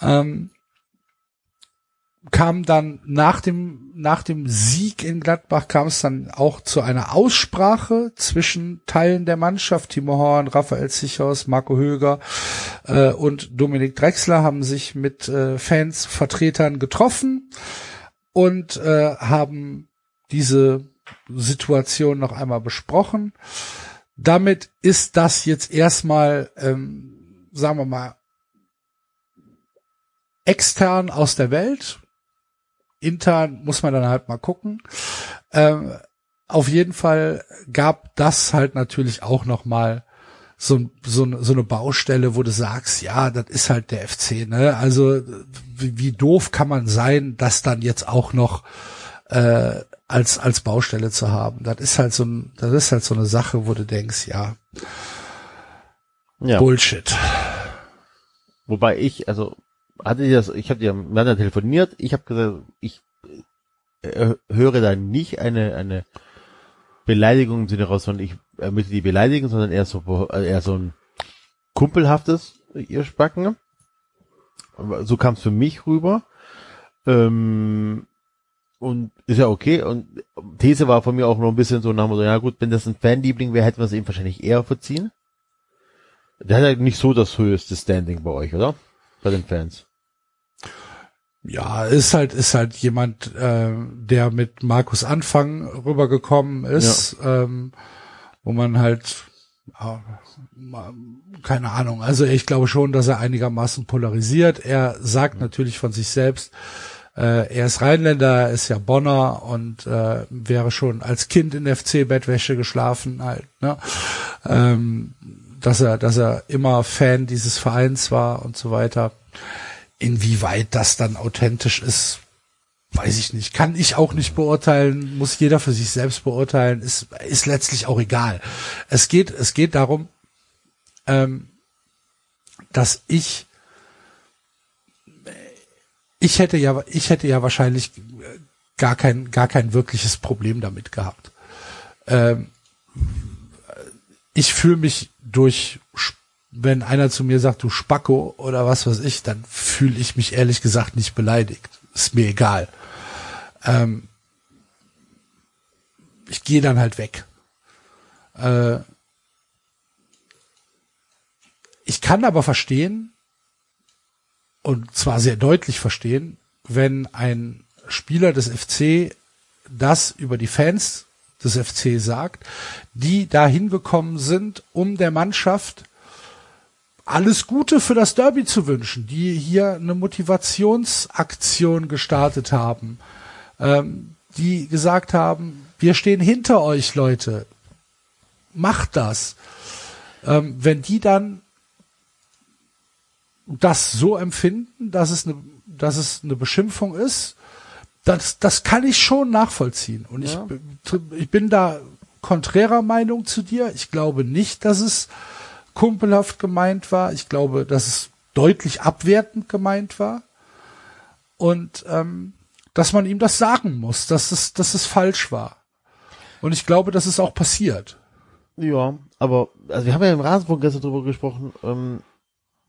Ähm, kam dann nach dem, nach dem Sieg in Gladbach kam es dann auch zu einer Aussprache zwischen Teilen der Mannschaft. Timo Horn, Raphael Zichos, Marco Höger äh, und Dominik Drexler haben sich mit äh, Fans, Vertretern getroffen und äh, haben diese Situation noch einmal besprochen. Damit ist das jetzt erstmal, ähm, sagen wir mal, extern aus der Welt. Intern muss man dann halt mal gucken. Ähm, auf jeden Fall gab das halt natürlich auch noch mal so, so, so eine Baustelle, wo du sagst, ja, das ist halt der FC, ne? Also wie, wie doof kann man sein, das dann jetzt auch noch äh, als als Baustelle zu haben? Das ist halt so ein, das ist halt so eine Sache, wo du denkst, ja, ja. Bullshit. Wobei ich, also hatte die das, ich habe ja miteinander telefoniert, ich habe gesagt, ich äh, höre da nicht eine, eine Beleidigung im Sinne raus, sondern ich ermittle die Beleidigung, sondern eher so, äh, eher so ein kumpelhaftes ihr Spacken. So kam es für mich rüber. Ähm, und ist ja okay. Und These war von mir auch noch ein bisschen so nach dem Motto, ja gut, wenn das ein Fanliebling wäre, hätten wir es ihm wahrscheinlich eher verziehen. Der hat ja nicht so das höchste Standing bei euch, oder? Bei den Fans. Ja, ist halt, ist halt jemand, äh, der mit Markus Anfang rübergekommen ist, ähm, wo man halt, ma- keine Ahnung, also ich glaube schon, dass er einigermaßen polarisiert. Er sagt natürlich von sich selbst, äh, er ist Rheinländer, er ist ja Bonner und äh, wäre schon als Kind in FC-Bettwäsche geschlafen halt, ne? Ähm, dass er, dass er immer Fan dieses Vereins war und so weiter. Inwieweit das dann authentisch ist, weiß ich nicht. Kann ich auch nicht beurteilen, muss jeder für sich selbst beurteilen, ist, ist letztlich auch egal. Es geht, es geht darum, ähm, dass ich, ich hätte ja, ich hätte ja wahrscheinlich gar kein, gar kein wirkliches Problem damit gehabt. Ähm, ich fühle mich durch, wenn einer zu mir sagt, du Spacko oder was weiß ich, dann fühle ich mich ehrlich gesagt nicht beleidigt. Ist mir egal. Ähm, ich gehe dann halt weg. Äh, ich kann aber verstehen, und zwar sehr deutlich verstehen, wenn ein Spieler des FC das über die Fans des FC sagt, die da hingekommen sind, um der Mannschaft alles Gute für das Derby zu wünschen, die hier eine Motivationsaktion gestartet haben, ähm, die gesagt haben, wir stehen hinter euch, Leute, macht das. Ähm, wenn die dann das so empfinden, dass es eine, dass es eine Beschimpfung ist, das, das kann ich schon nachvollziehen. Und ich, ich bin da konträrer Meinung zu dir. Ich glaube nicht, dass es kumpelhaft gemeint war. Ich glaube, dass es deutlich abwertend gemeint war. Und ähm, dass man ihm das sagen muss, dass es, dass es falsch war. Und ich glaube, das ist auch passiert. Ja, aber also wir haben ja im Rasenfunk gestern drüber gesprochen. Ähm,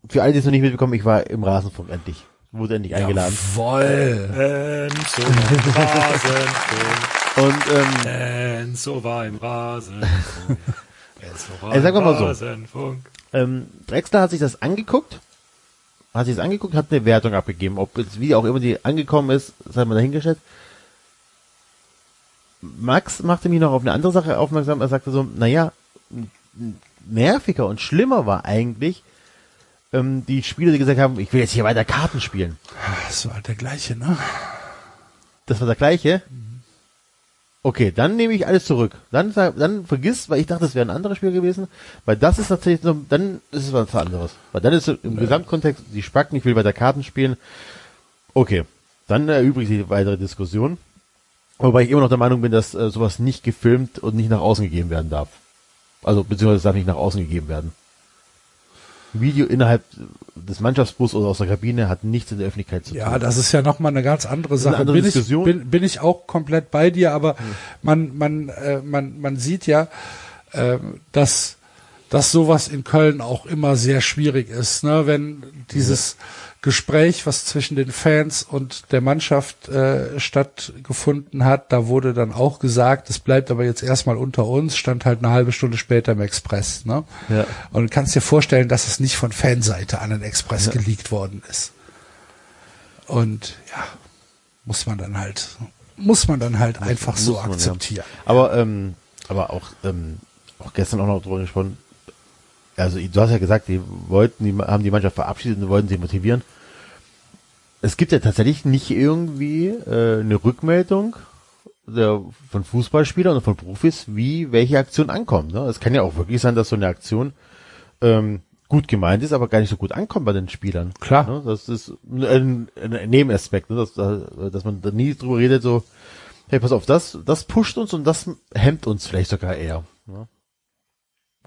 für alle, die es noch nicht mitbekommen, ich war im Rasenfunk endlich. Wurde endlich eingeladen. Jawoll. Enzo im Rasenfunk. Und ähm, Enzo war im Rasenfunk. Enzo war Ey, sagen wir im mal so. Rasenfunk. ähm, Drexler hat sich das angeguckt, hat sich das angeguckt, hat eine Wertung abgegeben. Ob jetzt wie auch immer die angekommen ist, sei mal dahingestellt. Max machte mich noch auf eine andere Sache aufmerksam. Er sagte so, naja, nerviger und schlimmer war eigentlich ähm, die Spieler, die gesagt haben, ich will jetzt hier weiter Karten spielen. Das war halt der gleiche, ne? Das war der gleiche. Okay, dann nehme ich alles zurück. Dann, dann vergiss, weil ich dachte, das wäre ein anderer Spiel gewesen, weil das ist tatsächlich so, dann ist es was anderes. Weil dann ist es im Gesamtkontext, die Spacken, ich will weiter Karten spielen. Okay, dann erübrigt sich die weitere Diskussion. Wobei ich immer noch der Meinung bin, dass äh, sowas nicht gefilmt und nicht nach außen gegeben werden darf. Also, beziehungsweise es darf nicht nach außen gegeben werden. Video innerhalb des Mannschaftsbus oder aus der Kabine hat nichts in der Öffentlichkeit zu tun. Ja, das ist ja noch mal eine ganz andere Sache. andere bin, ich, Diskussion. bin, bin ich auch komplett bei dir, aber man, man, äh, man, man sieht ja, äh, dass, dass sowas in Köln auch immer sehr schwierig ist, ne? wenn dieses Gespräch, was zwischen den Fans und der Mannschaft äh, stattgefunden hat, da wurde dann auch gesagt, es bleibt aber jetzt erstmal unter uns, stand halt eine halbe Stunde später im Express. Ne? Ja. Und du kannst dir vorstellen, dass es nicht von Fanseite an den Express geleakt worden ist. Und ja, muss man dann halt, muss man dann halt einfach so muss man, ja. akzeptieren. Aber, ähm, aber auch, ähm, auch gestern auch noch drüber gesprochen. Also, du hast ja gesagt, die wollten, die haben die Mannschaft verabschiedet und wollten sie motivieren. Es gibt ja tatsächlich nicht irgendwie äh, eine Rückmeldung der, von Fußballspielern und von Profis, wie welche Aktion ankommt. Ne? Es kann ja auch wirklich sein, dass so eine Aktion ähm, gut gemeint ist, aber gar nicht so gut ankommt bei den Spielern. Klar. Ne? Das ist ein, ein Nebenaspekt, ne? dass, dass man da nie drüber redet, so, hey, pass auf, das, das pusht uns und das hemmt uns vielleicht sogar eher. Ne?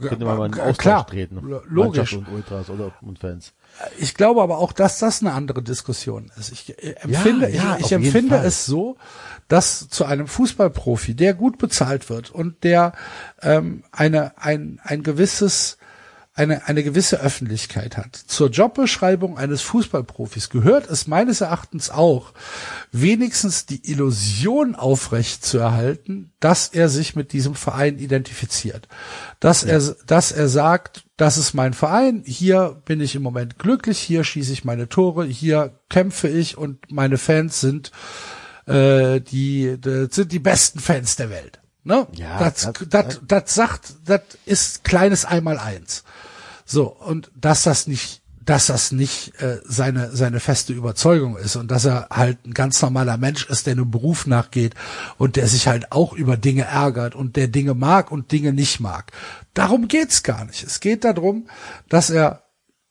Könnte man mal in Ja, Austausch klar, treten. lo- logisch. Mannschaft und Ultras oder und Fans. Ich glaube aber auch, dass das eine andere Diskussion ist. Ich äh, empfinde, ja, ich, auf ich jeden empfinde es so, dass zu einem Fußballprofi, der gut bezahlt wird und der ähm, eine ein ein gewisses eine eine gewisse Öffentlichkeit hat. Zur Jobbeschreibung eines Fußballprofis gehört es meines Erachtens auch, wenigstens die Illusion aufrecht zu erhalten, dass er sich mit diesem Verein identifiziert. Dass er, dass er sagt, das ist mein Verein, hier bin ich im Moment glücklich, hier schieße ich meine Tore, hier kämpfe ich und meine Fans sind, äh, die, die sind die besten Fans der Welt. Ne? Ja, das, das- das, das sagt, das ist kleines Einmaleins. So, und dass das nicht, dass das nicht äh, seine, seine feste Überzeugung ist und dass er halt ein ganz normaler Mensch ist, der einem Beruf nachgeht und der sich halt auch über Dinge ärgert und der Dinge mag und Dinge nicht mag. Darum geht's gar nicht. Es geht darum, dass er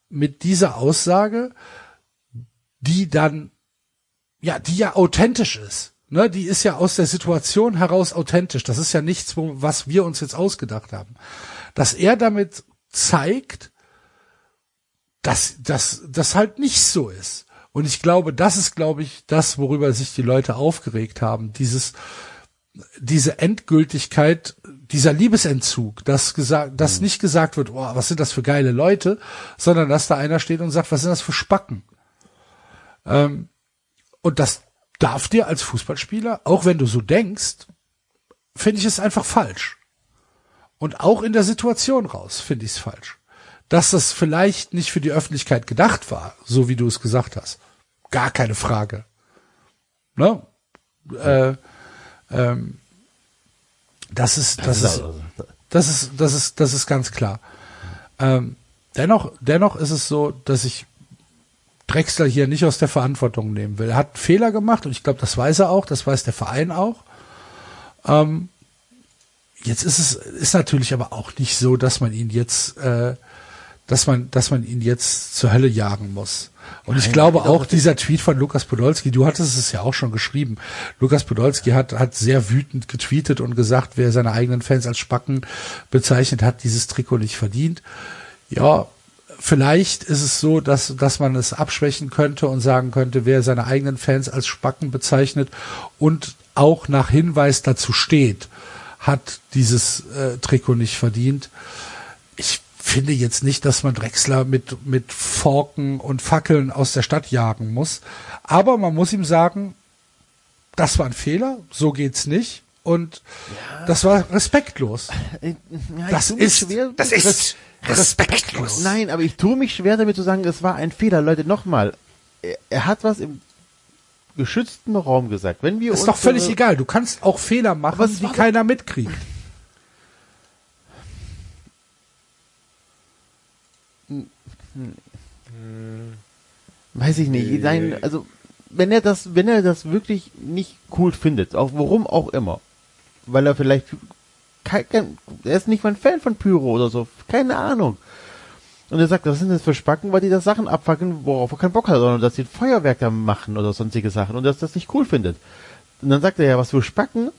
mit dieser Aussage, die dann, ja, die ja authentisch ist, ne, die ist ja aus der Situation heraus authentisch. Das ist ja nichts, wo, was wir uns jetzt ausgedacht haben. Dass er damit zeigt, dass dass das halt nicht so ist. Und ich glaube, das ist, glaube ich, das, worüber sich die Leute aufgeregt haben. Dieses, diese Endgültigkeit, dieser Liebesentzug, dass gesagt, dass nicht gesagt wird, oh, was sind das für geile Leute, sondern dass da einer steht und sagt, was sind das für Spacken? Ähm, und das darf dir als Fußballspieler, auch wenn du so denkst, finde ich es einfach falsch. Und auch in der Situation raus finde ich es falsch. Dass das vielleicht nicht für die Öffentlichkeit gedacht war, so wie du es gesagt hast. Gar keine Frage. Ne? Äh, ähm, das ist, das ist, das ist, das ist, das ist ganz klar. Ähm, dennoch, dennoch ist es so, dass ich Drexler hier nicht aus der Verantwortung nehmen will. Er hat Fehler gemacht und ich glaube, das weiß er auch, das weiß der Verein auch. Ähm, jetzt ist es ist natürlich aber auch nicht so, dass man ihn jetzt, äh, dass man, dass man ihn jetzt zur Hölle jagen muss. Und ich glaube auch dieser Tweet von Lukas Podolski, du hattest es ja auch schon geschrieben. Lukas Podolski hat, hat sehr wütend getweetet und gesagt, wer seine eigenen Fans als Spacken bezeichnet hat, dieses Trikot nicht verdient. Ja, vielleicht ist es so, dass, dass man es abschwächen könnte und sagen könnte, wer seine eigenen Fans als Spacken bezeichnet und auch nach Hinweis dazu steht, hat dieses äh, Trikot nicht verdient. Ich finde jetzt nicht, dass man Drexler mit, mit Forken und Fackeln aus der Stadt jagen muss. Aber man muss ihm sagen, das war ein Fehler, so geht's nicht. Und das war respektlos. Ja, Das ist- schwer, Das ist respektlos. Nein, aber ich tue mich schwer damit zu sagen, es war ein Fehler. Leute, nochmal. Er, er hat was im geschützten Raum gesagt. Wenn wir Ist doch völlig so- egal. Du kannst auch Fehler machen, die keiner mitkriegt. Weiß ich nicht. Nein, also wenn er das, wenn er das wirklich nicht cool findet, auch warum auch immer, weil er vielleicht kein, kein, er ist nicht mal ein Fan von Pyro oder so, keine Ahnung. Und er sagt, was sind das für Spacken, weil die da Sachen abfackeln, worauf er keinen Bock hat, sondern dass sie ein Feuerwerk da machen oder sonstige Sachen und dass das nicht cool findet. Und dann sagt er ja, was für Spacken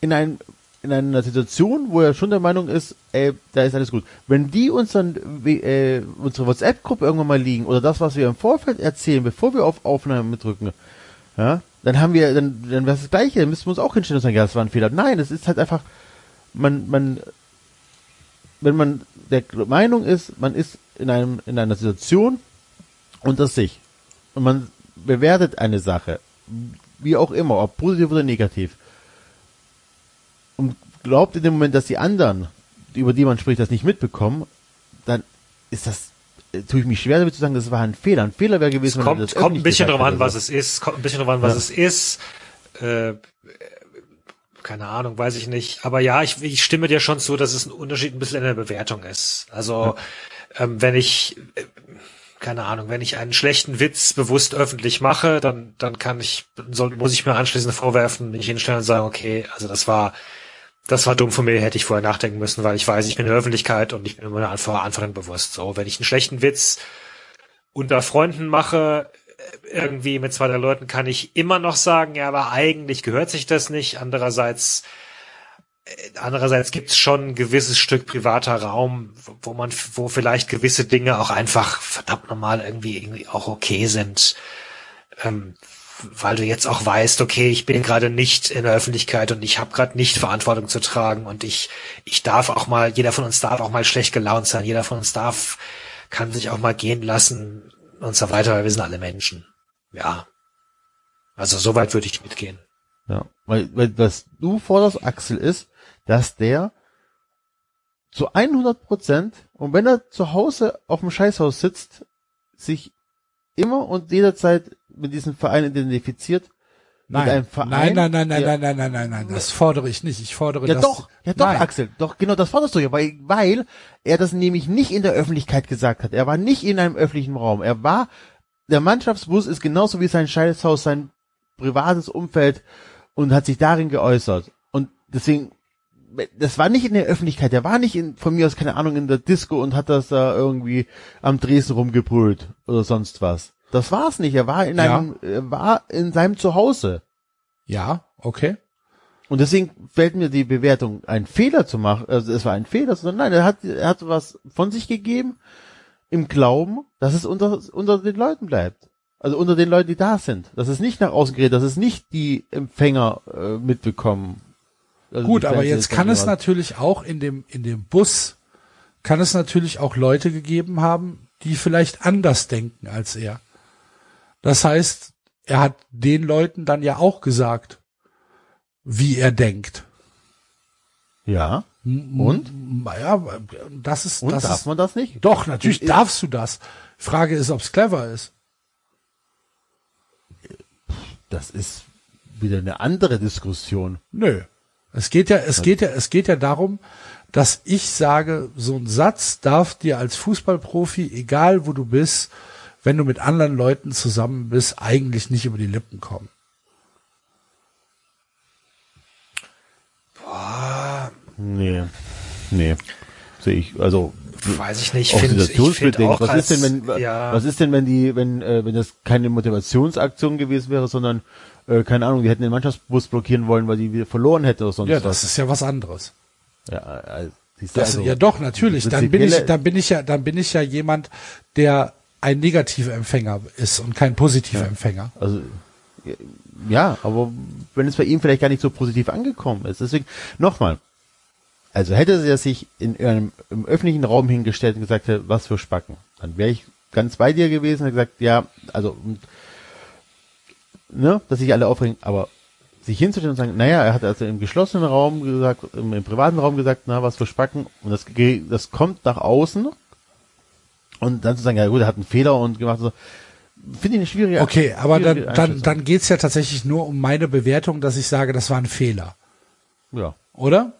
in ein, in einer Situation, wo er schon der Meinung ist, ey, da ist alles gut. Wenn die uns dann äh, unsere WhatsApp-Gruppe irgendwann mal liegen oder das, was wir im Vorfeld erzählen, bevor wir auf Aufnahme drücken, ja, dann haben wir, dann, dann wäre es das Gleiche, dann müssen wir uns auch hinstellen und sagen, ja, das war ein Fehler. Nein, es ist halt einfach, man, man, wenn man der Meinung ist, man ist in einem, in einer Situation unter sich. Und man bewertet eine Sache, wie auch immer, ob positiv oder negativ, und glaubt in dem Moment, dass die anderen, über die man spricht, das nicht mitbekommen, dann ist das, tue ich mich schwer damit zu sagen, das war ein Fehler. Ein Fehler wäre gewesen, Es kommt, er das kommt ein bisschen drauf an, was es ist. Kommt ein bisschen drauf an, was Ja. es ist. Äh, keine Ahnung, weiß ich nicht. Aber ja, ich, ich stimme dir schon zu, dass es ein Unterschied ein bisschen in der Bewertung ist. Also ähm, wenn ich äh, keine Ahnung, wenn ich einen schlechten Witz bewusst öffentlich mache, dann dann kann ich soll, muss ich mir anschließend vorwerfen, mich hinstellen und sagen, okay, also das war das war dumm von mir, hätte ich vorher nachdenken müssen, weil ich weiß, ich bin in der Öffentlichkeit und ich bin mir einfach Verantwortung bewusst. So, wenn ich einen schlechten Witz unter Freunden mache, äh, irgendwie mit zwei, drei Leuten kann ich immer noch sagen, ja, aber eigentlich gehört sich das nicht. Andererseits andererseits gibt es schon ein gewisses Stück privater Raum, wo- wo man, wo vielleicht gewisse Dinge auch einfach verdammt normal irgendwie, irgendwie auch okay sind. Ähm, weil du jetzt auch weißt, okay, ich bin gerade nicht in der Öffentlichkeit und ich habe gerade nicht Verantwortung zu tragen und ich ich darf auch mal, jeder von uns darf auch mal schlecht gelaunt sein, jeder von uns darf kann sich auch mal gehen lassen und so weiter, weil wir sind alle Menschen. Ja. Also so weit würde ich mitgehen. Ja, weil, weil was du forderst, Axel, ist, dass der zu 100 Prozent und wenn er zu Hause auf dem Scheißhaus sitzt, sich immer und jederzeit mit diesem Verein identifiziert. Nein, Verein, nein, nein, nein, nein, nein, nein, nein, nein, nein, das fordere ich nicht. Ich fordere Ja das. doch, ja doch, nein. Axel, doch, genau, das forderst du ja, weil, weil er das nämlich nicht in der Öffentlichkeit gesagt hat. Er war nicht in einem öffentlichen Raum. Er war, der Mannschaftsbus ist genauso wie sein Scheißhaus, sein privates Umfeld und hat sich darin geäußert. Und deswegen, das war nicht in der Öffentlichkeit, der war nicht in, von mir aus, keine Ahnung, in der Disco und hat das da irgendwie am Dresden rumgebrüllt oder sonst was. Das war's nicht. Er war in Ja. einem, er war in seinem Zuhause. Ja, okay. Und deswegen fällt mir die Bewertung, einen Fehler zu machen, also es war ein Fehler, sondern nein, er hat, er hat was von sich gegeben, im Glauben, dass es unter, unter den Leuten bleibt. Also unter den Leuten, die da sind. Dass es nicht nach außen gerät, dass es nicht die Empfänger äh, mitbekommen. Also Gut, aber jetzt kann es natürlich auch in dem, in dem Bus, kann es natürlich auch Leute gegeben haben, die vielleicht anders denken als er. Das heißt, er hat den Leuten dann ja auch gesagt, wie er denkt. Ja. Und? Naja, das ist, Und das darf ist, man das nicht? doch, natürlich Und- darfst du das. Frage ist, ob es clever ist. Das ist wieder eine andere Diskussion. Nö. Es geht ja, es geht ja, es geht ja darum, dass ich sage, so ein Satz darf dir als Fußballprofi, egal wo du bist, wenn du mit anderen Leuten zusammen bist, eigentlich nicht über die Lippen kommen. Nee. Nee. Sehe ich, also Weiß ich nicht. auch Find, ich finde auch Was als, ist denn, wenn, ja, was ist denn, wenn die, wenn, äh, wenn das keine Motivationsaktion gewesen wäre, sondern, äh, keine Ahnung, die hätten den Mannschaftsbus blockieren wollen, weil die wieder verloren hätte oder sonst Ja, was. das ist ja was anderes. ja, also, siehst du, Das, also, ja doch, natürlich. Dann bin ich, dann bin ich ja, dann bin ich ja jemand, der ein negativer Empfänger ist und kein positiver Empfänger. Also, ja, aber wenn es bei ihm vielleicht gar nicht so positiv angekommen ist. Deswegen, nochmal. Also hätte er sich in einem im öffentlichen Raum hingestellt und gesagt, hätte, was für Spacken, dann wäre ich ganz bei dir gewesen und gesagt, ja, also, ne, dass sich alle aufregen, aber sich hinzustellen und sagen, naja, er hat also im geschlossenen Raum gesagt, im, im privaten Raum gesagt, na, was für Spacken, und das, das kommt nach außen, und dann zu sagen, ja gut, er hat einen Fehler und gemacht, so, finde ich eine schwierige Okay, aber dann, schwierige dann, Einschätzung. dann geht's ja tatsächlich nur um meine Bewertung, dass ich sage, das war ein Fehler. Ja. oder?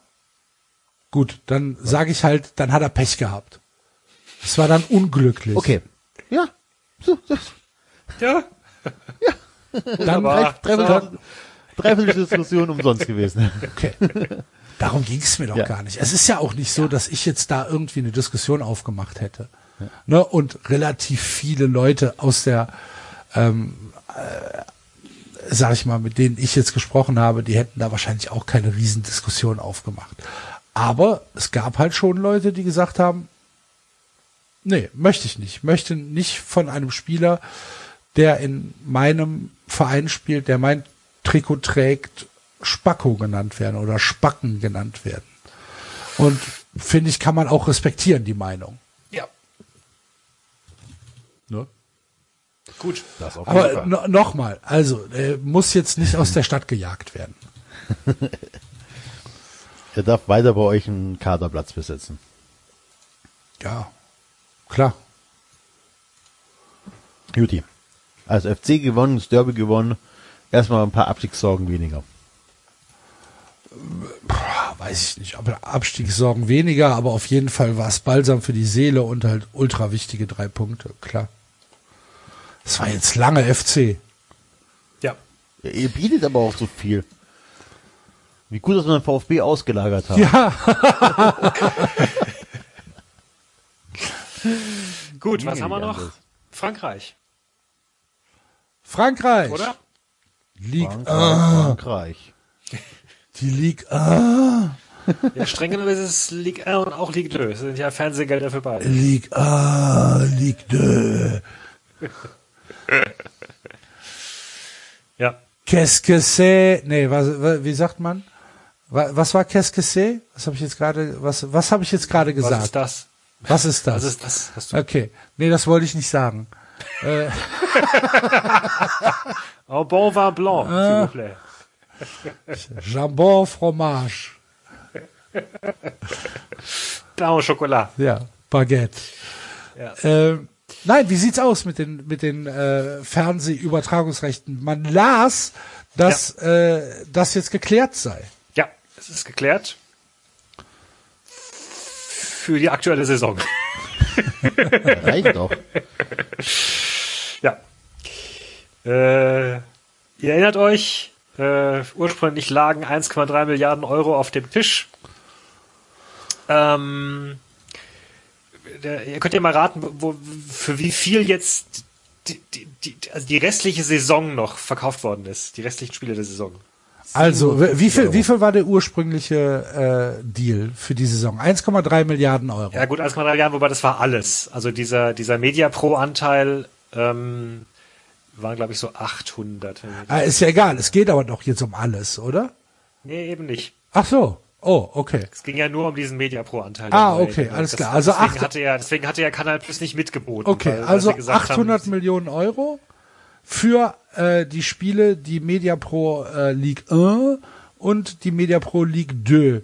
Gut, dann sage ich halt, dann hat er Pech gehabt. Es war dann unglücklich. Okay. Ja. So, so. ja, dann, Drei, Wunderbar. dreiviertel, dreiviertel Diskussion umsonst gewesen. okay. Darum ging es mir doch Ja. gar nicht. Es ist ja auch nicht so, dass ich jetzt da irgendwie eine Diskussion aufgemacht hätte. Ne? Und relativ viele Leute aus der, ähm, äh, sag ich mal, mit denen ich jetzt gesprochen habe, die hätten da wahrscheinlich auch keine Riesendiskussion aufgemacht. Aber es gab halt schon Leute, die gesagt haben, nee, möchte ich nicht. Möchte nicht von einem Spieler, der in meinem Verein spielt, der mein Trikot trägt, Spacko genannt werden oder Spacken genannt werden. Und finde ich, kann man auch respektieren, die Meinung. ja, Ne? Gut. Aber no, nochmal, also äh, muss jetzt nicht aus der Stadt gejagt werden. Er darf weiter bei euch einen Kaderplatz besetzen. Ja, klar. Juti. Also FC gewonnen, das Derby gewonnen. Erstmal ein paar Abstiegssorgen weniger. Weiß ich nicht, aber Abstiegssorgen weniger, aber auf jeden Fall war es balsam für die Seele und halt ultra wichtige drei Punkte, klar. Es war jetzt lange FC. Ja, Ja, Ihr bietet aber auch so viel. Wie gut, dass wir den VfB ausgelagert haben. Ja, gut. Was haben wir noch? anders. Frankreich, Frankreich. oder? Ligue Frankreich, Frankreich. Die Ligue A. Ja, streng genommen ist es Ligue 1 und auch Ligue 2. Das sind ja Fernsehgelder für beide. Ligue A, Ligue 2. Ja. Qu'est-ce que c'est? Nee, was, wa- wie sagt man? Wa- Was war qu'est-ce que c'est? Was habe ich jetzt gerade, was, was habe ich jetzt gerade Was gesagt? ist das? Was ist das? Was ist das? Du Okay. Nee, das wollte ich nicht sagen. Au bon vin blanc, s'il vous plaît. Jambon Fromage. Pain au Chocolat. Ja, Baguette. Ja. Ähm, nein, wie sieht's aus mit den mit den äh, Fernsehübertragungsrechten? Man las, dass äh, das jetzt geklärt sei. Ja, es ist geklärt. Für die aktuelle Saison. Reicht doch. Ja. Äh, ihr erinnert euch, äh, ursprünglich lagen 1,3 Milliarden Euro auf dem Tisch. Ähm, der, ihr könnt ja mal raten, wo, für wie viel jetzt die, die, die, also die restliche Saison noch verkauft worden ist. Die restlichen Spiele der Saison. Also, wie viel, wie viel war der ursprüngliche äh, Deal für die Saison? 1,3 Milliarden Euro. Ja gut, 1,3 Milliarden, wobei das war alles. Also dieser, dieser Media Pro-Anteil ähm, waren, glaube ich, so 800. wenn ich- Ah, ist ja egal, es geht aber doch jetzt um alles, oder? Nee, eben nicht. Ach so. Oh, okay. Es ging ja nur um diesen Media Pro-Anteil. Ah, dabei. okay, alles Das- klar. Also deswegen acht- hatte ja, deswegen hatte ja Kanal Plus nicht mitgeboten. Okay, weil- also sie gesagt 800 haben, Millionen Euro für äh, die Spiele, die Media Pro äh, Ligue 1 und die Media Pro Ligue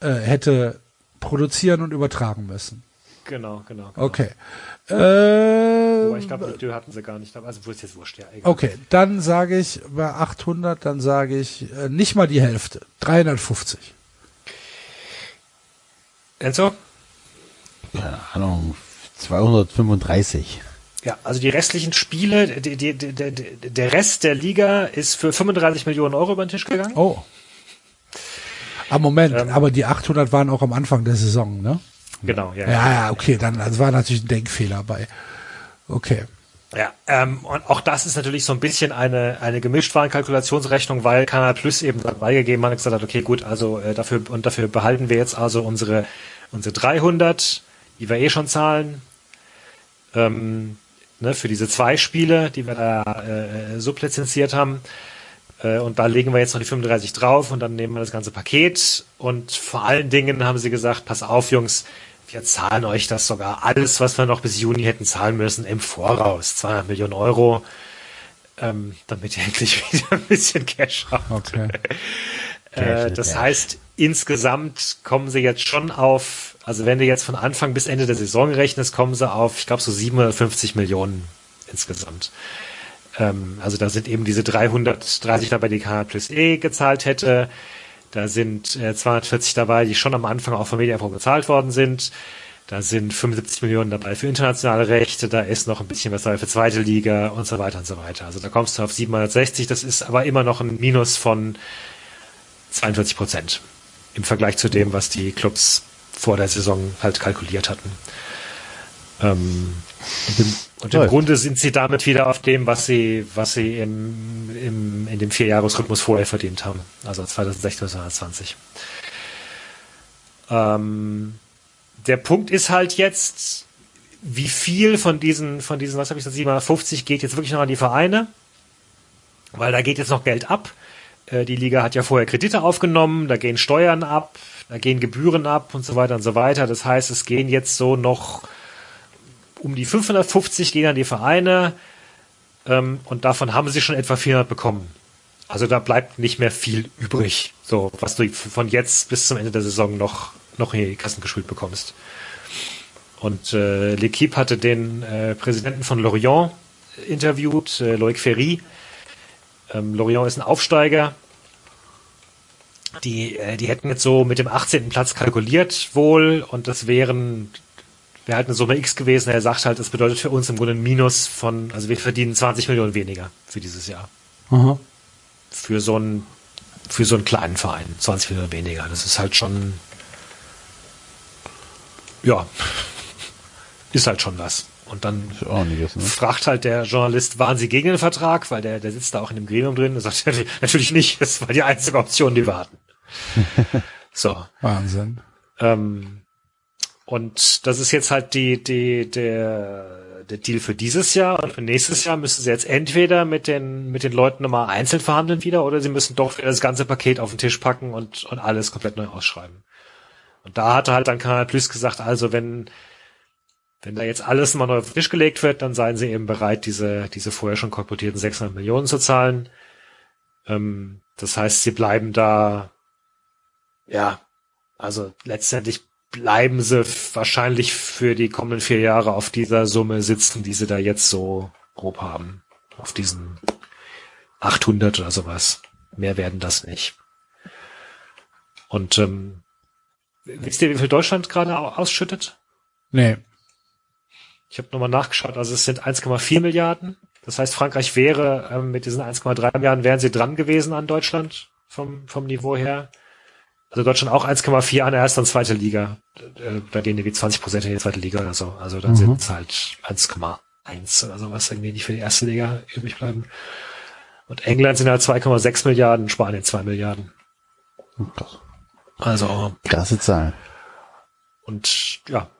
2 äh, hätte produzieren und übertragen müssen. Genau, genau. genau. Okay. Wobei Äh, ich glaube, die hatten sie gar nicht. Also wo ist jetzt wurscht, ja. Egal. okay, dann sage ich bei 800, dann sage ich äh, nicht mal die Hälfte. 350. Enzo? Keine Ahnung. 235. Ja, also die restlichen Spiele, die, die, die, der Rest der Liga ist für 35 Millionen Euro über den Tisch gegangen. Oh. Ah, Moment, Ähm. aber die 800 waren auch am Anfang der Saison, ne? Genau, ja. Ja, ja, okay, dann das war natürlich ein Denkfehler bei. Okay. Ja, ähm, und auch das ist natürlich so ein bisschen eine, eine Gemischtwarenkalkulationsrechnung, weil Kanal Plus eben dabei gegeben hat und gesagt hat, okay, gut, also äh, dafür und dafür behalten wir jetzt also unsere, unsere 300, die wir eh schon zahlen, ähm, ne, für diese zwei Spiele, die wir da äh, sublizenziert haben. Äh, und da legen wir jetzt noch die 35 drauf und dann nehmen wir das ganze Paket. Und vor allen Dingen haben sie gesagt, pass auf, Jungs, wir zahlen euch das sogar alles, was wir noch bis Juni hätten zahlen müssen, im Voraus. 200 Millionen Euro, ähm, damit ihr endlich wieder ein bisschen Cash habt. Okay. Äh, das heißt, insgesamt kommen sie jetzt schon auf, also wenn du jetzt von Anfang bis Ende der Saison rechnest, kommen sie auf, ich glaube, so 750 Millionen insgesamt. Ähm, also da sind eben diese 330 dabei, die Kanal Plus E gezahlt hätte. Da sind äh, 240 dabei, die schon am Anfang auch von Mediapro gezahlt worden sind. Da sind 75 Millionen dabei für internationale Rechte, da ist noch ein bisschen was dabei für zweite Liga und so weiter und so weiter. Also da kommst du auf 760, das ist aber immer noch ein Minus von 42 Prozent im Vergleich zu dem, was die Clubs vor der Saison halt kalkuliert hatten. Ähm, und im Läuft. Grunde sind sie damit wieder auf dem, was sie, was sie im, im, in dem Vierjahresrhythmus vorher verdient haben. Also 2016 bis 2020. Ähm, der Punkt ist halt jetzt, wie viel von diesen, von diesen, was habe ich gesagt, 750 geht jetzt wirklich noch an die Vereine? Weil da geht jetzt noch Geld ab. Äh, Die Liga hat ja vorher Kredite aufgenommen, da gehen Steuern ab, da gehen Gebühren ab und so weiter und so weiter. Das heißt, es gehen jetzt so noch um die 550 gehen an die Vereine ähm, und davon haben sie schon etwa 400 bekommen. Also da bleibt nicht mehr viel übrig, so was du von jetzt bis zum Ende der Saison noch noch in die Kassen gespült bekommst. Und äh, L'Equipe hatte den äh, Präsidenten von Lorient interviewt, äh, Loic Ferry. Ähm, Lorient ist ein Aufsteiger. Die, äh, die hätten jetzt so mit dem 18. Platz kalkuliert wohl und das wären wäre halt eine Summe X gewesen. Er sagt halt, das bedeutet für uns im Grunde ein Minus von, also wir verdienen 20 Millionen weniger für dieses Jahr. Aha. Für so einen, für so einen kleinen Verein. 20 Millionen weniger. Das ist halt schon, ja, ist halt schon was. Und dann einiges, ne? fragt halt der Journalist, waren Sie gegen den Vertrag? Weil der, der sitzt da auch in dem Gremium drin. Und sagt, natürlich nicht. Das war die einzige Option, die wir hatten. So. Wahnsinn. Ähm, und das ist jetzt halt die, die, der, der Deal für dieses Jahr und für nächstes Jahr müssen sie jetzt entweder mit den, mit den Leuten nochmal einzeln verhandeln wieder oder sie müssen doch wieder das ganze Paket auf den Tisch packen und, und alles komplett neu ausschreiben. Und da hatte halt dann Kanal Plus gesagt, also wenn, wenn da jetzt alles mal neu auf den Tisch gelegt wird, dann seien sie eben bereit, diese, diese vorher schon kolportierten 600 Millionen zu zahlen. Ähm, das heißt, sie bleiben da, ja, also letztendlich bleiben sie wahrscheinlich für die kommenden vier Jahre auf dieser Summe sitzen, die sie da jetzt so grob haben. Auf diesen 800 oder sowas. Mehr werden das nicht. Und ähm, wisst ihr, wie viel Deutschland gerade au- ausschüttet? Nee. Ich habe nochmal nachgeschaut, also es sind 1,4 Milliarden. Das heißt, Frankreich wäre ähm, mit diesen 1,3 Milliarden wären sie dran gewesen an Deutschland vom, vom Niveau her. Also Deutschland auch 1,4 an erster und zweite Liga. Bei denen irgendwie 20 Prozent in die zweite Liga oder so. Also dann sind es halt 1,1 oder sowas irgendwie nicht für die erste Liga übrig bleiben. Und England sind halt 2,6 Milliarden, Spanien 2 Milliarden. Krass. Also Krasse Zahl. Und ja,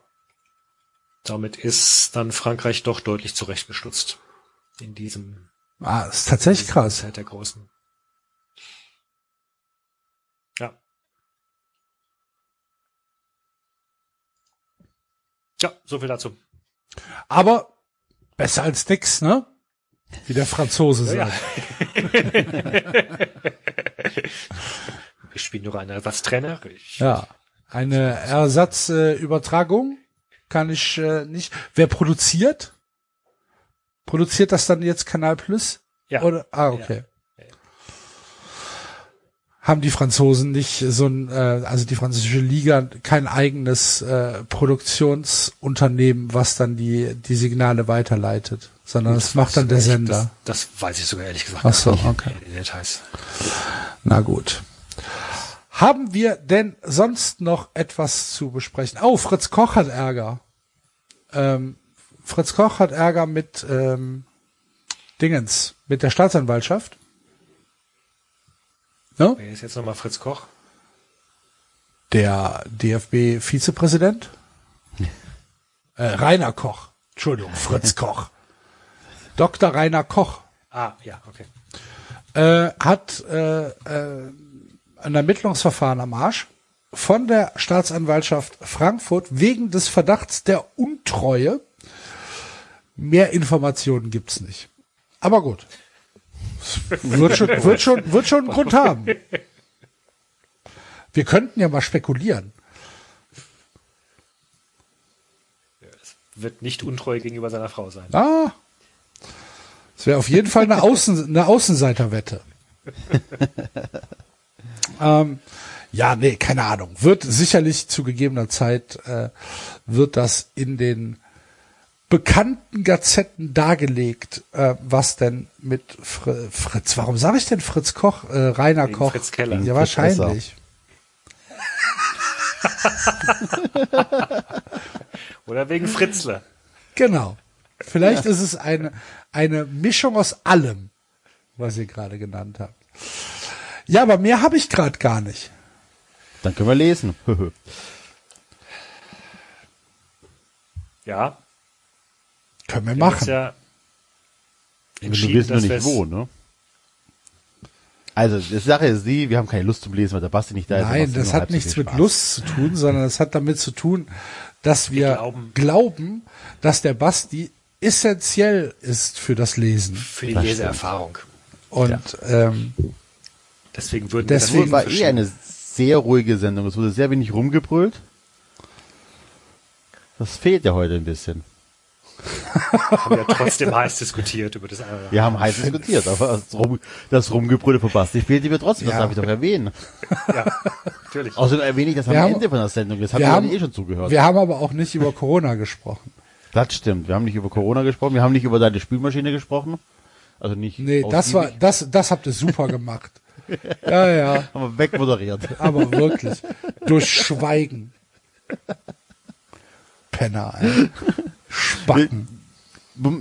damit ist dann Frankreich doch deutlich zurechtgestutzt. In diesem Ah, ist tatsächlich krass. Der Großen. Ja. Ja, so viel dazu. Aber besser als nix, ne? Wie der Franzose Ja, sagt. Wir spielen nur eine Ersatztrainer. Ich, Ja. Eine Ersatzübertragung äh, kann ich äh, nicht. Wer produziert? Produziert das dann jetzt Kanal Plus? Ja. Oder? Ah, okay. Haben die Franzosen nicht so ein, äh, also die französische Liga kein eigenes äh, Produktionsunternehmen, was dann die die Signale weiterleitet, sondern das macht dann der das, Sender. das weiß ich sogar ehrlich gesagt. Ach so, okay. Details. Na gut. Haben wir denn sonst noch etwas zu besprechen? Oh, Fritz Koch hat Ärger. Ähm, Fritz Koch hat Ärger mit ähm, Dingens, mit der Staatsanwaltschaft. Ne? Wer ist jetzt nochmal Fritz Koch? Der DFB-Vizepräsident. äh, Rainer Koch. Entschuldigung, Fritz Koch. Dr. Rainer Koch Ah, ja, okay. äh, hat äh, äh, ein Ermittlungsverfahren am Arsch von der Staatsanwaltschaft Frankfurt wegen des Verdachts der Untreue. Mehr Informationen gibt's nicht. Aber gut. Wird schon, wird schon, wird schon einen Grund haben. Wir könnten ja mal spekulieren. Wird nicht untreu gegenüber seiner Frau sein. Ah. Es wäre auf jeden Fall eine, Außen, eine Außenseiterwette. ähm, ja, nee, keine Ahnung. Wird sicherlich zu gegebener Zeit, äh, wird das in den bekannten Gazetten dargelegt, äh, was denn mit Fr Fritz, warum sage ich denn Fritz Koch, äh, Rainer Wegen Koch? Fritz Keller. Ja, wahrscheinlich. Oder wegen Fritzle. Genau. Vielleicht ist es eine, eine Mischung aus allem, was ihr gerade genannt habt. Ja, aber mehr habe ich gerade gar nicht. Dann können wir lesen. Ja, Können wir wir machen. ja wir entschieden, wissen noch dass nicht wir wo, ne? Also, die Sache ist die, wir haben keine Lust zum Lesen, weil der Basti nicht da ist. Nein, das nur hat nichts mit Spaß. Lust zu tun, sondern es hat damit zu tun, dass wir, glauben. glauben. dass der Basti essentiell ist für das Lesen. für die Das Leseerfahrung. Und ähm, Deswegen würden Deswegen Es war wir eh eine sehr ruhige Sendung. Es wurde sehr wenig rumgebrüllt. Das fehlt ja heute ein bisschen. Haben ja trotzdem heiß diskutiert über das andere. Wir haben heiß diskutiert, aber das, Rum, das Rumgebrülle von Basti fehlt mir trotzdem. Das Ja. darf ich doch erwähnen. Ja, natürlich. Außerdem erwähne ich das am Wir haben- Ende von der Sendung. Das haben wir haben, eh schon zugehört. wir haben aber auch nicht über Corona gesprochen. das stimmt. Wir haben nicht über Corona gesprochen. Wir haben nicht über deine Spülmaschine gesprochen. Also nicht. Nee, das war, ausgiebig. das, das habt ihr super gemacht. Ja, ja, Haben wir wegmoderiert. aber wirklich. Durch Schweigen. Penner, ey. Spacken.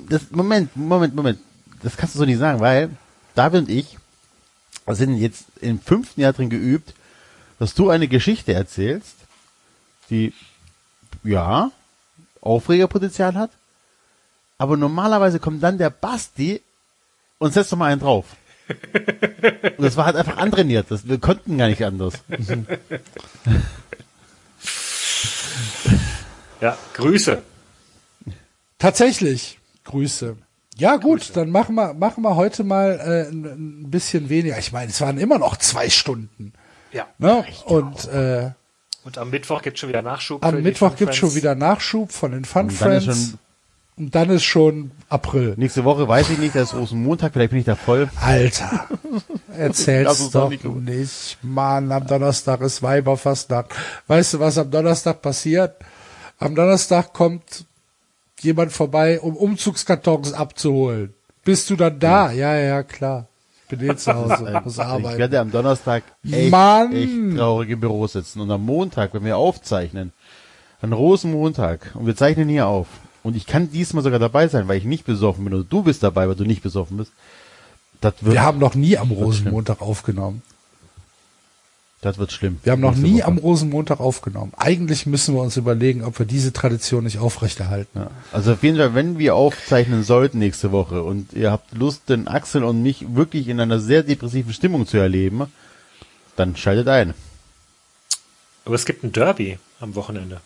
Das, Moment, Moment, Moment. Das kannst du so nicht sagen, weil David und ich sind jetzt im fünften Jahr drin geübt, dass du eine Geschichte erzählst, die, ja, Aufregerpotenzial hat, aber normalerweise kommt dann der Basti und setzt doch mal einen drauf. Und das war halt einfach antrainiert. Das, wir konnten gar nicht anders. Ja, Grüße. Tatsächlich. Grüße. Ja gut, dann machen wir, machen wir heute mal äh, ein, ein bisschen weniger. Ich meine, es waren immer noch zwei Stunden. Ja. Ne? Und äh, Und am Mittwoch gibt schon wieder Nachschub. am Mittwoch gibt's schon wieder Nachschub von den Fun Und dann ist Friends. schon- und dann ist schon April. Nächste Woche weiß ich nicht, das ist Rosenmontag, vielleicht bin ich da voll. Alter, Lass erzähl's doch nicht nicht. Mann, am Donnerstag ist Weiberfastnacht. Weißt du, was am Donnerstag passiert? Am Donnerstag kommt jemand vorbei, um Umzugskartons abzuholen. Bist du dann da? Ja, ja, klar. Ich bin eh zu Hause, muss Ich arbeiten. werde am Donnerstag echt, Mann! echt traurig im Büro sitzen. Und am Montag, wenn wir aufzeichnen, an Rosenmontag, und wir zeichnen hier auf, und ich kann diesmal sogar dabei sein, weil ich nicht besoffen bin, oder du bist dabei, weil du nicht besoffen bist, das wird, Wir haben noch nie am Rosenmontag aufgenommen. Das wird schlimm. Wir haben noch nie Woche. am Rosenmontag aufgenommen. Eigentlich müssen wir uns überlegen, ob wir diese Tradition nicht aufrechterhalten. Ja. Also auf jeden Fall, wenn wir aufzeichnen sollten nächste Woche und ihr habt Lust, den Axel und mich wirklich in einer sehr depressiven Stimmung zu erleben, dann schaltet ein. Aber es gibt ein Derby am Wochenende.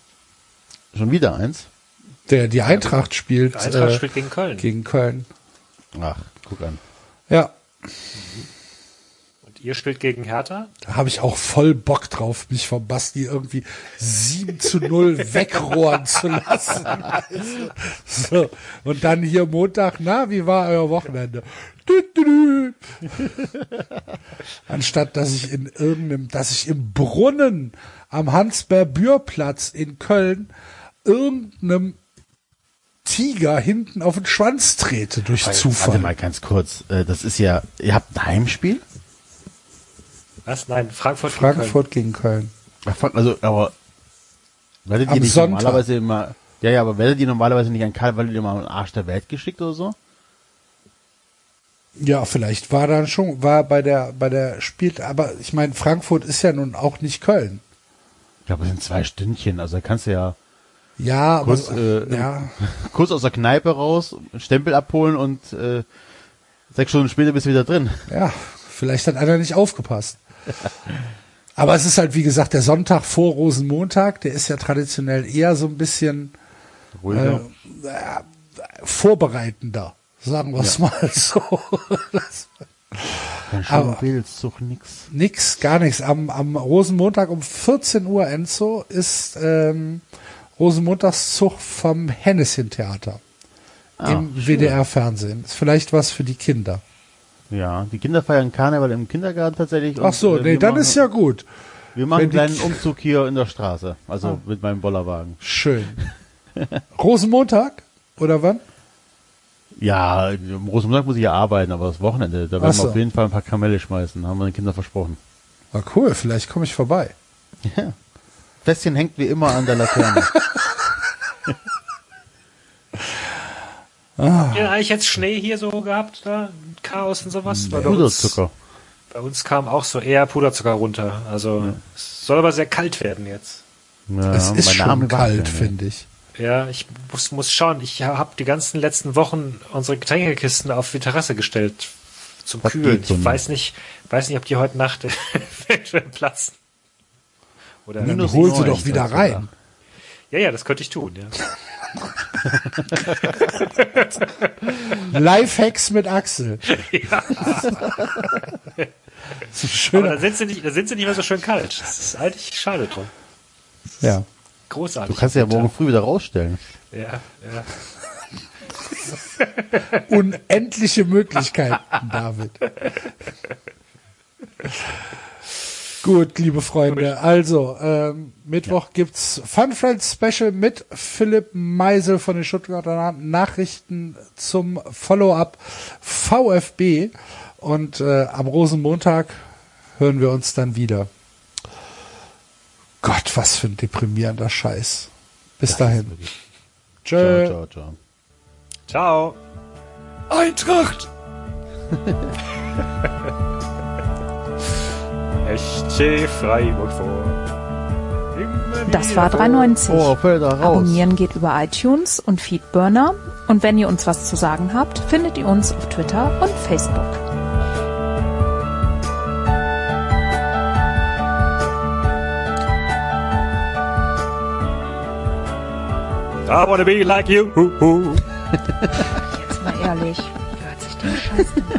Schon wieder eins? Der, die Eintracht spielt, Die Eintracht äh, spielt gegen Köln. gegen Köln. Ach, guck an. Ja, Und ihr spielt gegen Hertha. da habe ich auch voll Bock drauf, mich vom Basti irgendwie 7 zu 0 wegrohren zu lassen. Also, so. Und dann hier Montag, na, wie war euer Wochenende? Anstatt dass ich in irgendeinem, dass ich im Brunnen am Hans-Berbür-Platz in Köln irgendeinem Tiger hinten auf den Schwanz trete durch Warte Zufall. mal ganz kurz. Äh, Das ist ja, ihr habt ein Heimspiel? Was? Nein, Frankfurt. gegen Köln. Frankfurt gegen Köln. Also, aber werdet Am ihr nicht Sonntag. normalerweise immer, ja, ja, aber werdet ihr normalerweise nicht an Karl, weil ihr immer am Arsch der Welt geschickt oder so? Ja, vielleicht war dann schon, war bei der, bei der Spiel, aber ich meine, Frankfurt ist ja nun auch nicht Köln. Ich glaube, es sind zwei Stündchen, also da kannst du ja Ja, aber, Kurz, äh, ja, kurz aus der Kneipe raus, Stempel abholen und äh, sechs Stunden später bist du wieder drin. ja, vielleicht hat einer nicht aufgepasst. Aber es ist halt, wie gesagt, der Sonntag vor Rosenmontag, der ist ja traditionell eher so ein bisschen Ruhiger. vorbereitender, sagen wir es mal so. Das, Kein aber- Schulbildszug, nix. nix, gar nichts. Am, am Rosenmontag um 14 Uhr, Enzo, ist ähm, Rosenmontagszug vom Henneschen-Theater im WDR-Fernsehen. Ist vielleicht was für die Kinder. Ja, die Kinder feiern Karneval im Kindergarten tatsächlich. Ach so, und, äh, nee, dann machen, ist ja gut. Wir machen einen kleinen Umzug hier in der Straße, also mit meinem Bollerwagen. Schön. Rosenmontag? Oder wann? Ja, am Rosenmontag muss ich ja arbeiten, aber das Wochenende, da werden so. wir auf jeden Fall ein paar Kamelle schmeißen, haben wir den Kindern versprochen. War cool, vielleicht komme ich vorbei. Ja. Festchen hängt wie immer an der Laterne. Habt ihr eigentlich jetzt Schnee hier so gehabt, da? Chaos und sowas? Uns, Puderzucker. bei uns kam auch so eher Puderzucker runter. Also es soll aber sehr kalt werden jetzt. Ja, es ist schon arme kalt, finde ich. Ja, ich muss, muss schauen. Ich habe die ganzen letzten Wochen unsere Getränkekisten auf die Terrasse gestellt zum Das Kühlen. so Ich weiß nicht, weiß nicht, ob die heute Nacht eventuell platzen. Oder Dann Minus hol sie neun, doch wieder du rein. ja, ja, das könnte ich tun. Ja. Lifehacks mit Axel. ja. So dann sind sie nicht, dann sind sie nicht mehr so schön kalt. Das ist eigentlich schade drum. Ja. Großartig. Du kannst ja morgen früh wieder rausstellen. Ja, ja. Unendliche Möglichkeiten, David. Gut, liebe Freunde, also ähm, Mittwoch gibt's Fun Friends Special mit Philipp Meisel von den Stuttgarter Nachrichten zum Follow-up VfB und äh, am Rosenmontag hören wir uns dann wieder. Gott, was für ein deprimierender Scheiß. Bis dahin. Tschö. Ciao, ciao, ciao. Ciao. Eintracht! SC Freiburg vor. Das war vor. 390. Oh. Abonnieren geht über iTunes und Feedburner. Und wenn ihr uns was zu sagen habt, findet ihr uns auf Twitter und Facebook. I wanna be like you. Jetzt mal ehrlich, hört sich den Scheiß an?